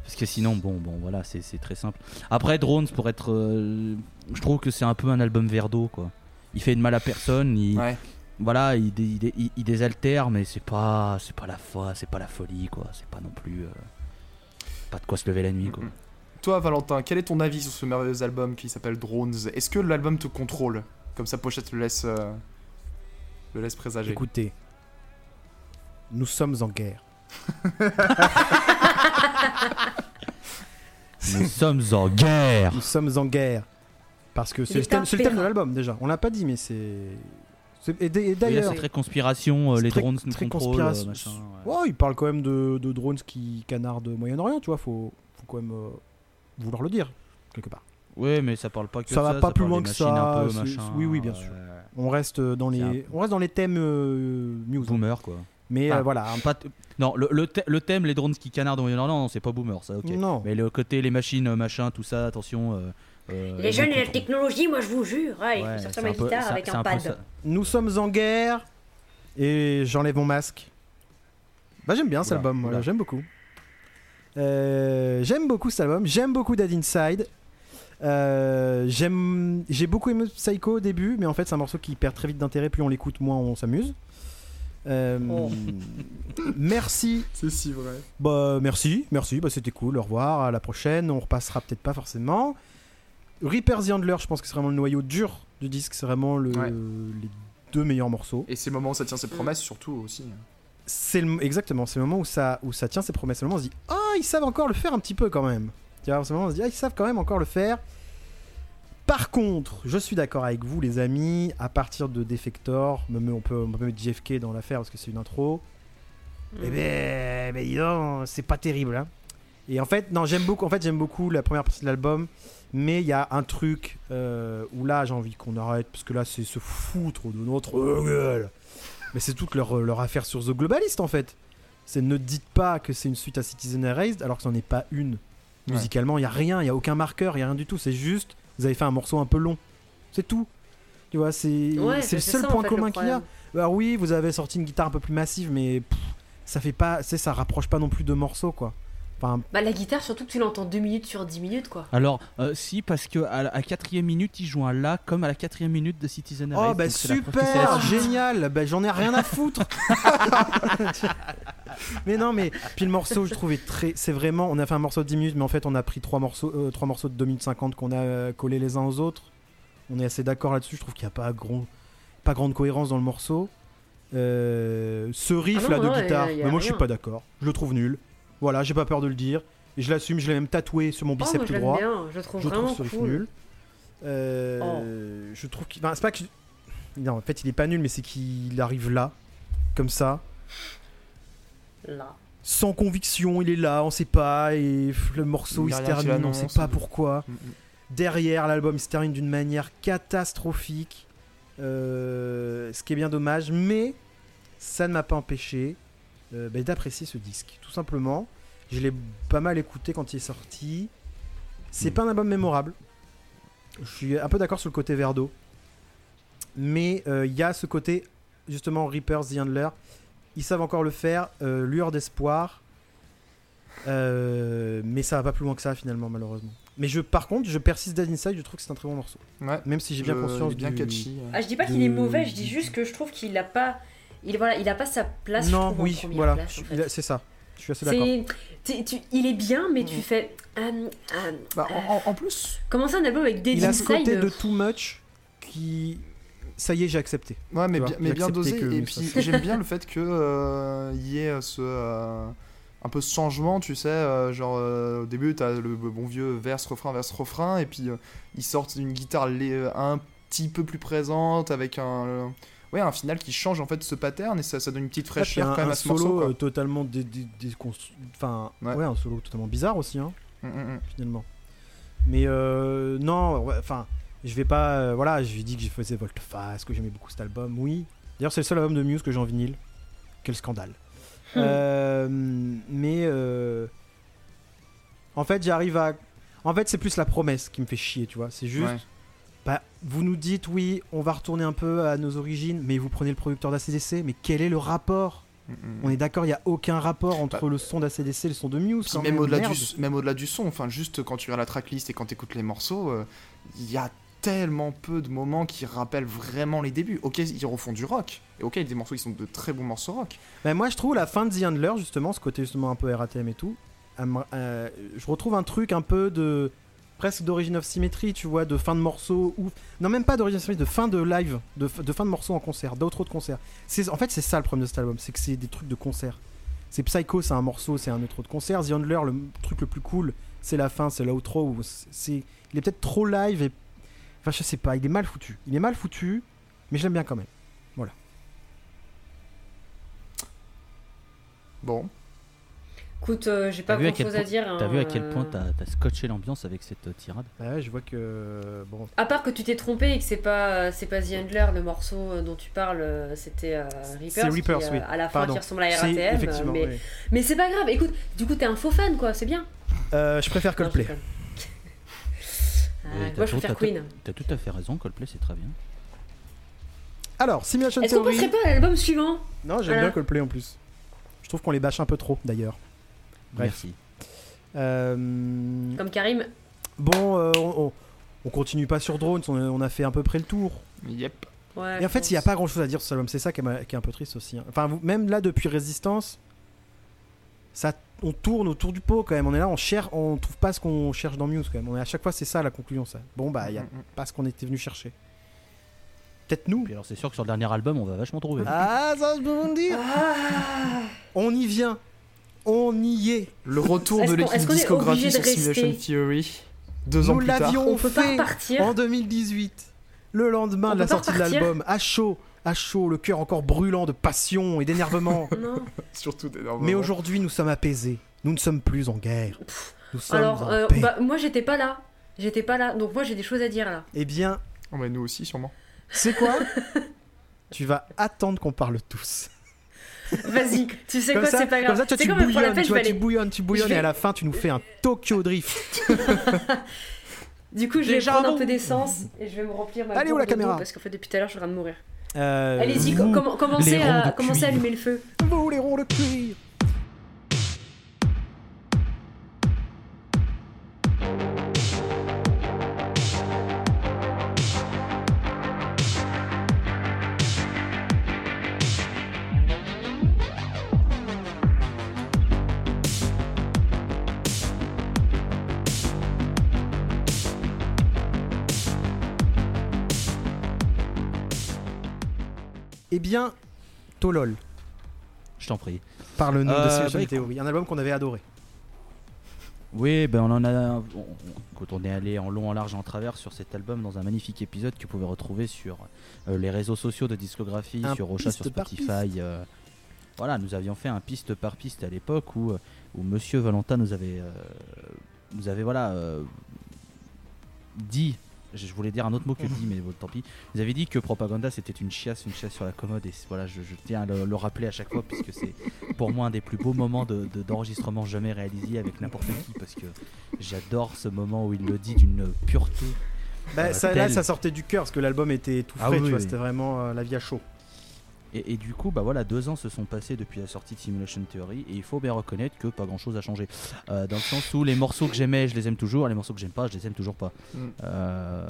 Parce que sinon, bon, bon, voilà, c'est c'est très simple. Après, Drones, pour être, euh, je trouve que c'est un peu un album verre d'eau, quoi. il fait de mal à personne. Il, Ouais. Voilà, il, dé- il, dé- il- il désaltère, mais c'est pas, c'est pas la foi, c'est pas la folie, quoi. C'est pas non plus, euh, pas de quoi se lever la nuit, quoi. Toi, Valentin, quel est ton avis sur ce merveilleux album qui s'appelle Drones? Est-ce que l'album te contrôle? Comme sa pochette le laisse, euh, le laisse présager. Écoutez, nous sommes en guerre. Nous sommes en guerre. Nous sommes en guerre. Parce que c'est le, le thème de l'album déjà. On l'a pas dit, mais c'est. Et, d'ailleurs, c'est très conspiration, euh, les très- drones nous très contrôlent, euh, machin. ouais. Ouais, il parle quand même de, de drones qui canardent Moyen-Orient, tu vois. Faut, faut quand même euh, vouloir le dire, quelque part. Ouais, mais ça parle pas que Ça va pas plus parle loin que ça, peu, machin, oui, oui, bien sûr. On reste dans les, peu- on reste dans les thèmes euh, news. Boomer, quoi. Mais voilà. Pas Non, le, le, thè- le thème, les drones qui canardent Moyen-Orient, non, c'est pas boomer, ça, ok. Non. Mais le côté, les machines, machin, tout ça, attention. Euh, Les jeunes et la technologie, moi je vous jure. Il Ouais, faut sortir ma un peu- guitare avec un peu pad. Nous sommes en guerre et j'enlève mon masque. Bah j'aime bien cet album, voilà, j'aime beaucoup. Euh, j'aime beaucoup cet album, j'aime beaucoup Dead Inside. Euh, j'aime, j'ai beaucoup aimé Psycho au début, mais en fait c'est un morceau qui perd très vite d'intérêt. Plus on l'écoute, moins on s'amuse. Euh, Oh. Merci, C'est si vrai. bah merci, merci, bah c'était cool. Au revoir, à la prochaine. On repassera peut-être pas forcément. Reaper the Handler, je pense que c'est vraiment le noyau dur du disque, c'est vraiment le, Ouais. les deux meilleurs morceaux. Et c'est le moment où ça tient ses promesses, surtout aussi. C'est le, exactement, c'est le moment où ça, où ça tient ses promesses. C'est le moment où on se dit Ah, ils savent encore le faire un petit peu quand même. Tu vois, c'est le moment où on se dit Ah, ils savent quand même encore le faire. Par contre, je suis d'accord avec vous, les amis, à partir de Defector, même on peut, on peut mettre JFK dans l'affaire parce que c'est une intro. Mm. Eh ben, ben dis donc, c'est pas terrible. hein. Et en fait, non, j'aime beaucoup. En fait, j'aime beaucoup la première partie de l'album, mais il y a un truc euh, où là, j'ai envie qu'on arrête parce que là, c'est se foutre de notre gueule. Mais c'est toute leur, leur affaire sur The Globalist en fait. C'est ne dites pas que c'est une suite à Citizen Erased alors que c'en est pas une. Ouais. Musicalement, il y a rien, il y a aucun marqueur, il y a rien du tout. C'est juste, vous avez fait un morceau un peu long. C'est tout. Tu vois, c'est Ouais, c'est le seul ça, en point fait, commun qu'il y a. Alors oui, vous avez sorti une guitare un peu plus massive, mais pff, ça fait pas, c'est ça rapproche pas non plus de morceaux quoi. Enfin, Bah, la guitare, surtout que tu l'entends 2 minutes sur 10 minutes, quoi. Alors, euh, si, parce que à la quatrième minute, il joue un La comme à la quatrième minute de Citizen oh Arrest, bah c'est la super, génial, bah j'en ai rien à foutre. mais non, mais puis le morceau, je trouvais très, c'est vraiment, on a fait un morceau de 10 minutes, mais en fait on a pris trois morceaux, euh, trois morceaux de 2 minutes 50 qu'on a euh, collés les uns aux autres. On est assez d'accord là-dessus. Je trouve qu'il n'y a pas grand, pas grande cohérence dans le morceau. Euh, ce riff Ah non, là de non, guitare, y a- y a mais moi je suis rien. pas d'accord. Je le trouve nul. Voilà, j'ai pas peur de le dire. Et je l'assume, je l'ai même tatoué sur mon Oh, bicep moi, tout droit. bien, je trouve Je vraiment trouve ce riff cool. nul. Euh, Je trouve qu'il. Enfin, c'est pas que. je- Non, en fait, il est pas nul, mais c'est qu'il arrive là, comme ça, Là. sans conviction. Il est là, on sait pas, et le morceau Il se termine, on sait pas pourquoi. Mm, mm. Derrière, l'album il se termine d'une manière catastrophique, euh, ce qui est bien dommage, mais ça ne m'a pas empêché euh, bah, d'apprécier ce disque, tout simplement. Je l'ai pas mal écouté quand il est sorti. C'est Mm. pas un album mémorable. Je suis un peu d'accord sur le côté verre d'eau. Mais euh, il y a ce côté, justement, Reapers, The Handler. Ils savent encore le faire. euh, lueur d'espoir. Euh, mais ça va pas plus loin que ça, finalement, malheureusement. Mais je, par contre, je persiste Dead Inside. Je trouve que c'est un très bon morceau. Ouais. Même si j'ai bien conscience bien du... catchy. Ah, je dis pas qu'il est mauvais, je dis juste que je trouve qu'il a pas. Il, voilà, il a pas sa place. je Non, trouve, en oui, première voilà. place, en fait. C'est ça. Je suis assez d'accord. Tu- il est bien, mais tu Mhm. fais. euh, euh, Bah, euh, en, plus, Comment ça, un album avec Dead Il a ce côté de too much qui. Ça y est, j'ai accepté. ouais, mais vois, bien, mais bien dosé. que Et puis j'aime bien le fait que euh, il y ait ce euh, un peu ce changement, tu sais, euh, genre euh, au début t'as le bon vieux verse refrain verse refrain, et puis euh, ils sortent une guitare un petit peu plus présente avec un euh, ouais un final qui change en fait ce pattern et ça, ça donne une petite fraîcheur quand même un à ce solo morceau. quoi. totalement dé- dé- déconstru- Enfin, Ouais. ouais. un solo totalement bizarre aussi, hein, Mm, mm, mm. finalement. Mais euh, non, ouais, enfin, je vais pas. euh, voilà, je lui ai dit que je faisais volte-face, que j'aimais beaucoup cet album. Oui. D'ailleurs, c'est le seul album de Muse que j'ai en vinyle. Quel scandale. Hmm. Euh, mais euh, en fait, j'arrive à. En fait, c'est plus la promesse qui me fait chier, tu vois. C'est juste. Bah, vous nous dites, oui, on va retourner un peu à nos origines, mais vous prenez le producteur d'ACDC, mais quel est le rapport Mm. On est d'accord, il n'y a aucun rapport entre Bah, le son d'ACDC et le son de Muse. Quand même, au-delà du, même du son, enfin juste quand tu regardes la tracklist et quand tu écoutes les morceaux, euh, il y a tellement peu de moments qui rappellent vraiment les débuts. Ok, ils refont du rock. Et ok, il y a des morceaux qui sont de très bons morceaux rock. Mais moi, je trouve la fin de The Handler, justement, ce côté justement un peu RATM et tout, euh, je retrouve un truc un peu de. Presque d'Origin of Symmetry, tu vois, de fin de morceau. Ou... Non, même pas d'Origin of Symmetry, de fin de live, de, fin de morceau en concert, d'outro de concert. C'est- En fait, c'est ça le problème de cet album, c'est que c'est des trucs de concert. C'est Psycho, c'est un morceau, c'est un outro de concert. The Handler, le truc le plus cool, c'est la fin, c'est l'outro. c'est- Il est peut-être trop live et. Enfin, je sais pas, il est mal foutu. Il est mal foutu, mais je l'aime bien quand même. Bon. Écoute, euh, j'ai pas T'as vu à grand quel chose à point- dire. T'as hein, vu à quel euh. point t'as as scotché l'ambiance avec cette euh, tirade? Bah ouais, je vois que. Bon. À part que tu t'es trompé et que c'est pas c'est pas The Handler le morceau euh, dont tu parles, euh, c'était euh, Reapers, C'est Reapers, qui, euh, oui. à la fin Pardon. qui ressemble à RATM. effectivement. mais oui. mais c'est pas grave. Écoute, du coup t'es un faux fan quoi, c'est bien. Euh, je préfère Non, je Coldplay. Ah, t'as moi je préfère t'as Queen. T'as tout à fait raison, Coldplay c'est très bien. Alors, Simulation Est-ce qu'on Theory. passerait pas à l'album suivant? Non, j'aime Voilà. bien Coldplay en plus. Je trouve qu'on les bâche un peu trop d'ailleurs. Bref. Merci. Euh, Comme Karim. Bon, euh, on, on- on continue pas sur Drones, on a, on a fait à peu près le tour. Yep. Ouais, Et en fait, il n'y a pas grand chose à dire sur cet album, c'est ça qui est, ma- qui est un peu triste aussi. hein. Enfin, vous- même là, depuis Résistance, ça, on tourne autour du pot quand même. On est là, on cherche, on trouve pas ce qu'on cherche dans Muse quand même. On est, à chaque fois, c'est ça la conclusion. Ça. Bon, bah, il y a Mm, mm. pas ce qu'on était venu chercher. Peut-être nous. Puis alors c'est sûr que sur le dernier album on va vachement trouver. Ah, ça, je peux vous le dire. Ah On y vient. On y est. Le retour de l'équipe discographie sur de Simulation Theory. Deux ans Nous plus tard. l'avions On peut pas fait en 2018. Le lendemain On de la sortie de l'album, à chaud, à chaud, le cœur encore brûlant de passion et d'énervement. Non. Surtout d'énormément. Mais aujourd'hui, nous sommes apaisés. Nous ne sommes plus en guerre. Nous sommes Alors, en euh, paix. bah, moi j'étais pas là. J'étais pas là. Donc moi j'ai des choses à dire là. Eh bien, Oh, mais nous aussi, sûrement. c'est quoi Tu vas attendre qu'on parle tous. Vas-y, tu sais comme, quoi, c'est pas grave. comme ça, toi, tu la bouillonnes, tu, aller- bouillonnes, tu bouillonnes, vais- et à la fin, tu nous fais un Tokyo Drift. Du coup, je vais Déjà prendre bon. un peu d'essence et je vais me remplir ma Allez, où la caméra Parce qu'en fait, depuis tout à l'heure, je suis en train de mourir. Euh, Allez-y, com- commencez, à, commencez à allumer le feu. vous, les ronds de cuir. Eh bien, Tolol, Je t'en prie. par le nom de Euh, bah. Theory, un album qu'on avait adoré. Oui, ben on en a. on- quand on est allé en long, en large, en travers sur cet album dans un magnifique épisode que vous pouvez retrouver sur euh, les réseaux sociaux de discographie, Un sur Rocha, sur Spotify. euh, voilà, nous avions fait un piste par piste à l'époque où, euh, où Monsieur Valentin nous avait, euh, nous avait voilà dit. Je voulais dire un autre mot que dit, mais bon, tant pis. Vous avez dit que Propaganda c'était une chiasse, une chiasse sur la commode, et voilà, je, je tiens à le, le rappeler à chaque fois, puisque c'est pour moi un des plus beaux moments de- de- d'enregistrement jamais réalisé avec n'importe qui, parce que j'adore ce moment où il le dit d'une pureté. Bah, Euh, ça, là, ça sortait du cœur parce que l'album était tout Ah frais, oui, tu vois, oui. c'était vraiment euh, la vie à chaud. Et, et du coup, bah voilà, deux ans se sont passés depuis la sortie de Simulation Theory, et il faut bien reconnaître que pas grand chose a changé. Euh, dans le sens où les morceaux que j'aimais, je les aime toujours, les morceaux que j'aime pas, je les aime toujours pas. Mm. Euh,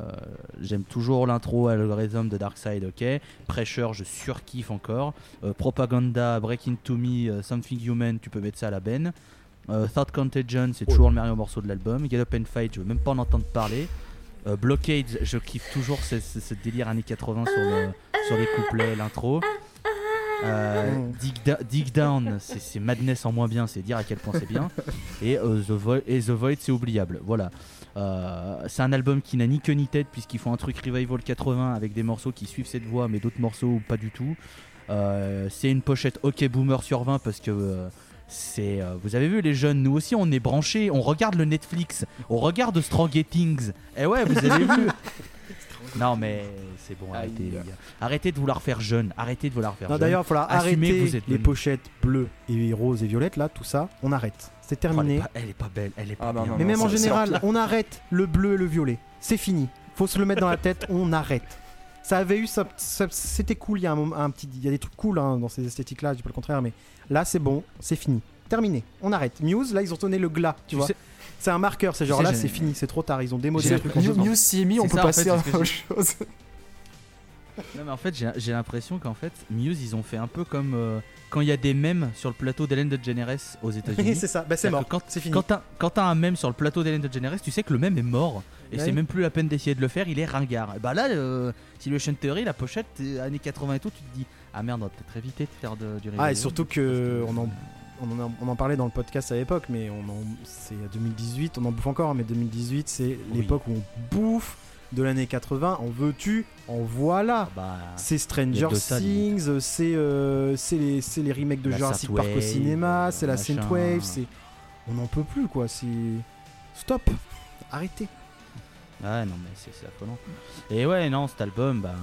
j'aime toujours l'intro Algorithm de Darkseid, ok. Pressure, je surkiffe encore. Euh, Propaganda, Breaking to Me, Something Human, tu peux mettre ça à la benne. Third Contagion, c'est toujours le meilleur morceau de l'album. Get Up and Fight, je veux même pas en entendre parler. Blockade, je kiffe toujours ce, ce- ce délire années 80 sur, le- sur les couplets, l'intro. Euh. Dig, Da- Dig Down, c'est Madness en moins bien, c'est dire à quel point c'est bien. Et, euh, The Void, et The Void, c'est oubliable. Voilà. Euh, c'est un album qui n'a ni queue ni tête, puisqu'ils font un truc Revival 80 avec des morceaux qui suivent cette voix, mais d'autres morceaux pas du tout. C'est une pochette OK Boomer sur 20 parce que. c'est, euh, vous avez vu les jeunes, nous aussi on est branchés, on regarde le Netflix, on regarde Stranger Things. Et ouais, vous avez vu. Non mais c'est bon, arrêtez, Aïe. les gars. arrêtez de vouloir faire jeune, arrêtez de vouloir faire Non, jeune. d'ailleurs, il Assumez arrêter que vous êtes les le- pochettes bleues et roses et violettes, là, tout ça, on arrête. C'est Oh, elle, est terminé. pas, elle est pas belle, elle est pas Ah, non, bien. non, Mais non, même en général, on arrête le bleu et le violet. C'est fini. Faut se le mettre dans la tête, on arrête. Ça avait eu, ça, ça- c'était cool. Il y a un, moment- un petit, il y a des trucs cool hein, dans ces esthétiques-là. Je dis pas le contraire, mais là c'est bon, c'est fini, terminé. On arrête. Muse, là ils ont donné le glas, tu, Tu vois. sais- c'est un marqueur. C'est genre là, c'est fini, c'est trop tard. Ils ont démodé le truc. l'impression- complètement. Muse s'y est mis, on peut ça, en passer fait, à que autre chose. Non mais en fait j'ai l'impression qu'en fait Muse ils ont fait un peu comme euh, quand il y a des mèmes sur le plateau d'Hélène DeGeneres aux États-Unis. c'est ça. Bah, c'est mort. que quand- C'est fini. Quand t'as un mème sur le plateau d'Hélène DeGeneres, tu sais que le mème est mort et Ouais. c'est même plus la peine d'essayer de le faire, il est ringard. Et bah là, euh, Simulation Theory, la pochette, euh, années 80 et tout, tu te dis ah merde, on va peut-être éviter de faire de- du Ah, et surtout parce que on en, on, en a- on en parlait dans le podcast à l'époque, mais on en, c'est 2018, on en bouffe encore, mais 2018, c'est Oui. l'époque où on bouffe de l'année 80. En veux-tu En voilà. Ah bah, C'est Stranger Things, c'est euh, c'est les, c'est les remakes de La Jurassic Park au cinéma, c'est la. Synthwave, c'est. On n'en peut plus quoi, c'est. Stop Arrêtez Ouais, non, mais c'est affolant. Et ouais, non, cet album, bah.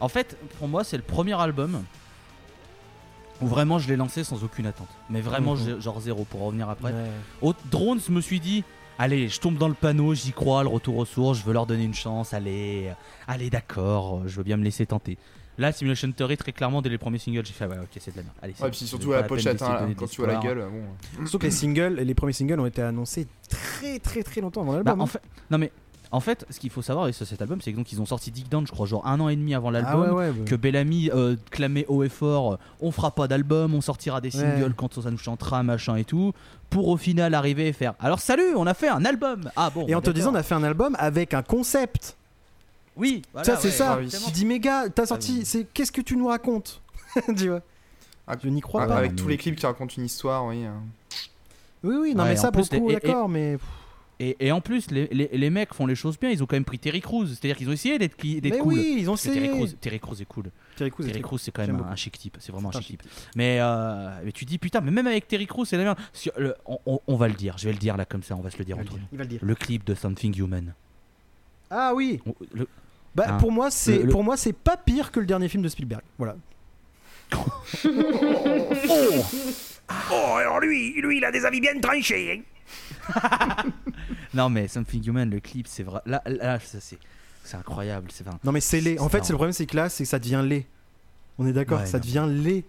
En fait, pour moi, c'est le premier album où vraiment je l'ai lancé sans aucune attente. Mais vraiment, genre zéro pour revenir après. Ouais. Au Drones, je me suis dit, allez, je tombe dans le panneau, j'y crois, le retour aux sources, je veux leur donner une chance, allez, allez, d'accord, je veux bien me laisser tenter. Là, Simulation Theory, très clairement, dès les premiers singles, j'ai fait, ouais, ok, c'est de la merde. Allez, Ouais, puis surtout à la pochette, hein, quand tu vois la gueule, bon. Surtout que les singles, les premiers singles ont été annoncés très très très longtemps avant Bah, l'album. en hein. fait, non mais, en fait, ce qu'il faut savoir avec ce- cet album, c'est que donc ils ont sorti Dick Down, je crois, genre un an et demi avant ah l'album. ouais, ouais, que Bellamy euh, clamait haut et fort euh, on fera pas d'album, on sortira des singles Ouais. quand ça nous chantera, machin et tout, pour au final arriver et faire alors salut, on a fait un album Ah bon Et en te disant, on a fait un album avec un concept. Oui, voilà, ça, c'est ça. ah oui. Tu dis, mais gars, t'as sorti, oui. c'est qu'est-ce que tu nous racontes Tu vois Ah, Je n'y crois Ah, pas. avec tous les clips qui racontent une histoire, oui. euh. Oui, oui, non, Ouais, mais ça, beaucoup, d'accord, mais. Et, et en plus, les, les- les mecs font les choses bien, ils ont quand même pris Terry Crews, c'est-à-dire qu'ils ont essayé d'être d'être Mais cool. oui, ils ont Terry essayé. Crews, Terry Crews est cool. Terry Crews, Terry c'est Crews, c'est quand même un, chic type, c'est vraiment un un chic type. Mais, euh, mais tu dis putain, mais même avec Terry Crews, c'est la merde. Le- on, on- on va le dire, je vais le dire là comme ça, on va se le dire Il entre dire, nous. il va le dire. Le clip de Something Human. Ah oui On- le- Bah, Hein. pour moi, c'est pour moi, c'est pas pire que le dernier film de Spielberg. Voilà. Oh, alors lui, lui, il a des avis bien tranchés. hein. Non mais Something Human, le clip, c'est vrai. Là, là ça, c'est c'est incroyable. C'est enfin, Non, mais c'est laid. En fait, c'est le problème, c'est que là, c'est que ça devient laid. On est d'accord, Ouais, ça non. devient laid.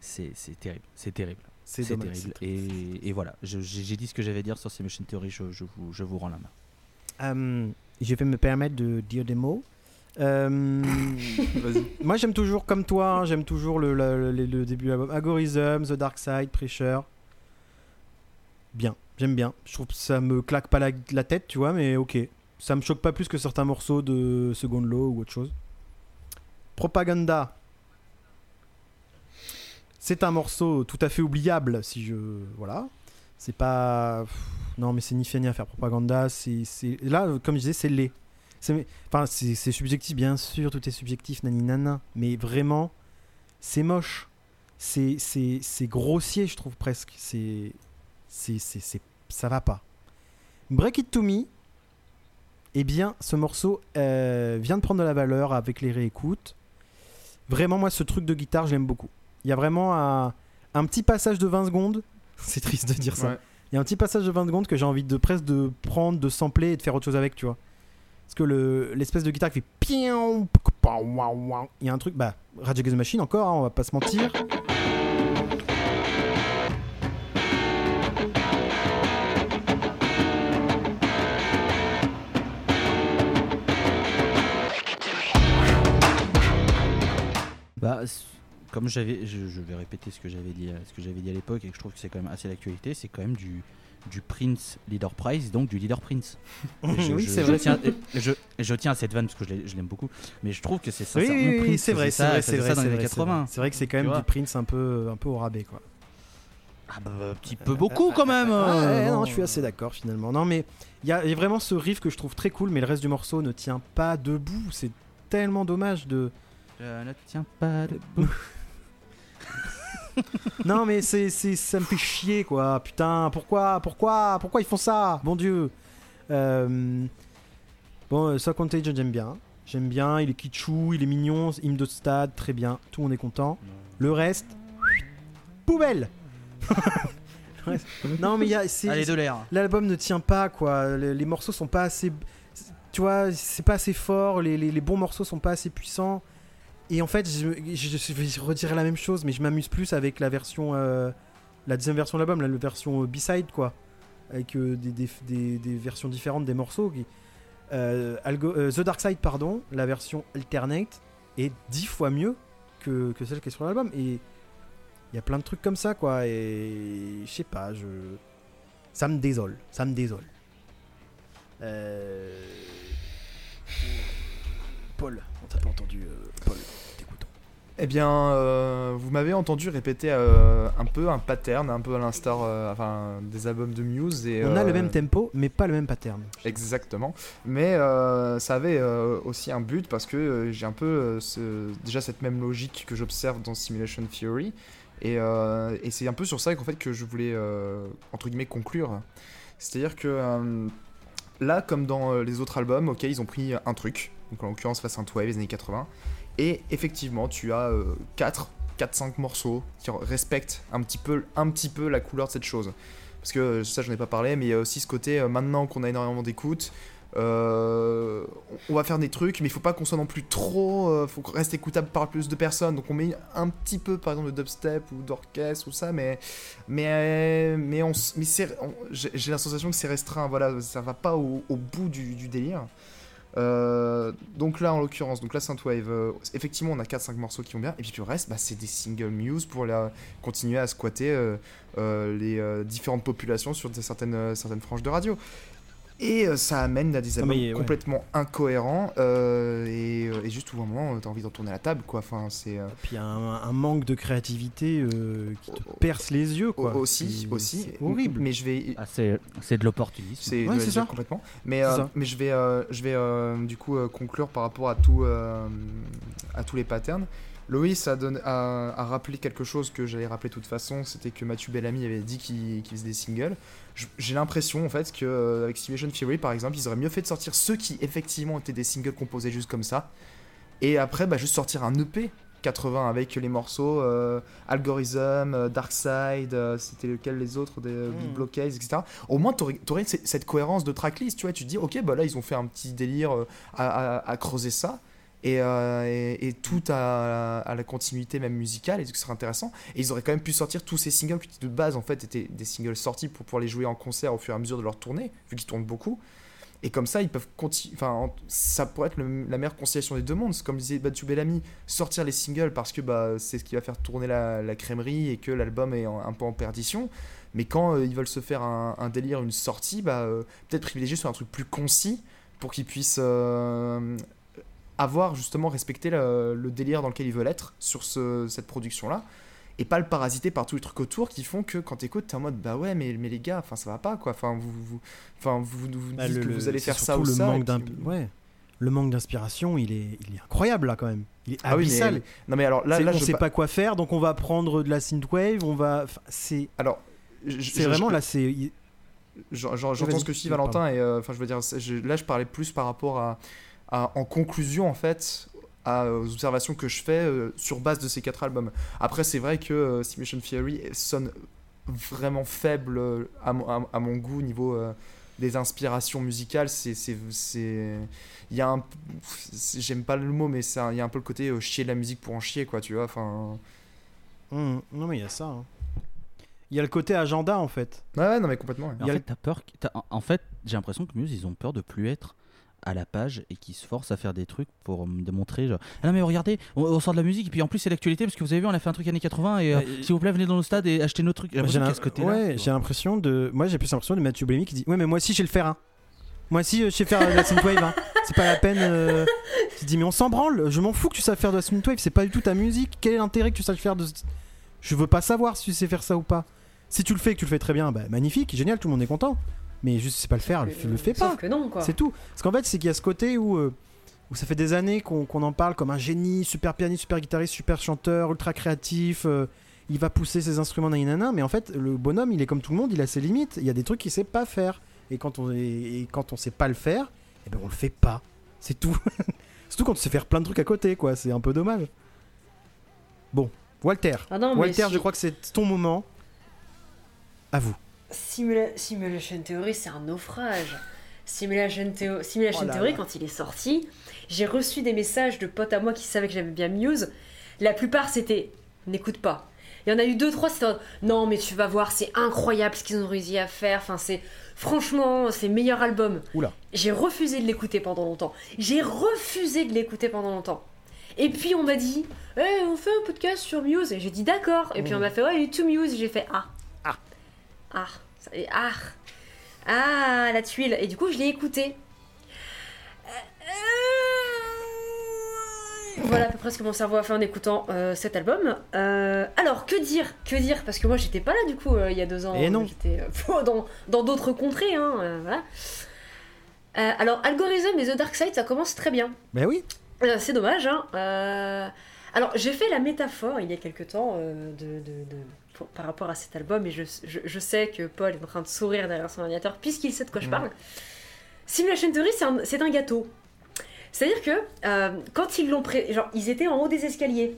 c'est c'est terrible, c'est terrible, C'est c'est dommage. terrible. c'est- Et, et voilà, je- j'ai dit ce que j'avais à dire sur Simulation Theory. Je, je vous, je vous rends la main. Euh, je vais me permettre de dire des mots. Euh, moi, j'aime toujours, comme toi, hein, j'aime toujours le, le- le- le début de l'album. Agorism, The Dark Side, Pressure. Bien, j'aime bien. Je trouve que ça me claque pas la, tête, tu vois, mais ok. Ça me choque pas plus que certains morceaux de Second Law ou autre chose. Propaganda. C'est un morceau tout à fait oubliable, si je. Voilà. C'est pas. Non, mais c'est ni fait ni à faire. Propaganda, c'est. Là, comme je disais, c'est laid. Enfin, c'est subjectif, bien sûr, tout est subjectif, nani nana. Mais vraiment, c'est moche. C'est grossier, je trouve presque. C'est. C'est- c'est- c'est- Ça va pas. Break It To Me, eh bien, ce morceau euh, vient de prendre de la valeur avec les réécoutes. Vraiment, moi, ce truc de guitare, je l'aime beaucoup. Il y a vraiment un, un petit passage de 20 secondes. C'est triste de dire ça. Ouais. Il y a un petit passage de 20 secondes que j'ai envie de presque de prendre, de sampler et de faire autre chose avec, tu vois. Parce que le- l'espèce de guitare qui fait il y a un truc, bah, the Machine encore, hein, on va pas se mentir. Bah, comme j'avais, je, je vais répéter ce que j'avais dit, à- ce que j'avais dit à l'époque et que je trouve que c'est quand même assez d'actualité, c'est quand même du du Prince Leader Prize, donc du Leader Prince. Je- oui, je- c'est je vrai. tiens- je, tiens à cette vanne parce que je l'ai- je l'aime beaucoup, mais je trouve que c'est ça. Oui, oui, oui, Prince c'est vrai, c'est vrai, c'est vrai, ça dans c'est les vrai, années c'est vrai. 80. C'est vrai que c'est quand même du Prince un peu, un peu au rabais, quoi. Ah bah, un petit peu beaucoup quand même. Ah, euh, ouais, non, je suis assez d'accord finalement. Non, mais il y, y a vraiment ce riff que je trouve très cool, mais le reste du morceau ne tient pas debout. C'est tellement dommage de. Je ne tiens pas debout. Non, mais c'est, c'est, ça me fait chier, quoi. Putain, pourquoi, pourquoi, pourquoi ils font ça? Bon Dieu. Euh, Bon, euh, ça Contagion, j'aime bien. J'aime bien, il est kitschou, il est mignon, hymne de stade, très bien. Tout monde est content. Le reste, poubelle reste- Non, mais il y a. c'est- Allez de l'air. L'album ne tient pas, quoi. Les, les morceaux sont pas assez. Tu vois, c'est pas assez fort. Les, les- les bons morceaux sont pas assez puissants. Et en fait, je, je, vais redire la même chose, mais je m'amuse plus avec la version. euh, la deuxième version de l'album, la version euh, B-side, quoi. avec euh, des, versions différentes des morceaux. Euh, The Dark Side, pardon, la version alternate est dix fois mieux que, celle qui est sur l'album. Et il y a plein de trucs comme ça, quoi. Et je sais pas, je. Ça me désole, ça me désole. Euh... Paul, t'a pas entendu, euh, Paul, t'écoutons. Eh bien, euh, vous m'avez entendu répéter euh, un peu un pattern, un peu à l'instar euh, enfin, des albums de Muse. Et, On a le même tempo, mais pas le même pattern. Exactement. Mais euh, ça avait euh, aussi un but parce que euh, j'ai un peu euh, ce- déjà cette même logique que j'observe dans Simulation Theory. Et, euh, et c'est un peu sur ça qu'en fait que je voulais euh, entre guillemets conclure. C'est-à-dire que euh, là, comme dans les autres albums, ok, ils ont pris un truc, donc en l'occurrence Fast Wave des années 80, et effectivement, tu as 4, 4-5 morceaux qui respectent un petit, peu, un petit peu la couleur de cette chose. Parce que euh, ça, je n'en ai pas parlé, mais il y a aussi ce côté, euh, maintenant qu'on a énormément d'écoute, euh, on va faire des trucs, mais il faut pas qu'on soit non plus trop. euh, faut qu'on reste écoutable par plus de personnes. Donc on met un petit peu, par exemple, de dubstep ou d'orchestre ou ça, mais mais mais on, mais j'ai la sensation que c'est restreint. Voilà, ça va pas au, bout du délire. Euh, donc là, en l'occurrence, donc là, Synthwave, euh, effectivement, on a 4-5 morceaux qui vont bien, et puis le reste, bah, c'est des singles Muse pour la, continuer à squatter euh, les différentes populations sur certaines, certaines franges de radio. Et euh, ça amène à des albums mais, ouais. complètement incohérents, euh, et, euh, et juste un moment, t'as envie d'en tourner la table, quoi. Enfin, c'est. euh, Puis il y a un, un manque de créativité euh, qui te perce les yeux, quoi. aussi, C'est- aussi. c'est horrible. Mais je vais, Ah, c'est c'est de l'opportunisme. C'est Ouais, ça. complètement. Mais, euh, mais je vais, euh, je vais euh, du coup euh, conclure par rapport à, tout, euh, à tous les patterns. Loïs a, donné- a, a rappelé quelque chose que j'allais rappeler de toute façon, c'était que Mathieu Bellamy avait dit qu'il qu'il faisait des singles. J'ai l'impression en fait qu'avec Simulation Theory par exemple, ils auraient mieux fait de sortir ceux qui effectivement étaient des singles composés juste comme ça. Et après, bah, juste sortir un EP 80 avec les morceaux euh, Algorithm, euh, Dark Side, euh, c'était lequel les autres, des euh, Big Mm. Blockades, etc. Au moins, tu aurais, cette cohérence de tracklist, tu vois. Tu te dis, ok, bah là, ils ont fait un petit délire euh, à, à- à creuser ça. Et, euh, et- tout à, la continuité même musicale, et ce serait intéressant. Et ils auraient quand même pu sortir tous ces singles qui de base en fait étaient des singles sortis pour pouvoir les jouer en concert au fur et à mesure de leur tournée, vu qu'ils tournent beaucoup. Et comme ça, ils peuvent continuer. Enfin, en- ça pourrait être la meilleure conciliation des deux mondes. Comme disait Batu Bellamy, sortir les singles parce que bah, c'est ce qui va faire tourner la, la et que l'album est un peu en perdition. Mais quand euh, ils veulent se faire un, délire, une sortie, bah, euh, peut-être privilégier sur un truc plus concis pour qu'ils puissent avoir justement respecté le, le délire dans lequel ils veulent être sur ce- cette production-là. Et pas le parasiter par tous les trucs autour qui font que quand t'écoutes, t'es en mode bah ouais, mais, mais les gars, enfin ça va pas quoi. Enfin, vous, vous, enfin, vous, vous, Bah, dites le- que vous allez faire ça ou le ça. manque puis- ouais. Le manque d'inspiration, il est, il est incroyable là quand même. Il est Ah oui, mais-. Non mais alors là, on je sait pa- pas quoi faire, donc on va prendre de la synthwave, on va. enfin, C'est Alors, c'est vraiment je- là, c'est. J'entends ce que pardon. Valentin, et euh, enfin, je veux dire, là, je parlais plus par rapport à, à- en conclusion, en fait, à, aux observations que je fais euh, sur base de ces quatre albums. Après, c'est vrai que euh, Simulation Theory sonne vraiment faible euh, à, mon- à- à mon goût niveau euh, des inspirations musicales. C'est, c'est, c'est, il y a un, c'est- j'aime pas le mot, mais il y a un peu le côté euh, chier de la musique pour en chier, quoi, tu vois. Enfin, Hum, Non mais il y a ça. hein. Il y a le côté agenda en fait. ouais, ouais, non mais complètement. ouais. Peur. En fait, j'ai l'impression que Muse, ils ont peur de plus être à la page et qu'ils se forcent à faire des trucs pour me démontrer. Genre, ah non, mais regardez, on, on sort de la musique et puis en plus, c'est l'actualité parce que vous avez vu, on a fait un truc années 80 et euh, Ouais, s'il vous plaît, venez dans nos stades et achetez nos trucs. J'ai ouais, j'ai l'impression de. Moi j'ai plus l'impression de Mathieu Bellamy qui dit Ouais, mais moi aussi je sais le faire. hein. Moi aussi euh, je sais faire de la synthwave. hein. C'est pas la peine. euh, Tu dis Mais on s'en branle, je m'en fous que tu saches faire de la synthwave, c'est pas du tout ta musique. Quel est l'intérêt que tu saches faire de. Je veux pas savoir si tu sais faire ça ou pas. Si tu le fais et que tu le fais très bien, bah magnifique, génial, tout le monde est content. Mais juste, c'est pas le faire, le, le fais pas. C'est tout. Parce qu'en fait, c'est qu'il y a ce côté où, euh, où ça fait des années qu'on qu'on en parle comme un génie, super pianiste, super guitariste, super chanteur, ultra créatif. euh, il va pousser ses instruments, nanana, mais en fait, le bonhomme, il est comme tout le monde, il a ses limites. Il y a des trucs qu'il sait pas faire. Et quand on, est, et quand on sait pas le faire, eh ben on le fait pas. C'est tout. Surtout quand tu sais faire plein de trucs à côté, quoi. C'est un peu dommage. Bon, Walter. Ah non, mais Walter, si- je crois que c'est ton moment. À vous. Simula- Simulation Theory, c'est un naufrage. Simulation, Theo- Simulation Oh Theory, là. quand il est sorti, j'ai reçu des messages de potes à moi qui savaient que j'aimais bien Muse. La plupart, c'était n'écoute pas. Il y en a eu deux, trois, c'était non mais tu vas voir, c'est incroyable ce qu'ils ont réussi à faire. Enfin, c'est franchement, c'est le meilleur album. Oula. J'ai refusé de l'écouter pendant longtemps. J'ai refusé de l'écouter pendant longtemps. Et puis on m'a dit, Eh, on fait un podcast sur Muse. Et j'ai dit d'accord. Et puis on m'a fait, ouais, tout Muse. J'ai fait, ah. Ah. Ah. Ça- et Ah. Ah, la tuile. Et du coup, je l'ai écouté. Voilà à peu près ce que mon cerveau a fait en écoutant euh, cet album. Euh, alors, que dire Que dire? Parce que moi, j'étais pas là du coup euh, il y a deux ans. Eh non. J'étais euh, dans dans d'autres contrées. Hein, euh, voilà. Euh, alors, Algorithm et The Dark Side, ça commence très bien. Ben oui. Euh, c'est dommage. Hein. Euh, Alors, j'ai fait la métaphore il y a quelque temps euh, de, de- de- pour- par rapport à cet album, et je, je- je sais que Paul est en train de sourire derrière son ordinateur, puisqu'il sait de quoi je parle. Simulation Theory, c'est un, c'est un gâteau. C'est-à-dire que euh, quand ils l'ont pré... genre, ils étaient en haut des escaliers.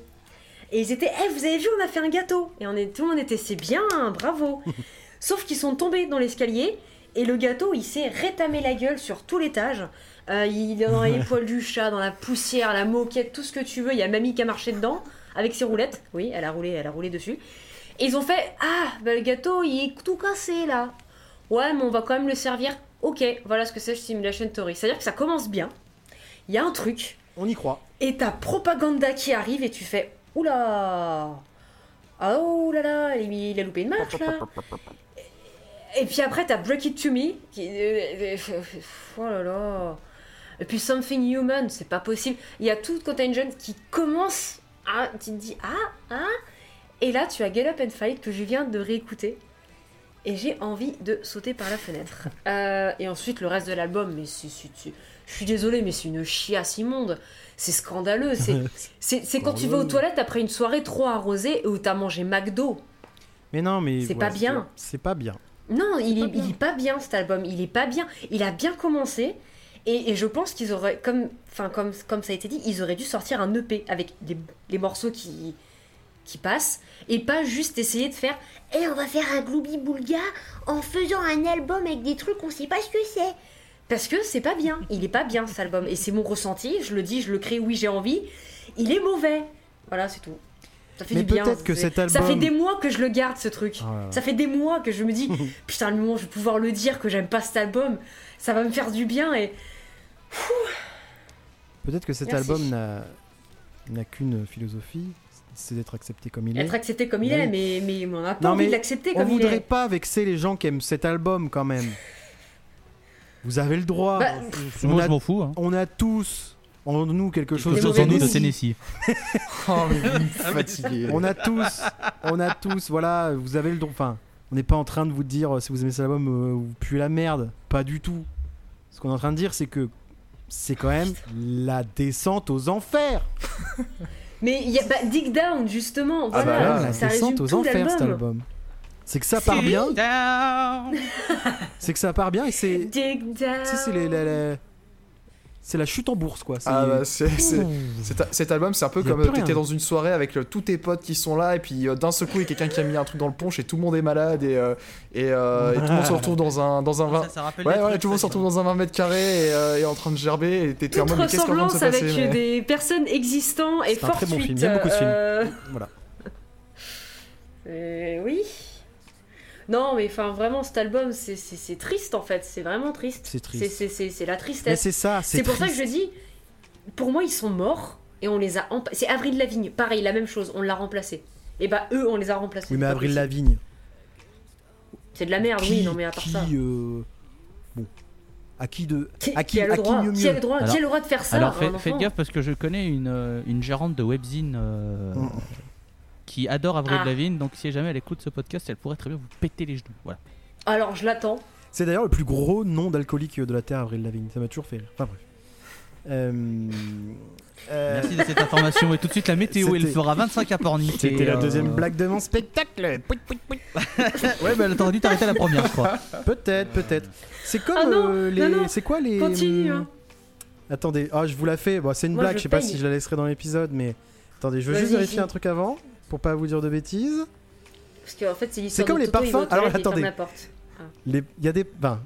Et ils étaient, Eh, vous avez vu, on a fait un gâteau. Et on est, tout le monde était, c'est bien, bravo. Sauf qu'ils sont tombés dans l'escalier et le gâteau, il s'est rétamé la gueule sur tout l'étage. Euh, il est dans les poils du chat, dans la poussière, la moquette, tout ce que tu veux. Il y a mamie qui a marché dedans avec ses roulettes. Oui, elle a roulé, elle a roulé dessus. Et ils ont fait Ah, bah, le gâteau, il est tout cassé là. Ouais, mais on va quand même le servir. Ok, voilà ce que c'est Simulation Theory. C'est-à-dire que ça commence bien. Il y a un truc. On y croit. Et t'as Propaganda qui arrive et tu fais Oula Ah oh là là, il a loupé une marche là Et puis après t'as Break It To Me qui... euh, Oh là là Et puis Something Human, c'est pas possible. Il y a tout Contagion qui commence à... Tu te dis Ah Ah Et là tu as Get Up and Fight que je viens de réécouter. Et j'ai envie de sauter par la fenêtre. Euh, et ensuite le reste de l'album, mais c'est... Je suis désolée, mais c'est une chiasse immonde. C'est scandaleux. C'est, quand tu vas aux toilettes après une soirée trop arrosée où t'as mangé McDo. Mais non, mais. C'est ouais, pas bien. C'est pas bien. Non, il est, bien. il est pas bien cet album. Il est pas bien. Il a bien commencé. Et, et je pense qu'ils auraient, comme, enfin, comme, comme ça a été dit, ils auraient dû sortir un EP avec les, les morceaux qui, qui passent et pas juste essayer de faire Et on va faire un Glooby Boulga en faisant un album avec des trucs qu'on sait pas ce que c'est. parce que c'est pas bien. Il est pas bien cet album et c'est mon ressenti. Je le dis, je le crée. Oui, j'ai envie. Il est mauvais. Voilà, c'est tout. Ça fait Mais du bien. que Ça fait des mois que je le garde ce truc. Ah ouais. Ça fait des mois que je me dis putain le moment je vais pouvoir le dire que j'aime pas cet album. Ça va me faire du bien et Peut-être que cet Merci. album n'a n'a qu'une philosophie, c'est d'être accepté comme il est. être accepté comme il Oui. est, mais, mais on n'a pas Non, envie mais de l'accepter On comme il voudrait est. pas vexer les gens qui aiment cet album quand même. Vous avez le droit. Bah, on, Moi, a, je m'en fous. Hein. on a tous en nous quelque chose en nous de. Tennessee. Oh, fatiguez. On a tous, on a tous, voilà, vous avez le droit. Enfin, on n'est pas en train de vous dire euh, si vous aimez cet album, euh, vous puez la merde. Pas du tout. Ce qu'on est en train de dire, c'est que c'est quand même la descente aux enfers. Mais il y a bah, Dig Down justement, Ah voilà, bah là, la ça résume descente aux tout enfers, cet l'album. album. C'est que ça part bien, c'est que ça part bien et c'est, Dig Down. tu sais, c'est les- c'est la chute en bourse quoi. Ah bah, c'est, c'est- cet, cet album, c'est un peu comme euh, t'étais dans une soirée avec euh, tous tes potes qui sont là, et puis euh, d'un seul coup, il y a quelqu'un qui a mis un truc dans le punch, et tout le monde est malade, et, euh, et, euh, et tout le monde se retrouve dans un, dans un vin. Ouais, ouais, tout le monde se retrouve dans un 20 mètres carrés et, euh, et en train de gerber, et t'étais en Toute est de se ressemblance passer avec mais- des personnes existantes et C'est un très bon fortuites. film, il y a beaucoup de films. euh, Voilà. euh, oui. Non, mais enfin, vraiment, cet album, c'est- triste en fait. C'est vraiment triste. C'est triste. C'est- c'est- C'est c'est la tristesse. c'est ça, C'est pour ça que je dis, pour moi, ils sont morts et on les a. C'est Avril Lavigne, pareil, la même chose, on l'a remplacé. Et bah, eux, on les a remplacés. Oui, mais Avril. Lavigne. C'est de la merde, oui, non, mais à part qui, ça. euh, Bon. À qui de. Qui, à qui, qui a le droit, mieux qui a mieux le droit, qui Alors- a le droit de faire ça Alors faites, faites gaffe parce que je connais une, euh, une gérante de webzine euh, Mm. Qui adore Avril Ah. Lavigne, donc si jamais elle écoute ce podcast, elle pourrait très bien vous péter les genoux. Voilà. Alors, je l'attends. C'est d'ailleurs le plus gros nom d'alcoolique de la Terre, Avril Lavigne. Ça m'a toujours fait rire. Enfin bref. Euh, euh, Merci de cette information. Et tout de suite la météo, il fera 25 à Pornic. C'était la euh, deuxième blague de mon spectacle. Pouit, pouit, pouit. Ouais, bah t'aurais dû t'arrêter à la première, je crois. Peut-être, peut-être. C'est comme Ah non, euh, les. C'est quoi les. Continue, hein. Attendez, ah, je vous la fais. Bon, c'est une Moi, blague. je sais pas si je la laisserai dans l'épisode, mais attendez, je veux juste vérifier un truc avant pour pas vous dire de bêtises. Parce qu'en fait, c'est l'histoire comme de les Toto, parfums. Alors, attendez. la porte. Les- Il y a des. Ben,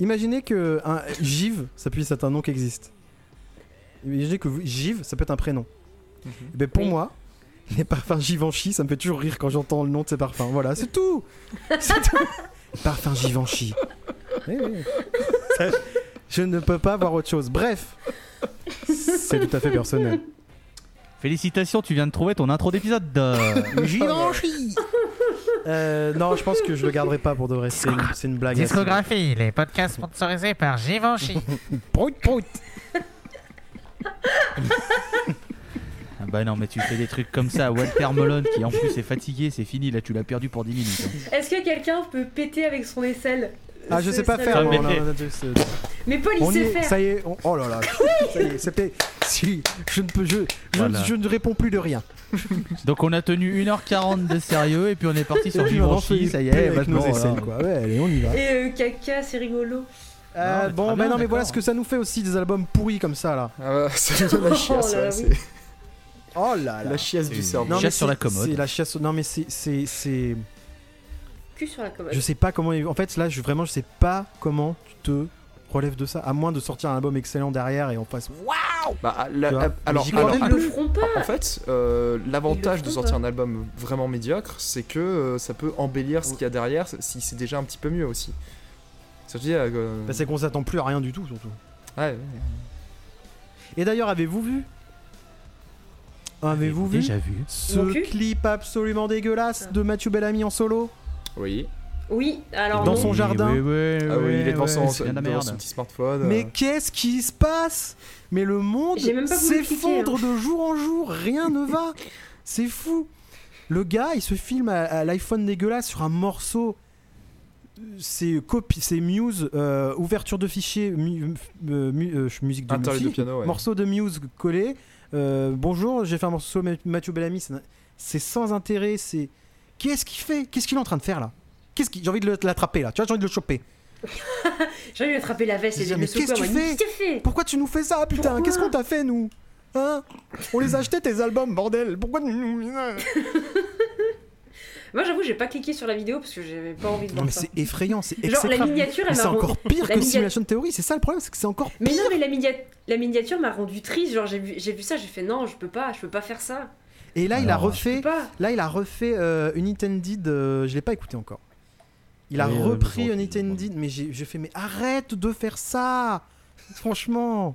imaginez que un Giv, ça puisse être un nom qui existe. Imaginez que vous- Giv, ça peut être un prénom. Mhm. Eh ben, pour Oui. moi, Les parfums Givenchy, ça me fait toujours rire quand j'entends le nom de ces parfums. Voilà, c'est tout. C'est tout. Parfum Givenchy. Oui, oui. Ça- je ne peux pas voir autre chose. Bref, c'est tout à fait personnel. Félicitations, tu viens de trouver ton intro d'épisode. de- Givenchy. Euh, non, je pense que je le garderai pas pour de vrai. C'est une, c'est une blague. Discographie, les podcasts sponsorisés par Givenchy. Prout, prout. Ah bah non, mais tu fais des trucs comme ça. Walter Melon qui en plus est fatigué, c'est fini. Là, tu l'as perdu pour 10 minutes. hein. Est-ce que quelqu'un peut péter avec son aisselle? Ah, je C'est- sais pas c'est- faire. mais- moi, non, non, non, c'est- Mais Paul, il On sait est, faire. ça y est. on- Oh là là. Ça y est, c'était. Si, je ne peux, je, je, Voilà. je ne réponds plus de rien. Donc on a tenu 1h40 de sérieux et puis on est parti sur maintenant, Givenchy. c'est Ça y est, aisselles, voilà. quoi. Ouais, allez, on y va. Et euh, caca, c'est rigolo. Euh, Non, mais bon, très bah bien, non, mais voilà ce que ça nous fait aussi des albums pourris comme ça là. Ah, ça nous donne la chiasse, Oh là là, c'est oui. Oh là là. la chiasse du C'est- cerveau. Non, mais Chasse sur c'est- la commode. C'est la chasse. Non, mais c'est, c'est, c'est. Cul sur la commode. Je sais pas comment. En fait, là, je vraiment, je sais pas comment tu te relèves de ça, à moins de sortir un album excellent derrière et on fasse. Bah, la- vois, euh, alors, alors, le feront pas. En fait, euh, l'avantage de sortir pas. un album vraiment médiocre, c'est que euh, ça peut embellir ce qu'il y a derrière si c'est déjà un petit peu mieux aussi. Ça veut dire. euh, Bah, c'est qu'on s'attend plus à rien du tout, surtout. ouais, ouais. Et d'ailleurs, avez-vous vu Avez-vous vu Déjà vu. Ce clip absolument dégueulasse de Mathieu Bellamy en solo Oui. Oui, alors Dans non. son jardin. Oui, oui, Ah oui, il est devant son, devant petit smartphone. Mais qu'est-ce qui se passe? Mais le monde s'effondre de jour en jour, rien ne va. C'est fou. Le gars, il se filme à, à l'iPhone dégueulasse sur un morceau. C'est copie, c'est Muse, euh, ouverture de fichier, mu- euh, mu- euh, musique de piano, ouais. morceau de Muse collé. Euh, bonjour, j'ai fait un morceau Mathieu Bellamy. C'est sans intérêt. C'est qu'est-ce qu'il fait? Qu'est-ce qu'il est en train de faire là? Qu'est-ce qu'il J'ai envie de l'attraper là. Tu vois, j'ai envie de le choper. J'ai envie de attraper la veste et de Mais le qu'est-ce que tu fais? fais? Pourquoi tu nous fais ça, putain? Pourquoi? Qu'est-ce qu'on t'a fait, nous? Hein? On les a achetés, tes albums, bordel. Pourquoi nous... Moi, j'avoue, j'ai pas cliqué sur la vidéo parce que j'avais pas envie de Non, voir mais ça. c'est effrayant, c'est Genre, la miniature, Mais elle c'est m'a rendu- encore pire la que minia- Simulation Theory, c'est ça le problème, c'est que c'est encore Mais pire. non, mais la, minia- la miniature m'a rendu triste. Genre, j'ai vu, j'ai vu ça, j'ai fait non, je peux pas, je peux pas faire ça. Et là, il a refait, là, il a refait euh, Unintended, euh, je l'ai pas écouté encore. Il a Oui, euh, repris je- Unintended, mais j'ai j'ai fait, mais arrête de faire ça Franchement,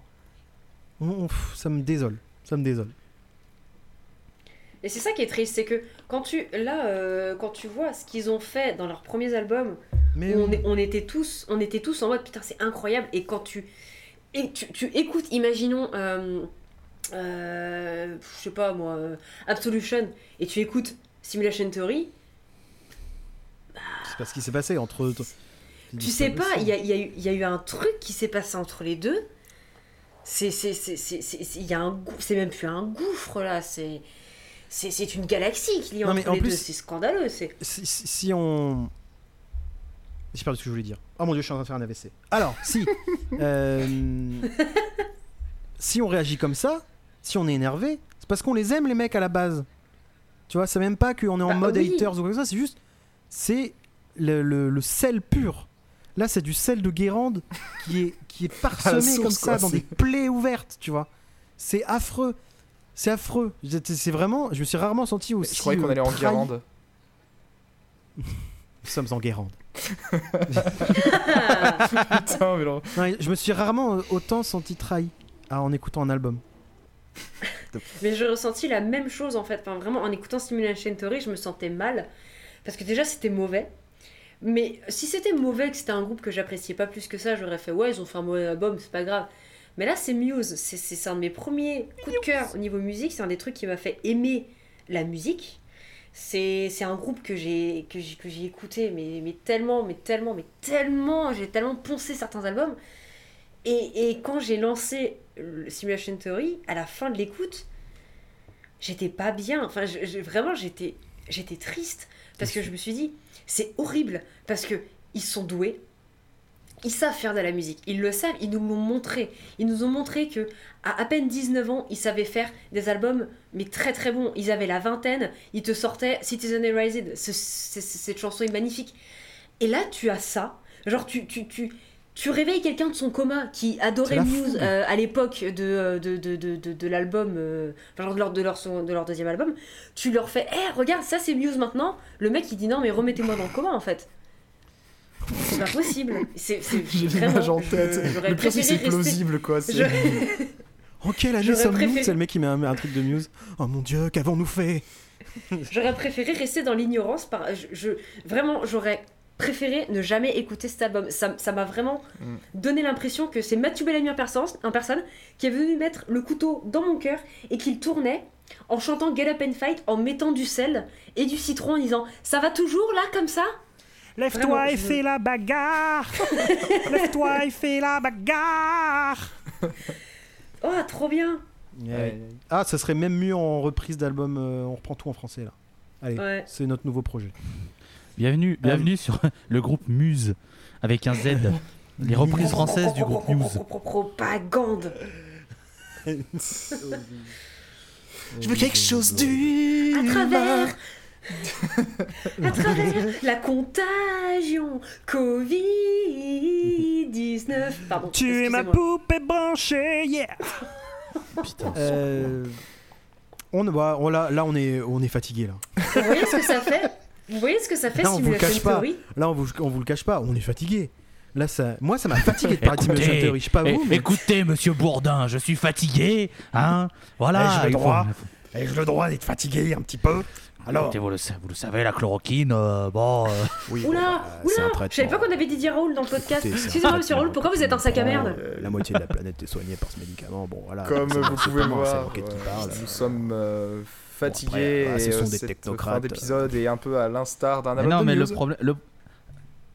ça me désole, ça me désole. Et c'est ça qui est triste, c'est que quand tu là, euh, quand tu vois ce qu'ils ont fait dans leurs premiers albums, Mais où on, est- on était tous, on était tous en mode putain c'est incroyable. Et quand tu, et tu, tu écoutes, imaginons, euh, je sais pas moi, euh, Absolution, et tu écoutes Simulation Theory, c'est pas ce qui s'est passé entre. tu sais pas, il y a, y eu- il y a eu un truc qui s'est passé entre les deux. C'est, même plus un gouffre là, c'est, c'est, une galaxie qu'il y a Non, entre en les plus- deux. C'est scandaleux, si, si- si on. J'ai perdu ce que je voulais dire. Oh mon dieu, je suis en train de faire un AVC. Alors, si. euh, si on réagit comme ça, si on est énervé, c'est parce qu'on les aime, les mecs, à la base. Tu vois, c'est même pas qu'on est en Bah, mode oui. haters ou quoi que ce soit, c'est juste. C'est le, le- le sel pur. Là, c'est du sel de Guérande qui est, qui est parsemé source, comme ça quoi, dans des plaies ouvertes, tu vois. C'est affreux. C'est affreux. C'est vraiment. Je me suis rarement senti aussi. Je croyais qu'on euh, allait en trahi. Guérande. Nous sommes en Guérande. Putain, mais non. Non, je me suis rarement euh, autant senti trahi ah, en écoutant un album. Mais j'ai ressenti la même chose en fait. Enfin, vraiment, en écoutant Simulation Theory, je me sentais mal. Parce que déjà, c'était mauvais. Mais si c'était mauvais, que c'était un groupe que j'appréciais pas plus que ça, j'aurais fait ouais, ils ont fait un mauvais album, c'est pas grave. Mais là, c'est Muse. C'est- un de mes premiers coups de cœur au niveau musique. C'est un des trucs qui m'a fait aimer la musique. C'est un groupe que j'ai que j'ai écouté, mais, mais tellement, mais tellement, mais tellement. J'ai tellement poncé certains albums. Et, quand j'ai lancé le Simulation Theory, à la fin de l'écoute, j'étais pas bien. Enfin, vraiment, j'étais, j'étais triste parce que je me suis dit, c'est horrible parce que ils sont doués, ils savent faire de la musique, ils le savent, ils nous l'ont montré. Ils nous ont montré que à à peine 19 ans, ils savaient faire des albums, mais très très bons. Ils avaient la vingtaine, ils te sortaient Citizen Erased. Ce- ce- ce- cette chanson est magnifique. Et là, tu as ça. Genre, tu, tu, tu, tu réveilles quelqu'un de son coma qui adorait Muse euh, à l'époque de, euh, de, de, de, de, l'album, euh, enfin, de leur, de, leur, de leur deuxième album, tu leur fais Eh, regarde, ça c'est Muse maintenant. Le mec il dit Non, mais remettez-moi dans le coma en fait. C'est pas possible. C'est, l'image en je- tête. j'aurais Le pire, c'est rester- plausible, quoi. Je- En quelle année sommes-nous préféré- C'est le mec qui met un, un truc de Muse. Oh mon dieu, qu'avons-nous fait J'aurais préféré rester dans l'ignorance. Par... Je, je- Vraiment, j'aurais préféré ne jamais écouter cet album. Ça ça m'a vraiment Mm. donné l'impression que c'est Mathieu Bellamy en personne, en personne qui est venu mettre le couteau dans mon cœur et qu'il tournait en chantant Get Up and Fight, en mettant du sel et du citron en disant Ça va toujours là comme ça? Lève-toi et fais la bagarre Lève-toi et fais la bagarre Oh, trop bien Ouais. Ah, ça serait même mieux en reprise d'album. euh, on reprend tout en français là. Allez, Ouais. c'est notre nouveau projet. Bienvenue, bienvenue sur le groupe Muse avec un Z. Les reprises françaises du groupe Muse. Propagande Je veux quelque chose du. à travers à travers la contagion Covid-19 pardon Tu es ma poupée branchée, yeah Putain. Euh, on, bah, on- là, là, on est, on est fatigué là. vous voyez ce que ça fait vous voyez ce que ça fait Non, on vous le cache pas. Theory Là, on vous, on vous le cache pas. On est fatigué. Là, ça, moi, ça m'a fatigué de parler de Écoutez, Simulation Theory. Je sais pas vous. mais- Écoutez, monsieur Bourdin, je suis fatigué. Hein voilà. J'ai le droit. Ai-je le droit d'être fatigué un petit peu Alors, Écoutez, vous, le, vous le savez, la chloroquine, euh, bon. euh, oui, Oula, bah, oula, je savais pas qu'on avait Didier Raoul dans le podcast. Excusez-moi, monsieur Raoul, pourquoi vous êtes un sac à merde Euh, La moitié de la planète est soignée par ce médicament. Bon, voilà. Comme vous pouvez voir, euh, nous sommes après, fatigués voilà, ce et sont euh, des cette technocrates. fin d'épisode est un peu à l'instar d'un non, de mais le Muse. problème. Le...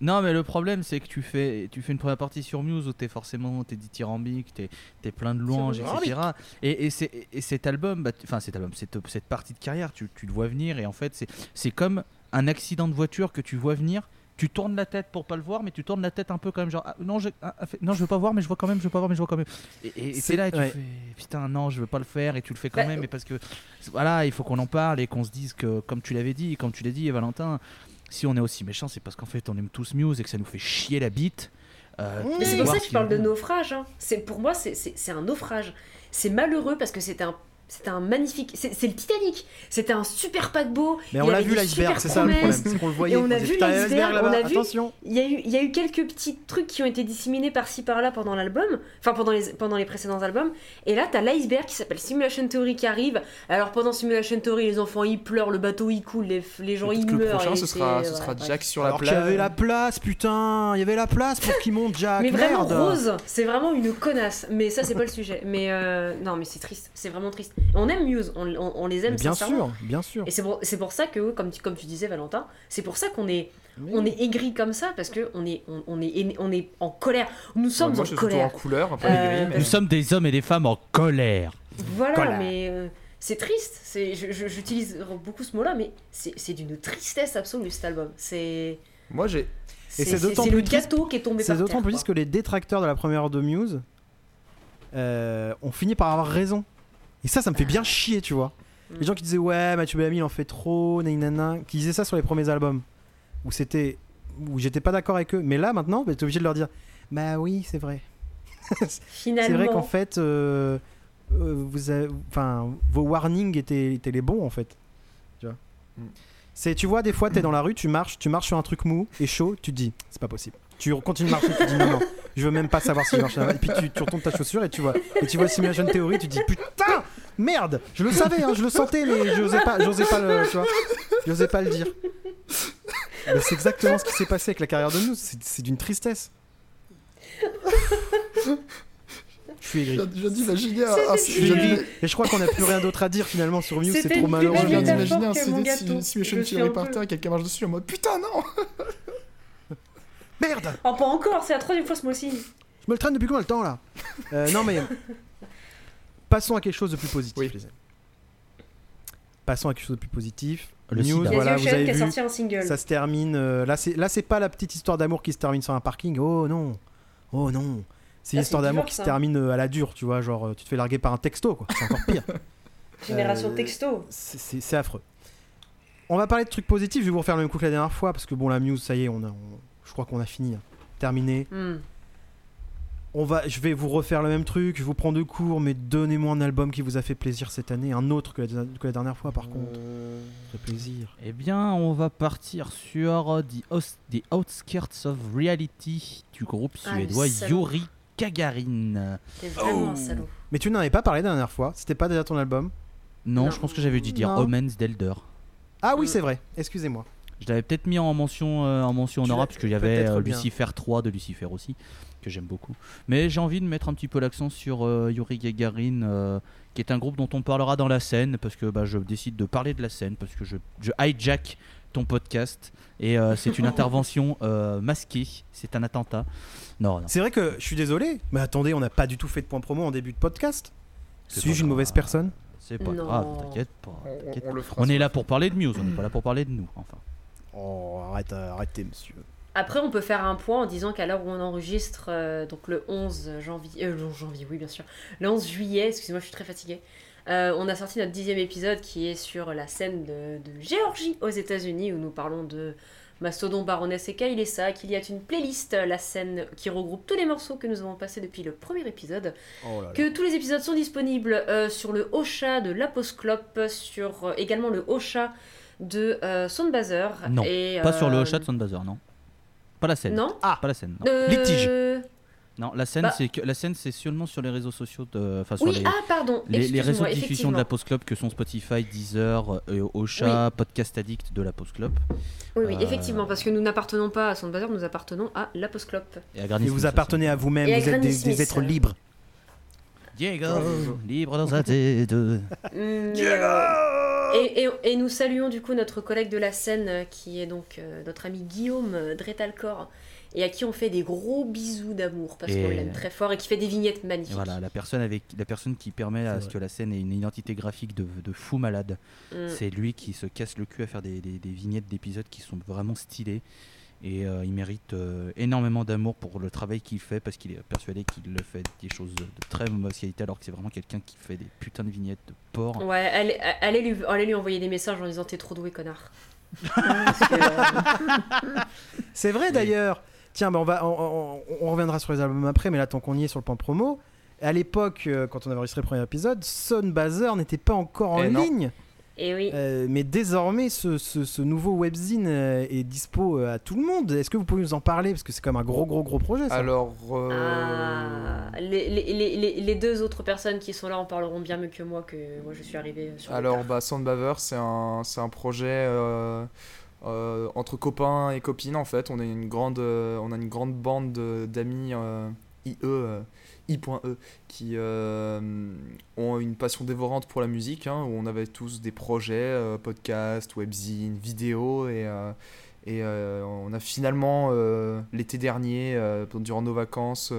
Non, mais le problème, c'est que tu fais, tu fais une première partie sur Muse où t'es forcément t'es dithyrambique, t'es es plein de louanges, etc. Et, et, c'est- et cet album, bah, enfin cet album, cette, cette partie de carrière, tu, tu le vois venir et en fait, c'est- c'est comme un accident de voiture que tu vois venir. Tu tournes la tête pour pas le voir, mais tu tournes la tête un peu quand même, genre ah, non, je, ah, ah, fait- non, je veux pas voir, mais je vois quand même, je veux pas voir, mais je vois quand même. Et- Et et C'est- c'est là, et tu ouais. fais putain, non, je veux pas le faire, et tu le fais quand Bah, même, mais parce que voilà, il faut qu'on en parle et qu'on se dise que, comme tu l'avais dit, comme tu l'as dit, Valentin, si on est aussi méchant, c'est parce qu'en fait, on aime tous Muse et que ça nous fait chier la bite. Euh, Mais c'est de pour ça que je qu'ils parle de naufrage. Hein. C'est pour moi, c'est- c'est c'est un naufrage. C'est malheureux parce que c'était un, c'était un magnifique. C'est le Titanic. C'était un super paquebot. Mais il on l'a vu l'iceberg, c'est ça le problème. C'est qu'on le voyait. Et on a vu il l'iceberg, là-bas, on a vu- Attention. Il y, a eu, il y a eu quelques petits trucs qui ont été disséminés par-ci par-là pendant l'album, enfin pendant les, pendant les précédents albums. Et là, t'as l'iceberg qui s'appelle Simulation Theory qui arrive. Alors pendant Simulation Theory, les enfants ils pleurent, le bateau il coule, les, les gens ils que le meurent. prochain, et ce sera, ce. Jack sur la Alors qu'il y plage. avait la place, putain. Il y avait la place pour qu'il monte Jack. Mais vraiment merde. Rose, c'est vraiment une connasse. Mais ça c'est pas le sujet. Mais euh, non, mais c'est triste, c'est vraiment triste. On aime Muse, on, on- on les aime Bien sincèrement. sûr, bien sûr. Et c'est pour, ça que, comme tu, comme tu disais Valentin, c'est pour ça qu'on est, Mais on est aigri comme ça parce que on est, on, on est, on est en colère. Nous sommes Ouais, moi, en je suis plutôt colère. en couleur, Euh, aigri, mais- Nous sommes des hommes et des femmes en colère. Voilà, Colère. mais euh, c'est triste. C'est, j'utilise beaucoup ce mot-là, mais c'est, d'une tristesse absolue cet album. C'est, Moi, j'ai. c'est, c'est d'autant plus le triste- gâteau qui est tombé C'est d'autant plus que les détracteurs de la première heure de Muse euh, ont fini par avoir raison. Et ça, ça me fait bien chier, tu vois. Mm. Les gens qui disaient ouais, Mathieu Bellamy il en fait trop, nanana, qui disaient ça sur les premiers albums, où c'était, où j'étais pas d'accord avec eux. Mais là, maintenant, bah, t'es obligé de leur dire, bah oui, c'est vrai. Finalement, C'est vrai qu'en fait, euh, euh, vous avez- enfin, vos warnings étaient, étaient les bons en fait. Tu vois. Mm. C'est, tu vois, des fois, t'es dans la rue, tu marches, tu marches sur un truc mou et chaud, tu te dis, c'est pas possible. Tu continues de marcher, tu te dis non, non, je veux même pas savoir si je marche. Et puis tu, tu retournes ta chaussure et tu vois, et tu vois Simulation Theory, tu te dis putain, merde, je le savais, hein, je le sentais, mais j'osais pas, j'osais pas le, tu vois, j'osais pas le dire. Mais c'est exactement ce qui s'est passé avec la carrière de nous, c'est, d'une tristesse. Je suis aigri. D'imaginer un, C'était Et je crois qu'on a plus rien d'autre à dire finalement sur Muse, c'est trop malheureux. je viens d'imaginer un CD Simulation Theory un par terre et quelqu'un marche dessus en mode putain non Merde Oh, pas encore, c'est la troisième fois ce mois-ci. Je me le traîne depuis combien de temps là Euh, Non mais passons à quelque chose de plus positif. Oui. les amis. Passons à quelque chose de plus positif. Le News, sida. Voilà, The vous Ocean avez qui a vu. sorti un single. Ça se termine. euh, là, c'est là, c'est pas la petite histoire d'amour qui se termine sur un parking. Oh non, oh non. C'est une histoire d'amour qui ça. se termine euh, à la dure, tu vois. Genre, tu te fais larguer par un texto, quoi. C'est encore pire. Génération Euh, texto. C'est- C'est c'est affreux. On va parler de trucs positifs. Je vais vous refaire le même coup que la dernière fois parce que bon, la news, ça y est, on a, on- je crois qu'on a fini, hein. terminé. Hmm. on va, je vais vous refaire le même truc, je vous prends de cours, mais donnez-moi un album qui vous a fait plaisir cette année, un autre que la, que la dernière fois par contre. Ça fait plaisir. Eh bien, on va partir sur The, Os- The Outskirts of Reality du groupe Ah, suédois. Yuri Gagarin. T'es vraiment Oh. un salaud. Mais tu n'en avais pas parlé la dernière fois, c'était pas déjà ton album? Non, Non. je pense que j'avais dû dire Non. Omens d'Elder. Ah oui, Mm. c'est vrai, excusez-moi. Je l'avais peut-être mis en mention, euh, en mention honorable parce qu'il y avait euh. Lucifer 3 de Lucifer aussi, que j'aime beaucoup. Mais j'ai envie de mettre un petit peu l'accent sur euh, Yuri Gagarin, euh, qui est un groupe dont on parlera dans la scène, parce que bah, je décide de parler de la scène, parce que je, je hijack ton podcast, et euh, c'est une intervention euh, masquée, c'est un attentat. Non, non. C'est vrai que je suis désolé, mais attendez, on n'a pas du tout fait de point promo en début de podcast. Suis-je une mauvaise personne? C'est pas Non. grave, t'inquiète pas. On, on- on le fera. On est là pour parler de Muse, on n'est pas là pour parler de nous, enfin. Oh, arrête, euh, arrêtez, monsieur. Après, on peut faire un point en disant qu'à l'heure où on enregistre, euh, donc le 11 janvier, euh, le 11 janvier, oui, bien sûr, le 11 juillet, excusez-moi, je suis très fatiguée, euh, on a sorti notre dixième épisode qui est sur la scène de, de Géorgie aux États-Unis où nous parlons de Mastodon, Baroness et Kailessa, qu'il y a une playlist, la scène qui regroupe tous les morceaux que nous avons passés depuis le premier épisode, Oh là là. que tous les épisodes sont disponibles euh, sur le Ocha de l'Aposclope, sur euh, également le Ocha de euh, Soundbazer. Non, et, Pas sur le euh, chat de Soundbazer, non. Pas la scène. Non Pas la scène. non. Euh, Litige. Non, la scène, Bah- c'est que la scène, c'est seulement sur les réseaux sociaux, de, enfin sur Oui, les, ah pardon, les, les réseaux de diffusion de la Post Club que sont Spotify, Deezer, euh, Ocha, Podcast Addict de la Post Club Oui, oui, Euh, effectivement, parce que nous n'appartenons pas à Soundbazer, nous appartenons à la Postclope. et à Et Granny vous appartenez à vous-même, Et à vous êtes des, êtres libres. Diego, libre dans sa tête. Euh, et, et- et nous saluons du coup notre collègue de la scène euh, qui est donc euh, notre ami Guillaume euh, Dretalcor et à qui on fait des gros bisous d'amour parce Et- qu'on l'aime très fort et qui fait des vignettes magnifiques. Voilà, la personne avec la personne qui permet à ce que la scène ait une identité graphique de, de fou malade. Mm. C'est lui qui se casse le cul à faire des, des- des vignettes d'épisodes qui sont vraiment stylées. Et euh, il mérite euh, énormément d'amour pour le travail qu'il fait parce qu'il est persuadé qu'il le fait des choses de, très mauvaise qualité alors que c'est vraiment quelqu'un qui fait des putains de vignettes de porc. Ouais, allez, allez, lui, allez lui envoyer des messages en disant t'es trop doué connard. C'est vrai d'ailleurs. Tiens, bah, on, va, on, on- on reviendra sur les albums après, mais là, tant qu'on y est sur le point promo, à l'époque, euh, quand on avait enregistré le premier épisode, Sunbazer n'était pas encore en Eh non. Et oui. Euh, mais désormais, ce, ce- ce nouveau webzine euh, est dispo euh, à tout le monde. Est-ce que vous pouvez nous en parler? Parce que c'est comme un gros, gros, gros projet. Ça. Alors, euh, Ah, les, les- les- les- deux autres personnes qui sont là en parleront bien mieux que moi, que moi je suis arrivée sur le alors bah, Soundbaver, c'est un, c'est un projet euh, euh, entre copains et copines en fait. On, est une grande, euh, on a une grande bande de- d'amis euh, IE, euh, I.E, qui euh, ont une passion dévorante pour la musique, hein, où on avait tous des projets, euh, podcasts, webzines, vidéos, et, euh, et euh, on a finalement, l'été dernier, durant nos vacances,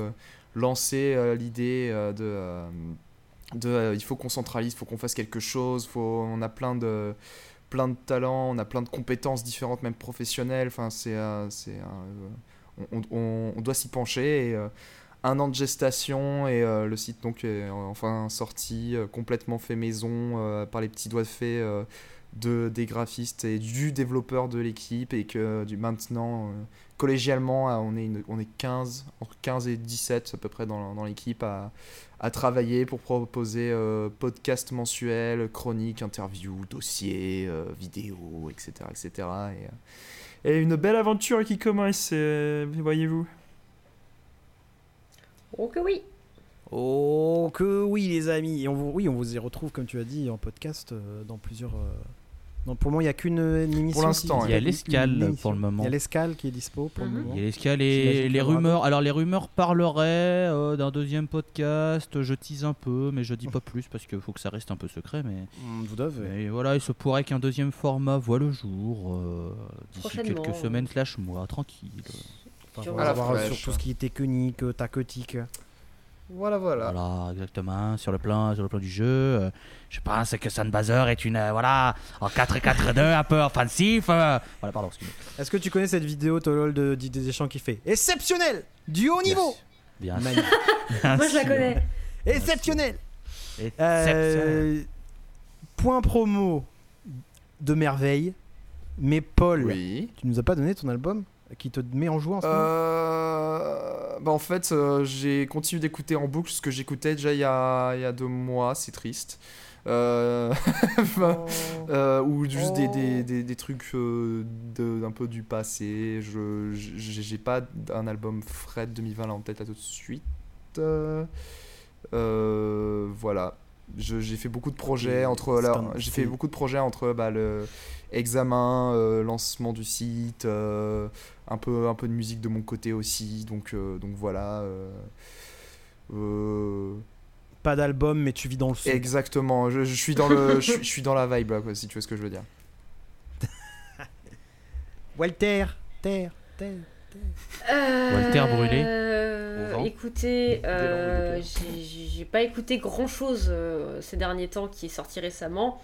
lancé l'idée de... de, il faut qu'on centralise, il faut qu'on fasse quelque chose, faut, on a plein de, plein de talents, on a plein de compétences différentes, même professionnelles. Enfin, c'est, c'est, on, doit s'y pencher. Un an de gestation et euh, le site donc est enfin sorti, euh, complètement fait maison euh, par les petits doigts de fée euh, de, des graphistes et du développeur de l'équipe et que du maintenant euh, collégialement euh, on est, on est 15, entre 15 et 17 à peu près dans, dans l'équipe à, à travailler pour proposer euh, podcast mensuels, chroniques, interviews, dossiers, euh, vidéos, etc. etc. Et, euh, une belle aventure qui commence, euh, voyez-vous. Oh que oui Oh que oui, les amis. Et on vous, oui, on vous y retrouve, comme tu as dit, en podcast euh, dans plusieurs. euh, Non, pour le moment, il n'y a qu'une euh, émission. l'instant, qui- Il y a l'escale pour le moment. Il y a l'escale qui est dispo pour Mhm. le moment. Il y a l'escale et les rumeurs. Alors les rumeurs parleraient euh, d'un deuxième podcast. Je tease un peu, mais je dis pas plus parce qu'il faut que ça reste un peu secret. Mais, Mm, Vous devez. mais voilà, il se pourrait qu'un deuxième format voit le jour euh, d'ici Prochainement. quelques semaines slash mois, tranquille. Enfin, Sur- on À va la voir fraîche. sur tout ce qui est technique, euh, tacotique. Voilà, voilà. Voilà, exactement. Sur le plan, sur le plan du jeu, euh, je pense que Sunbazer est une euh, voilà en 4-4-2 un peu offensif. euh. Voilà, pardon, excusez. Est-ce que tu connais cette vidéo Tolol de Didier Deschamps qui fait Exceptionnel Du haut niveau Bien sûr. Bien Moi je la connais. Exceptionnel Exceptionnel. Euh, Point promo de merveille. Mais Paul, Oui. tu nous as pas donné ton album? Qui te met en joie en ce moment Euh, bah en fait, euh, j'ai continué d'écouter en boucle ce que j'écoutais déjà il y a, il y a deux mois, c'est triste. Euh, enfin, euh, ou juste des, des, des, des trucs euh, de- d'un peu du passé. Je j'ai pas un album frais de 2020 là en tête là tout de suite. Euh, euh, voilà. J'ai fait beaucoup de projets Et entre un- j'ai fait beaucoup de projets entre bah, le examen, euh, lancement du site, euh, un peu un peu de musique de mon côté aussi. Donc euh, donc voilà. euh, euh, Pas d'album, mais tu vis dans le son. Exactement, je, je suis dans le, je, suis- je suis dans la vibe là, quoi, si tu vois ce que je veux dire. Walter, terre, terre. Walter brûlé Euh, écoutez, euh, j'ai pas écouté grand chose ces derniers temps qui est sorti récemment.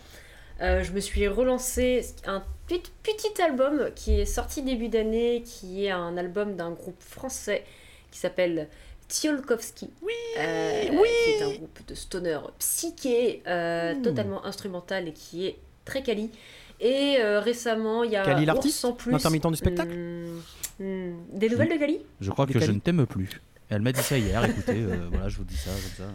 Euh, je me suis relancé un petit, petit album qui est sorti début d'année, qui est un album d'un groupe français qui s'appelle Tsiolkovski. Oui, Qui est un groupe de stoner psyché, euh, Mmh. totalement instrumental et qui est très quali. Et euh, récemment, il y a Kali Ours l'artiste sans plus. L'intermittent du spectacle Hmm, hmm. Des nouvelles de Kali Je crois que je ne t'aime plus. Elle m'a dit ça hier, écoutez, euh, voilà, je vous dis ça comme ça.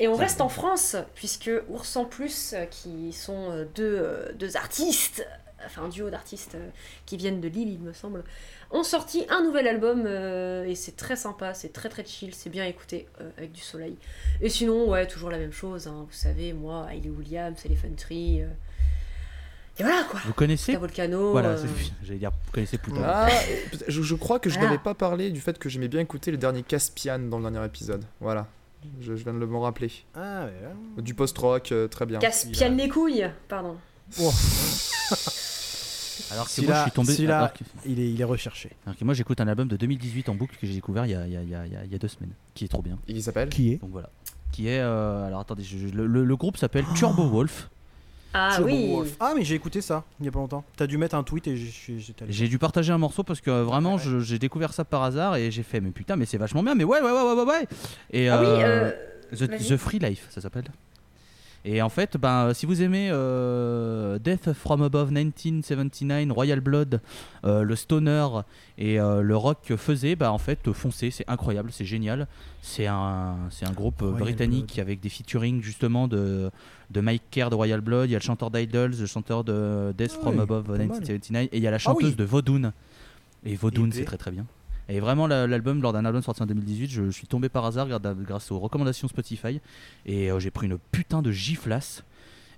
Et on reste en France, puisque Ours en Plus, euh, qui sont euh, deux, euh, deux artistes, enfin un duo d'artistes qui viennent de Lille, il me semble, ont sorti un nouvel album euh, et c'est très sympa, c'est très très chill, c'est bien écouté euh, avec du soleil. Et sinon, ouais, toujours la même chose, hein, vous savez, moi, Hayley Williams, Elephant Tree. euh, Et voilà quoi! Vous connaissez Volcano. Voilà, euh, j'allais dire, vous connaissez Pouta. Ah, je, je crois que je Voilà. n'avais pas parlé du fait que j'aimais bien écouter le dernier Caspian dans le dernier épisode. Voilà, je, je viens de le me rappeler. Ah, ouais, ouais. Du post-rock, euh, très bien. Caspian les couilles, pardon. Oh, Alors que moi, je suis tombé. celui-là- alors que- il, est, il est recherché. alors que moi, j'écoute un album de 2018 en boucle que j'ai découvert il y a, il y a- il y a- il y a- il y a deux semaines, qui est trop bien. Qui s'appelle Qui est Donc voilà. Qui est. euh, alors attendez, je- je- le, groupe s'appelle Turbo Wolf. Ah Turbo oui! Wolf. Ah, mais j'ai écouté ça il y a pas longtemps. T'as dû mettre un tweet et j'étais allé. J'ai dû partager un morceau parce que euh, vraiment, Ouais. j'ai découvert ça par hasard et j'ai fait, mais putain, mais c'est vachement bien, mais ouais, ouais, ouais, ouais, ouais, ouais. Et, Ah oui, euh, euh. The Free Life, ça s'appelle. Et en fait, ben, si vous aimez euh, Death from Above 1979, Royal Blood, euh, le stoner et euh, le rock que faisait, bah, en fait, foncez, c'est incroyable, c'est génial. C'est un, c'est un groupe euh, Royal britannique Blood. avec des featuring justement de, de Mike Kerr de Royal Blood, il y a le chanteur d'Idols, le chanteur de Death Ah from oui, Above pas mal. 1979, et il y a la Ah chanteuse oui. de Vaudoun. Et Vaudoun, c'est très très bien. Et vraiment, la- l'album, lors d'un album sorti en 2018, je, suis tombé par hasard grâce- aux recommandations Spotify. Et euh, j'ai pris une putain de giflasse.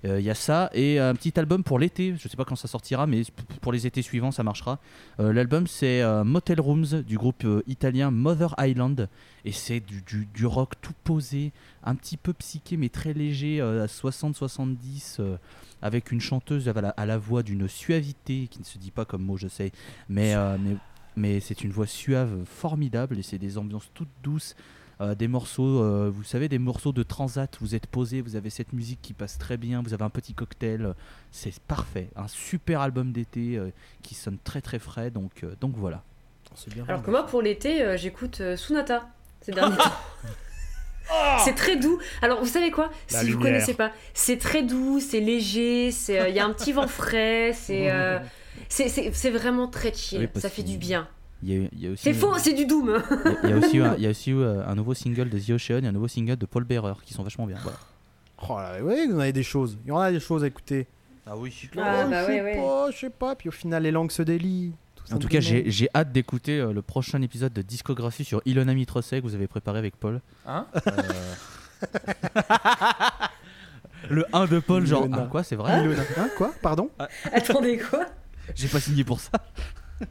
Euh, Il y a ça et un petit album pour l'été. Je sais pas quand ça sortira, mais pour les étés suivants, ça marchera. Euh, L'album, c'est euh, Motel Rooms du groupe euh, italien Mother Island. Et c'est du, rock tout posé, un petit peu psyché, mais très léger, euh, à 60-70, euh, avec une chanteuse à la, voix d'une suavité qui ne se dit pas comme mot, je sais. Euh, mais, mais c'est une voix suave formidable et c'est des ambiances toutes douces. euh, des morceaux, euh, vous savez, des morceaux de transat, vous êtes posé, vous avez cette musique qui passe très bien, vous avez un petit cocktail, euh, c'est parfait. Un super album d'été euh, qui sonne très très frais, donc, euh, donc voilà. Bien. Alors que moi, pour l'été, euh, j'écoute euh, Sunata ces derniers temps. C'est très doux. Alors, vous savez quoi? La Si vous lumière. connaissez pas, c'est très doux, c'est léger, c'est euh, il y a un petit vent frais, c'est euh, c'est- c'est c'est vraiment très chill. Oui, parce ça fait du bien. C'est faux, c'est du doom. Il y a- il y a aussi, un, il y a aussi euh, un nouveau single de The Ocean et un nouveau single de Paul Bearer qui sont vachement bien. Voilà. Oh là, ouais, vous en avez des choses. Il y en a des choses à écouter. Ah oui. Ah, Oh, bah je sais ouais. pas, je sais pas. Puis au final, les langues se délient. tout En tout cas, j'ai j'ai hâte d'écouter euh, le prochain épisode de discographie sur Ilona Mitrosek que vous avez préparé avec Paul. Hein Euh, le 1 de Paul, genre, ah, quoi, c'est vrai? Ilona. Hein, quoi? Pardon? Attendez quoi? J'ai pas signé pour ça.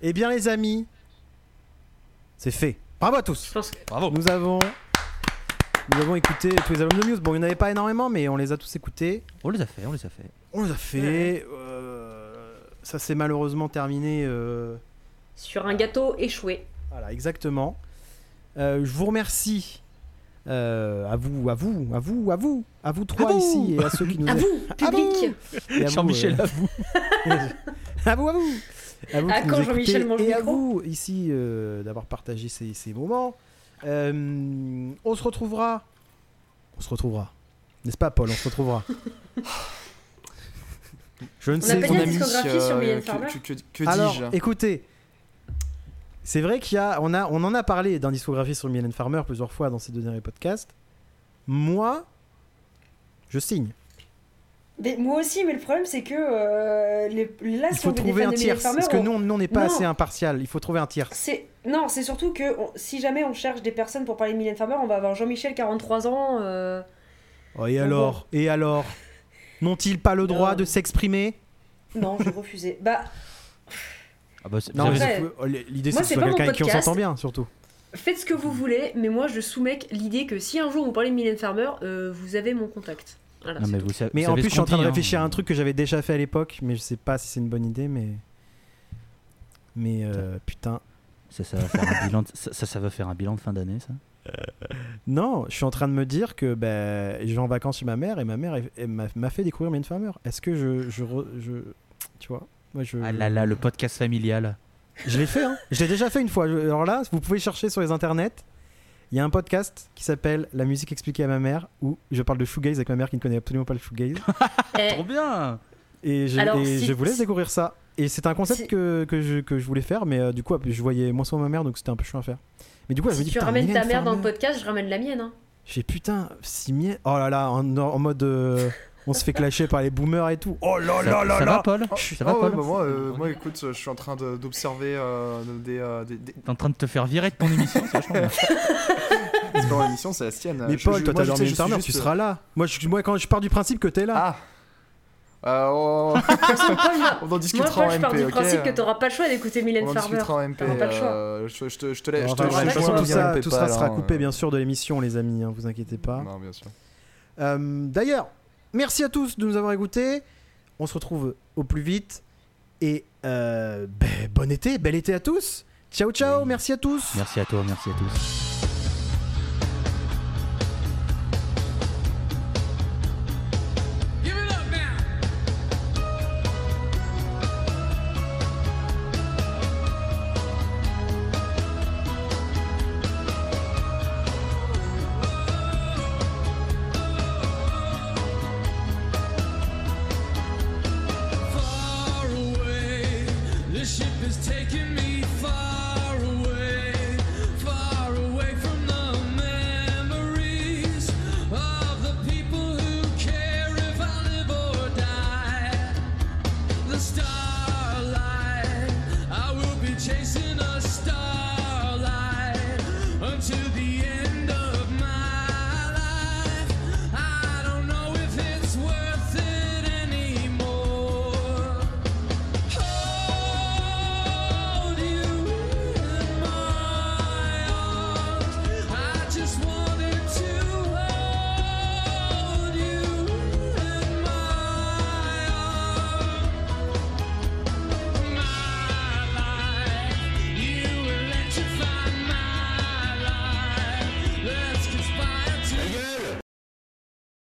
Eh bien, les amis, c'est fait. Bravo à tous. Bravo. Nous avons, nous avons écouté tous les albums de Muse. Bon, il n'y en avait pas énormément, mais on les a tous écoutés. On les a fait, on les a fait. On les a fait. euh, ça s'est malheureusement terminé. euh, sur un gâteau échoué. Voilà, exactement. Euh, je vous remercie. Euh, à vous, à vous, à vous, à vous, à vous trois vous. ici et à ceux qui nous À vous, À vous. public. et à vous, Jean-Michel, à vous. à vous, à vous. À vous À quand Jean-Michel mange et le à vous ici euh, d'avoir partagé ces, ces moments. Euh, on se retrouvera. On se retrouvera. N'est-ce pas, Paul? On se retrouvera. Je ne On sais Mon la ami, discographie sur euh, que- Farmer que, que, que Alors, dis-je? écoutez, c'est vrai qu'il y a, on a, on en a parlé d'un discographie sur Mylène Farmer plusieurs fois dans ces deux derniers podcasts. Moi, je signe. Mais moi aussi, mais le problème c'est que euh, les, là, Il si faut on trouver un tiers, Farmer, parce que on- nous, on n'est pas Non. assez impartial. Il faut trouver un tiers. C'est non, c'est surtout que on- si jamais on cherche des personnes pour parler de Mylène Farmer, on va avoir Jean-Michel 43 ans. euh, Oh, et Bon, alors Et alors? N'ont-ils pas le droit Non. de s'exprimer? Non, j'ai refusé. Bah, Ah bah, Non, mais l'idée c'est que c'est ce soit quelqu'un avec qui on s'entend bien, surtout. faites ce que vous voulez, mais moi je soumets l'idée que si un jour vous parlez de Mylène Farmer, euh, vous avez mon contact. Voilà, Non, mais vous Mais vous en plus, je suis en train de hein. réfléchir à un truc que j'avais déjà fait à l'époque, mais je sais pas si c'est une bonne idée, mais. Mais euh, putain. Ça, ça, va faire un bilan de- ça, ça, ça va faire un bilan de fin d'année, ça? Non, je suis en train de me dire que ben, je vais en vacances chez ma mère et ma mère m'a fait découvrir Mylène Farmer. Est-ce que je, je, je- Tu vois? Moi, je, Ah là là, le podcast familial. Je l'ai fait, hein. Je l'ai déjà fait une fois. Alors là, vous pouvez chercher sur les internets. Il y a un podcast qui s'appelle La musique expliquée à ma mère où je parle de shoegaze avec ma mère qui ne connaît absolument pas le shoegaze. Eh, Trop bien Et, je, Alors, et si- je vous laisse si- découvrir ça. Et c'est un concept si- que, que, je, que je voulais faire, mais euh, du coup, je voyais moins souvent ma mère, donc c'était un peu chiant à faire. Mais du coup, je me si dis, tu ramènes ta mère dans le podcast, je ramène la mienne. Hein. Je fais putain, si mien. Oh là là, en, en mode. euh, on se fait clasher par les boomers et tout. Oh là là là ça là va, Paul Oh, Ça va, oh, ouais, Paul bah moi, euh, moi, écoute, je suis en train d'observer euh, des, euh, des, des- T'es en train de te faire virer de ton émission, c'est vachement bien. C'est pas mon émission, c'est la sienne. Mais Je- Paul, je- toi, moi, t'as suis Farmer, juste, tu seras là. Moi, je, moi, quand je pars du principe que t'es là. Ah Euh, oh, Paul, moi, On en moi, discutera Paul, en je pars MP, du principe que t'auras pas le choix d'écouter On Mylène en Farmer. discutera en MP. T'auras pas le choix. euh, je, je te, je te laisse. Enfin, tout ça, tout ça sera coupé, euh, bien sûr, de l'émission, les amis, hein, vous inquiétez pas. Non, bien sûr. Euh, D'ailleurs, merci à tous de nous avoir écoutés. On se retrouve au plus vite. Et euh, ben, bon été, bel été à tous. Ciao, ciao, Oui. merci à tous. Merci à toi, merci à tous.